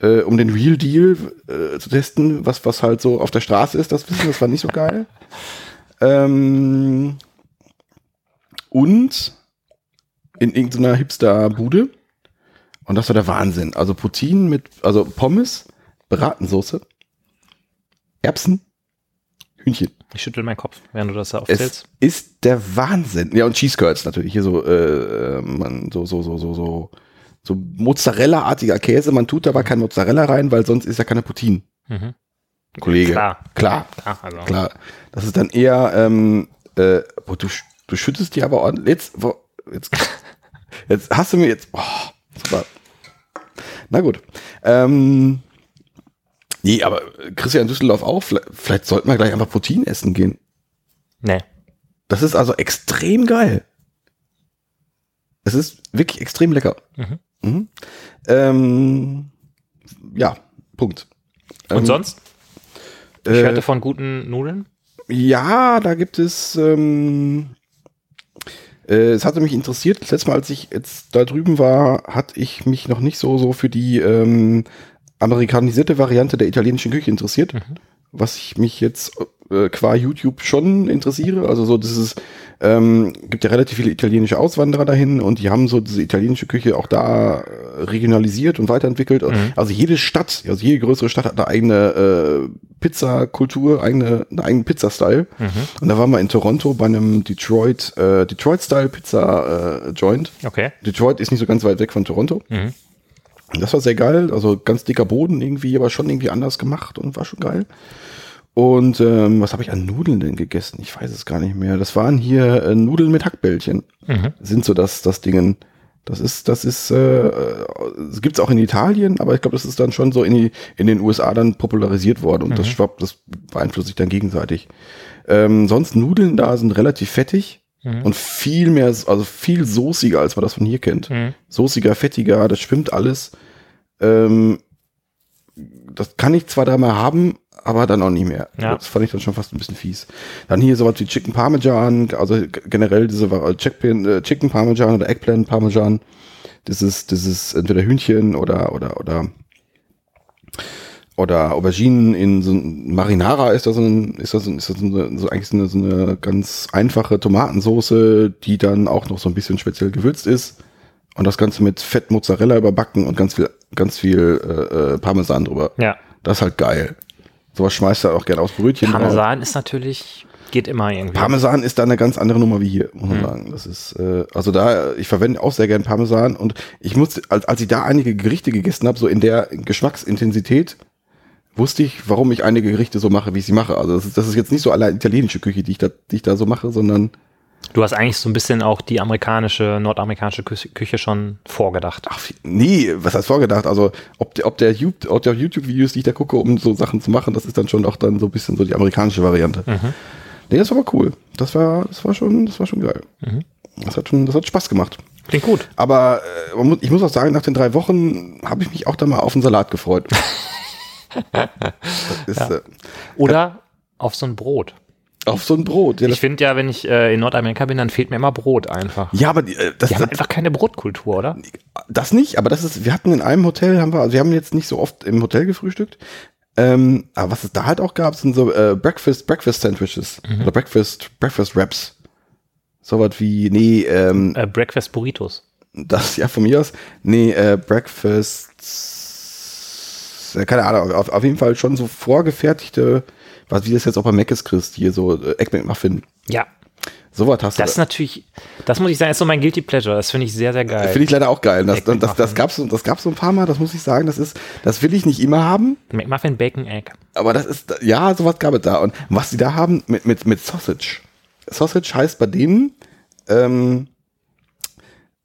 äh, um den Real Deal äh, zu testen, was, was halt so auf der Straße ist, das Wissen, das war nicht so geil. <laughs> Ähm, und in irgendeiner Hipster-Bude und das war der Wahnsinn. Also Poutine mit, also Pommes, Bratensoße, Erbsen, Hühnchen. Ich schüttel meinen Kopf, während du das da aufzählst. Es ist der Wahnsinn. Ja, und Cheese Curds natürlich. Hier so, äh, man, so, so, so, so, so, so Mozzarella-artiger Käse. Man tut aber kein Mozzarella rein, weil sonst ist ja keine Poutine. Mhm. Kollege. Klar. Klar. Klar, also. klar. Das ist dann eher, ähm, äh, boah, du, du schüttest die aber ordentlich. Jetzt, wo, jetzt, <laughs> jetzt hast du mir jetzt, boah, super. Na gut. Ähm, nee, aber Christian Düsseldorf auch. Vielleicht, vielleicht sollten wir gleich einfach Protein essen gehen. Nee. Das ist also extrem geil. Es ist wirklich extrem lecker. Mhm. Mhm. Ähm, ja, Punkt. Und ähm, sonst? Ich äh, hörte von guten Nudeln. Ja, da gibt es. Ähm, äh, es hatte mich interessiert. Das letzte Mal, als ich jetzt da drüben war, hatte ich mich noch nicht so so für die ähm, amerikanisierte Variante der italienischen Küche interessiert. Mhm. Was ich mich jetzt äh, qua YouTube schon interessiere. Also so dieses ähm, gibt ja relativ viele italienische Auswanderer dahin und die haben so diese italienische Küche auch da äh, regionalisiert und weiterentwickelt. Mhm. Also jede Stadt, also jede größere Stadt hat eine eigene äh, Pizzakultur, eigene, einen eigenen Pizza-Style. Mhm. Und da waren wir in Toronto bei einem Detroit, äh, Detroit-Style Pizza äh, Joint. Okay. Detroit ist nicht so ganz weit weg von Toronto. Mhm. Das war sehr geil, also ganz dicker Boden irgendwie, aber schon irgendwie anders gemacht und war schon geil. Und ähm, was habe ich an Nudeln denn gegessen? Ich weiß es gar nicht mehr. Das waren hier äh, Nudeln mit Hackbällchen. Mhm. Sind so das, das Dingen. Das ist, das ist, äh, das gibt's auch in Italien, aber ich glaube, das ist dann schon so in, die, in den USA dann popularisiert worden und mhm. das schwappt, das beeinflusst sich dann gegenseitig. Ähm, sonst Nudeln da sind relativ fettig mhm. und viel mehr, also viel soßiger, als man das von hier kennt. Mhm. Soßiger, fettiger, das schwimmt alles. Ähm, das kann ich zwar dreimal haben, aber dann auch nicht mehr. Ja. Das fand ich dann schon fast ein bisschen fies. Dann hier sowas wie Chicken Parmesan, also generell diese Chicken, äh, Chicken Parmesan oder Eggplant Parmesan. Das ist, das ist entweder Hühnchen oder, oder, oder, oder Auberginen in so ein Marinara ist das, ein, ist das, ein, ist das eine, so eigentlich so eine, so eine ganz einfache Tomatensoße, die dann auch noch so ein bisschen speziell gewürzt ist. Und das Ganze mit Fett Mozzarella überbacken und ganz viel, ganz viel äh, äh Parmesan drüber. Ja. Das ist halt geil. Sowas schmeißt er auch gerne aus Brötchen. Parmesan drauf. ist natürlich, geht immer irgendwie. Parmesan ist da eine ganz andere Nummer wie hier, muss man mhm. sagen. Das ist, äh, also da, ich verwende auch sehr gern Parmesan und ich musste, als, als ich da einige Gerichte gegessen habe, so in der Geschmacksintensität, wusste ich, warum ich einige Gerichte so mache, wie ich sie mache. Also das ist, das ist jetzt nicht so allein italienische Küche, die ich da, die ich da so mache, sondern Du hast eigentlich so ein bisschen auch die amerikanische, nordamerikanische Küche schon vorgedacht. Ach, nee, was heißt vorgedacht? Also, ob der, ob der, der YouTube-Videos, die ich da gucke, um so Sachen zu machen, das ist dann schon auch dann so ein bisschen so die amerikanische Variante. Mhm. Nee, das war aber cool. Das war, das war schon, das war schon geil. Mhm. Das hat schon, das hat Spaß gemacht. Klingt gut. Aber äh, ich muss auch sagen, nach den drei Wochen habe ich mich auch da mal auf einen Salat gefreut. <laughs> ja. äh, Oder auf so ein Brot. Auf so ein Brot. Ja, ich finde ja, wenn ich äh, in Nordamerika bin, dann fehlt mir immer Brot einfach. Ja, aber die, äh, das, die haben das, einfach keine Brotkultur, oder? Das nicht, aber das ist, wir hatten in einem Hotel, haben wir, also wir haben jetzt nicht so oft im Hotel gefrühstückt. Ähm, aber was es da halt auch gab, sind so äh, Breakfast, Breakfast Sandwiches mhm. oder Breakfast, Breakfast Wraps. So was wie, nee, ähm, äh, Breakfast Burritos. Das, ja, von mir aus. Nee, äh, Breakfast, äh, keine Ahnung, auf, auf jeden Fall schon so vorgefertigte was wie das jetzt auch bei Mc's kriegst, hier so äh, Egg McMuffin. Ja. Sowas hast du. Das ist natürlich, das muss ich sagen, ist so mein Guilty Pleasure. Das finde ich sehr, sehr geil. Finde ich leider auch geil. Das, das, das, das gab es das gab's so ein paar Mal, das muss ich sagen. Das ist, das will ich nicht immer haben. McMuffin, Bacon, Egg. Aber das ist, ja, sowas gab es da. Und was die da haben mit, mit, mit Sausage. Sausage heißt bei denen, ähm,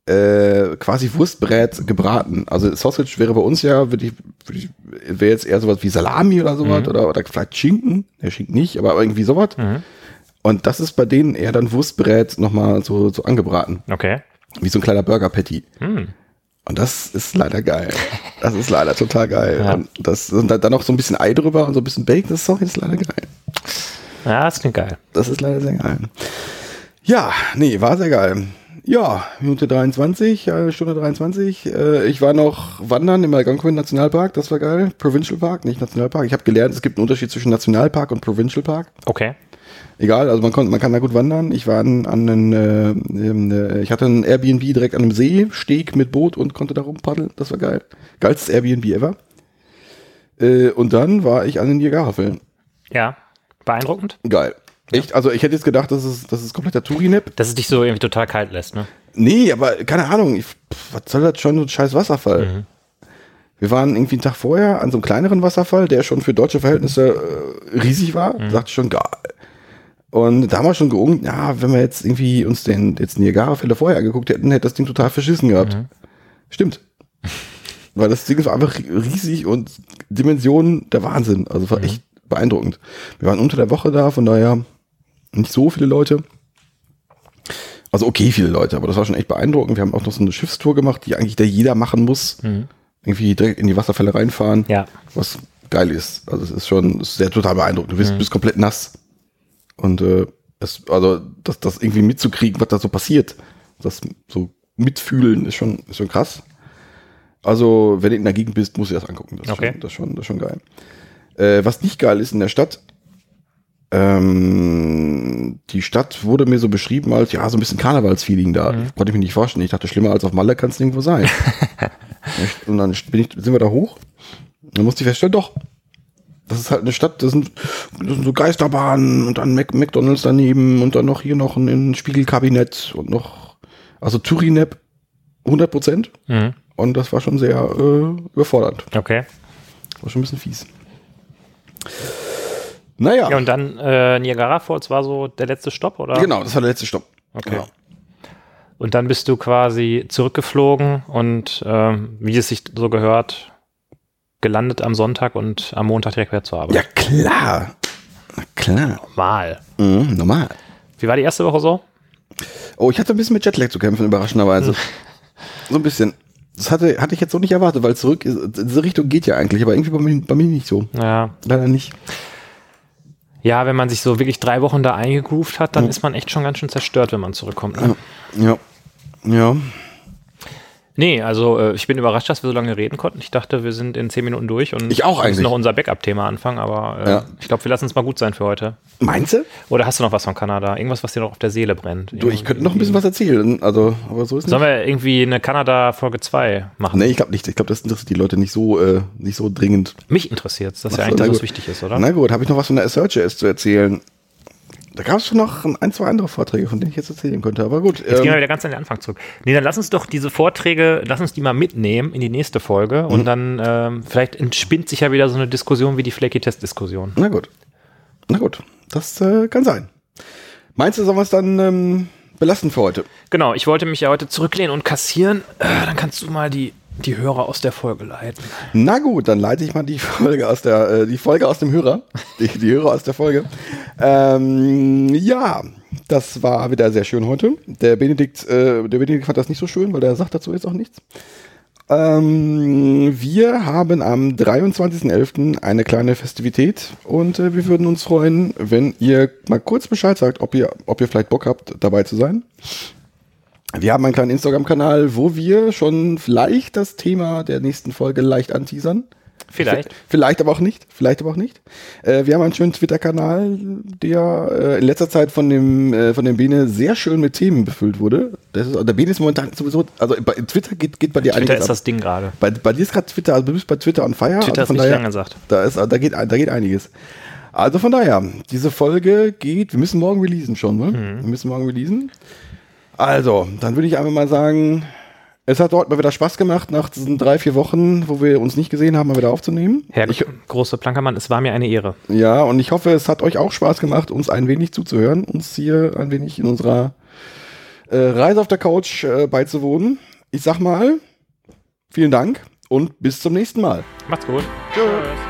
äh, quasi Wurstbrät gebraten. Also Sausage wäre bei uns ja, würde ich, würd ich wäre jetzt eher sowas wie Salami oder sowas mhm. oder, oder vielleicht Schinken. Der Schinken nicht, aber irgendwie sowas. Mhm. Und das ist bei denen eher dann Wurstbrät nochmal so, so angebraten. Okay. Wie so ein kleiner Burger Patty. Mhm. Und das ist leider geil. Das ist leider total geil. Ja. Und das und dann noch so ein bisschen Ei drüber und so ein bisschen Bacon, das ist auch jetzt leider geil. Ja, das klingt geil. Das ist leider sehr geil. Ja, nee, war sehr geil. Ja, Minute 23, äh, Stunde 23. Äh, ich war noch wandern im Algonquin Nationalpark, das war geil. Provincial Park, nicht Nationalpark. Ich habe gelernt, es gibt einen Unterschied zwischen Nationalpark und Provincial Park. Okay. Egal, also man, konnte, man kann da gut wandern. Ich war an, an einen, äh, äh, ich hatte ein Airbnb direkt an einem See, Steg mit Boot und konnte da rumpaddeln. Das war geil. Geilstes Airbnb ever. Äh, und dann war ich an den Niagara-Fällen. Ja, beeindruckend. Geil. Echt? Also ich hätte jetzt gedacht, das ist, das ist kompletter Tourinep. Dass es dich so irgendwie total kalt lässt, ne? Nee, aber keine Ahnung. Ich, pff, was soll das schon, so ein scheiß Wasserfall? Mhm. Wir waren irgendwie einen Tag vorher an so einem kleineren Wasserfall, der schon für deutsche Verhältnisse äh, riesig war. Mhm. Sagte schon, geil. Und da haben wir schon geungt, ja, wenn wir jetzt irgendwie uns den jetzt Niagara-Fälle vorher angeguckt hätten, hätte das Ding total verschissen gehabt. Mhm. Stimmt. <laughs> Weil das Ding war einfach riesig und Dimensionen der Wahnsinn. Also war mhm. echt beeindruckend. Wir waren unter der Woche da, von daher nicht so viele Leute. Also okay, viele Leute, aber das war schon echt beeindruckend. Wir haben auch noch so eine Schiffstour gemacht, die eigentlich da jeder machen muss. Mhm. Irgendwie direkt in die Wasserfälle reinfahren. Ja. Was geil ist. Also es ist schon sehr total beeindruckend. Du bist, mhm. bist komplett nass. Und äh, es, also das, das irgendwie mitzukriegen, was da so passiert, das so mitfühlen, ist schon, ist schon krass. Also, wenn du in der Gegend bist, musst du das angucken. Das ist, okay. schon, das ist, schon, das ist schon geil. Äh, was nicht geil ist in der Stadt, ähm, die Stadt wurde mir so beschrieben als, ja, so ein bisschen Karnevalsfeeling da. Mhm. Konnte ich mir nicht vorstellen. Ich dachte, schlimmer als auf Malle kann es nirgendwo sein. <laughs> und dann bin ich, sind wir da hoch. Dann musste ich feststellen, doch. Das ist halt eine Stadt, das sind, das sind so Geisterbahnen und dann Mac McDonalds daneben und dann noch hier noch ein, Spiegelkabinett und noch, also Turinep 100 Prozent. Mhm. Und das war schon sehr äh, überfordernd. Okay. War schon ein bisschen fies. Naja. Ja, und dann äh, Niagara Falls war so der letzte Stopp, oder? Genau, das war der letzte Stopp. Okay. Genau. Und dann bist du quasi zurückgeflogen und ähm, wie es sich so gehört, gelandet am Sonntag und am Montag direkt wieder zur Arbeit. Ja, klar. Na klar. Normal. Mhm, normal. Wie war die erste Woche so? Oh, ich hatte ein bisschen mit Jetlag zu kämpfen, überraschenderweise. <laughs> so ein bisschen. Das hatte, hatte ich jetzt so nicht erwartet, weil zurück, diese Richtung geht ja eigentlich, aber irgendwie bei mir, bei mir nicht so. Ja. Leider nicht. Ja, wenn man sich so wirklich drei Wochen da eingegroovt hat, dann ja. ist man echt schon ganz schön zerstört, wenn man zurückkommt. Ne? Ja. Ja. Nee, also äh, ich bin überrascht, dass wir so lange reden konnten. Ich dachte, wir sind in zehn Minuten durch und ich auch müssen noch unser Backup-Thema anfangen, aber äh, ja. ich glaube, wir lassen es mal gut sein für heute. Meinst du? Oder hast du noch was von Kanada? Irgendwas, was dir noch auf der Seele brennt? Du, ich könnte noch ein bisschen was erzählen, also, aber so ist Sollen nicht. wir irgendwie eine Kanada-Folge 2 machen? Nee, ich glaube nicht. Ich glaube, das interessiert die Leute nicht so, äh, nicht so dringend. Mich interessiert es, das ist ja eigentlich das, was wichtig ist, oder? Na gut, habe ich noch was von der Search zu erzählen. Da gab es schon noch ein, zwei andere Vorträge, von denen ich jetzt erzählen könnte, aber gut. Jetzt ähm, gehen wir wieder ganz an den Anfang zurück. Nee, dann lass uns doch diese Vorträge, lass uns die mal mitnehmen in die nächste Folge mhm. und dann ähm, vielleicht entspinnt sich ja wieder so eine Diskussion wie die Flaky-Test-Diskussion. Na gut. Na gut, das äh, kann sein. Meinst du, sollen wir es dann ähm, belasten für heute? Genau, ich wollte mich ja heute zurücklehnen und kassieren. Äh, dann kannst du mal die die Hörer aus der Folge leiten. Na gut, dann leite ich mal die Folge aus der, äh, die Folge aus dem Hörer. Die, die Hörer aus der Folge. Ähm, ja, das war wieder sehr schön heute. Der Benedikt, äh, der Benedikt fand das nicht so schön, weil der sagt dazu jetzt auch nichts. Ähm, wir haben am 23.11. eine kleine Festivität und äh, wir würden uns freuen, wenn ihr mal kurz Bescheid sagt, ob ihr, ob ihr vielleicht Bock habt, dabei zu sein. Wir haben einen kleinen Instagram-Kanal, wo wir schon vielleicht das Thema der nächsten Folge leicht anteasern. Vielleicht. Vielleicht aber auch nicht. Vielleicht aber auch nicht. Äh, wir haben einen schönen Twitter-Kanal, der äh, in letzter Zeit von dem, äh, von dem Bene sehr schön mit Themen befüllt wurde. Das ist, der Bene ist momentan sowieso, also bei Twitter geht, geht bei dir Twitter einiges. Twitter ist ab. das Ding gerade. Bei, bei dir ist gerade Twitter, also du bist bei Twitter on fire. Twitter also ist nicht daher, gesagt. Da, ist, da, geht, da geht einiges. Also von daher, diese Folge geht, wir müssen morgen releasen schon, ne? Mhm. Wir müssen morgen releasen. Also, dann würde ich einfach mal sagen, es hat dort mal wieder Spaß gemacht, nach diesen drei, vier Wochen, wo wir uns nicht gesehen haben, mal wieder aufzunehmen. Herr ich, große Plankermann, es war mir eine Ehre. Ja, und ich hoffe, es hat euch auch Spaß gemacht, uns ein wenig zuzuhören, uns hier ein wenig in unserer äh, Reise auf der Couch äh, beizuwohnen. Ich sag mal, vielen Dank und bis zum nächsten Mal. Macht's gut. Tschüss.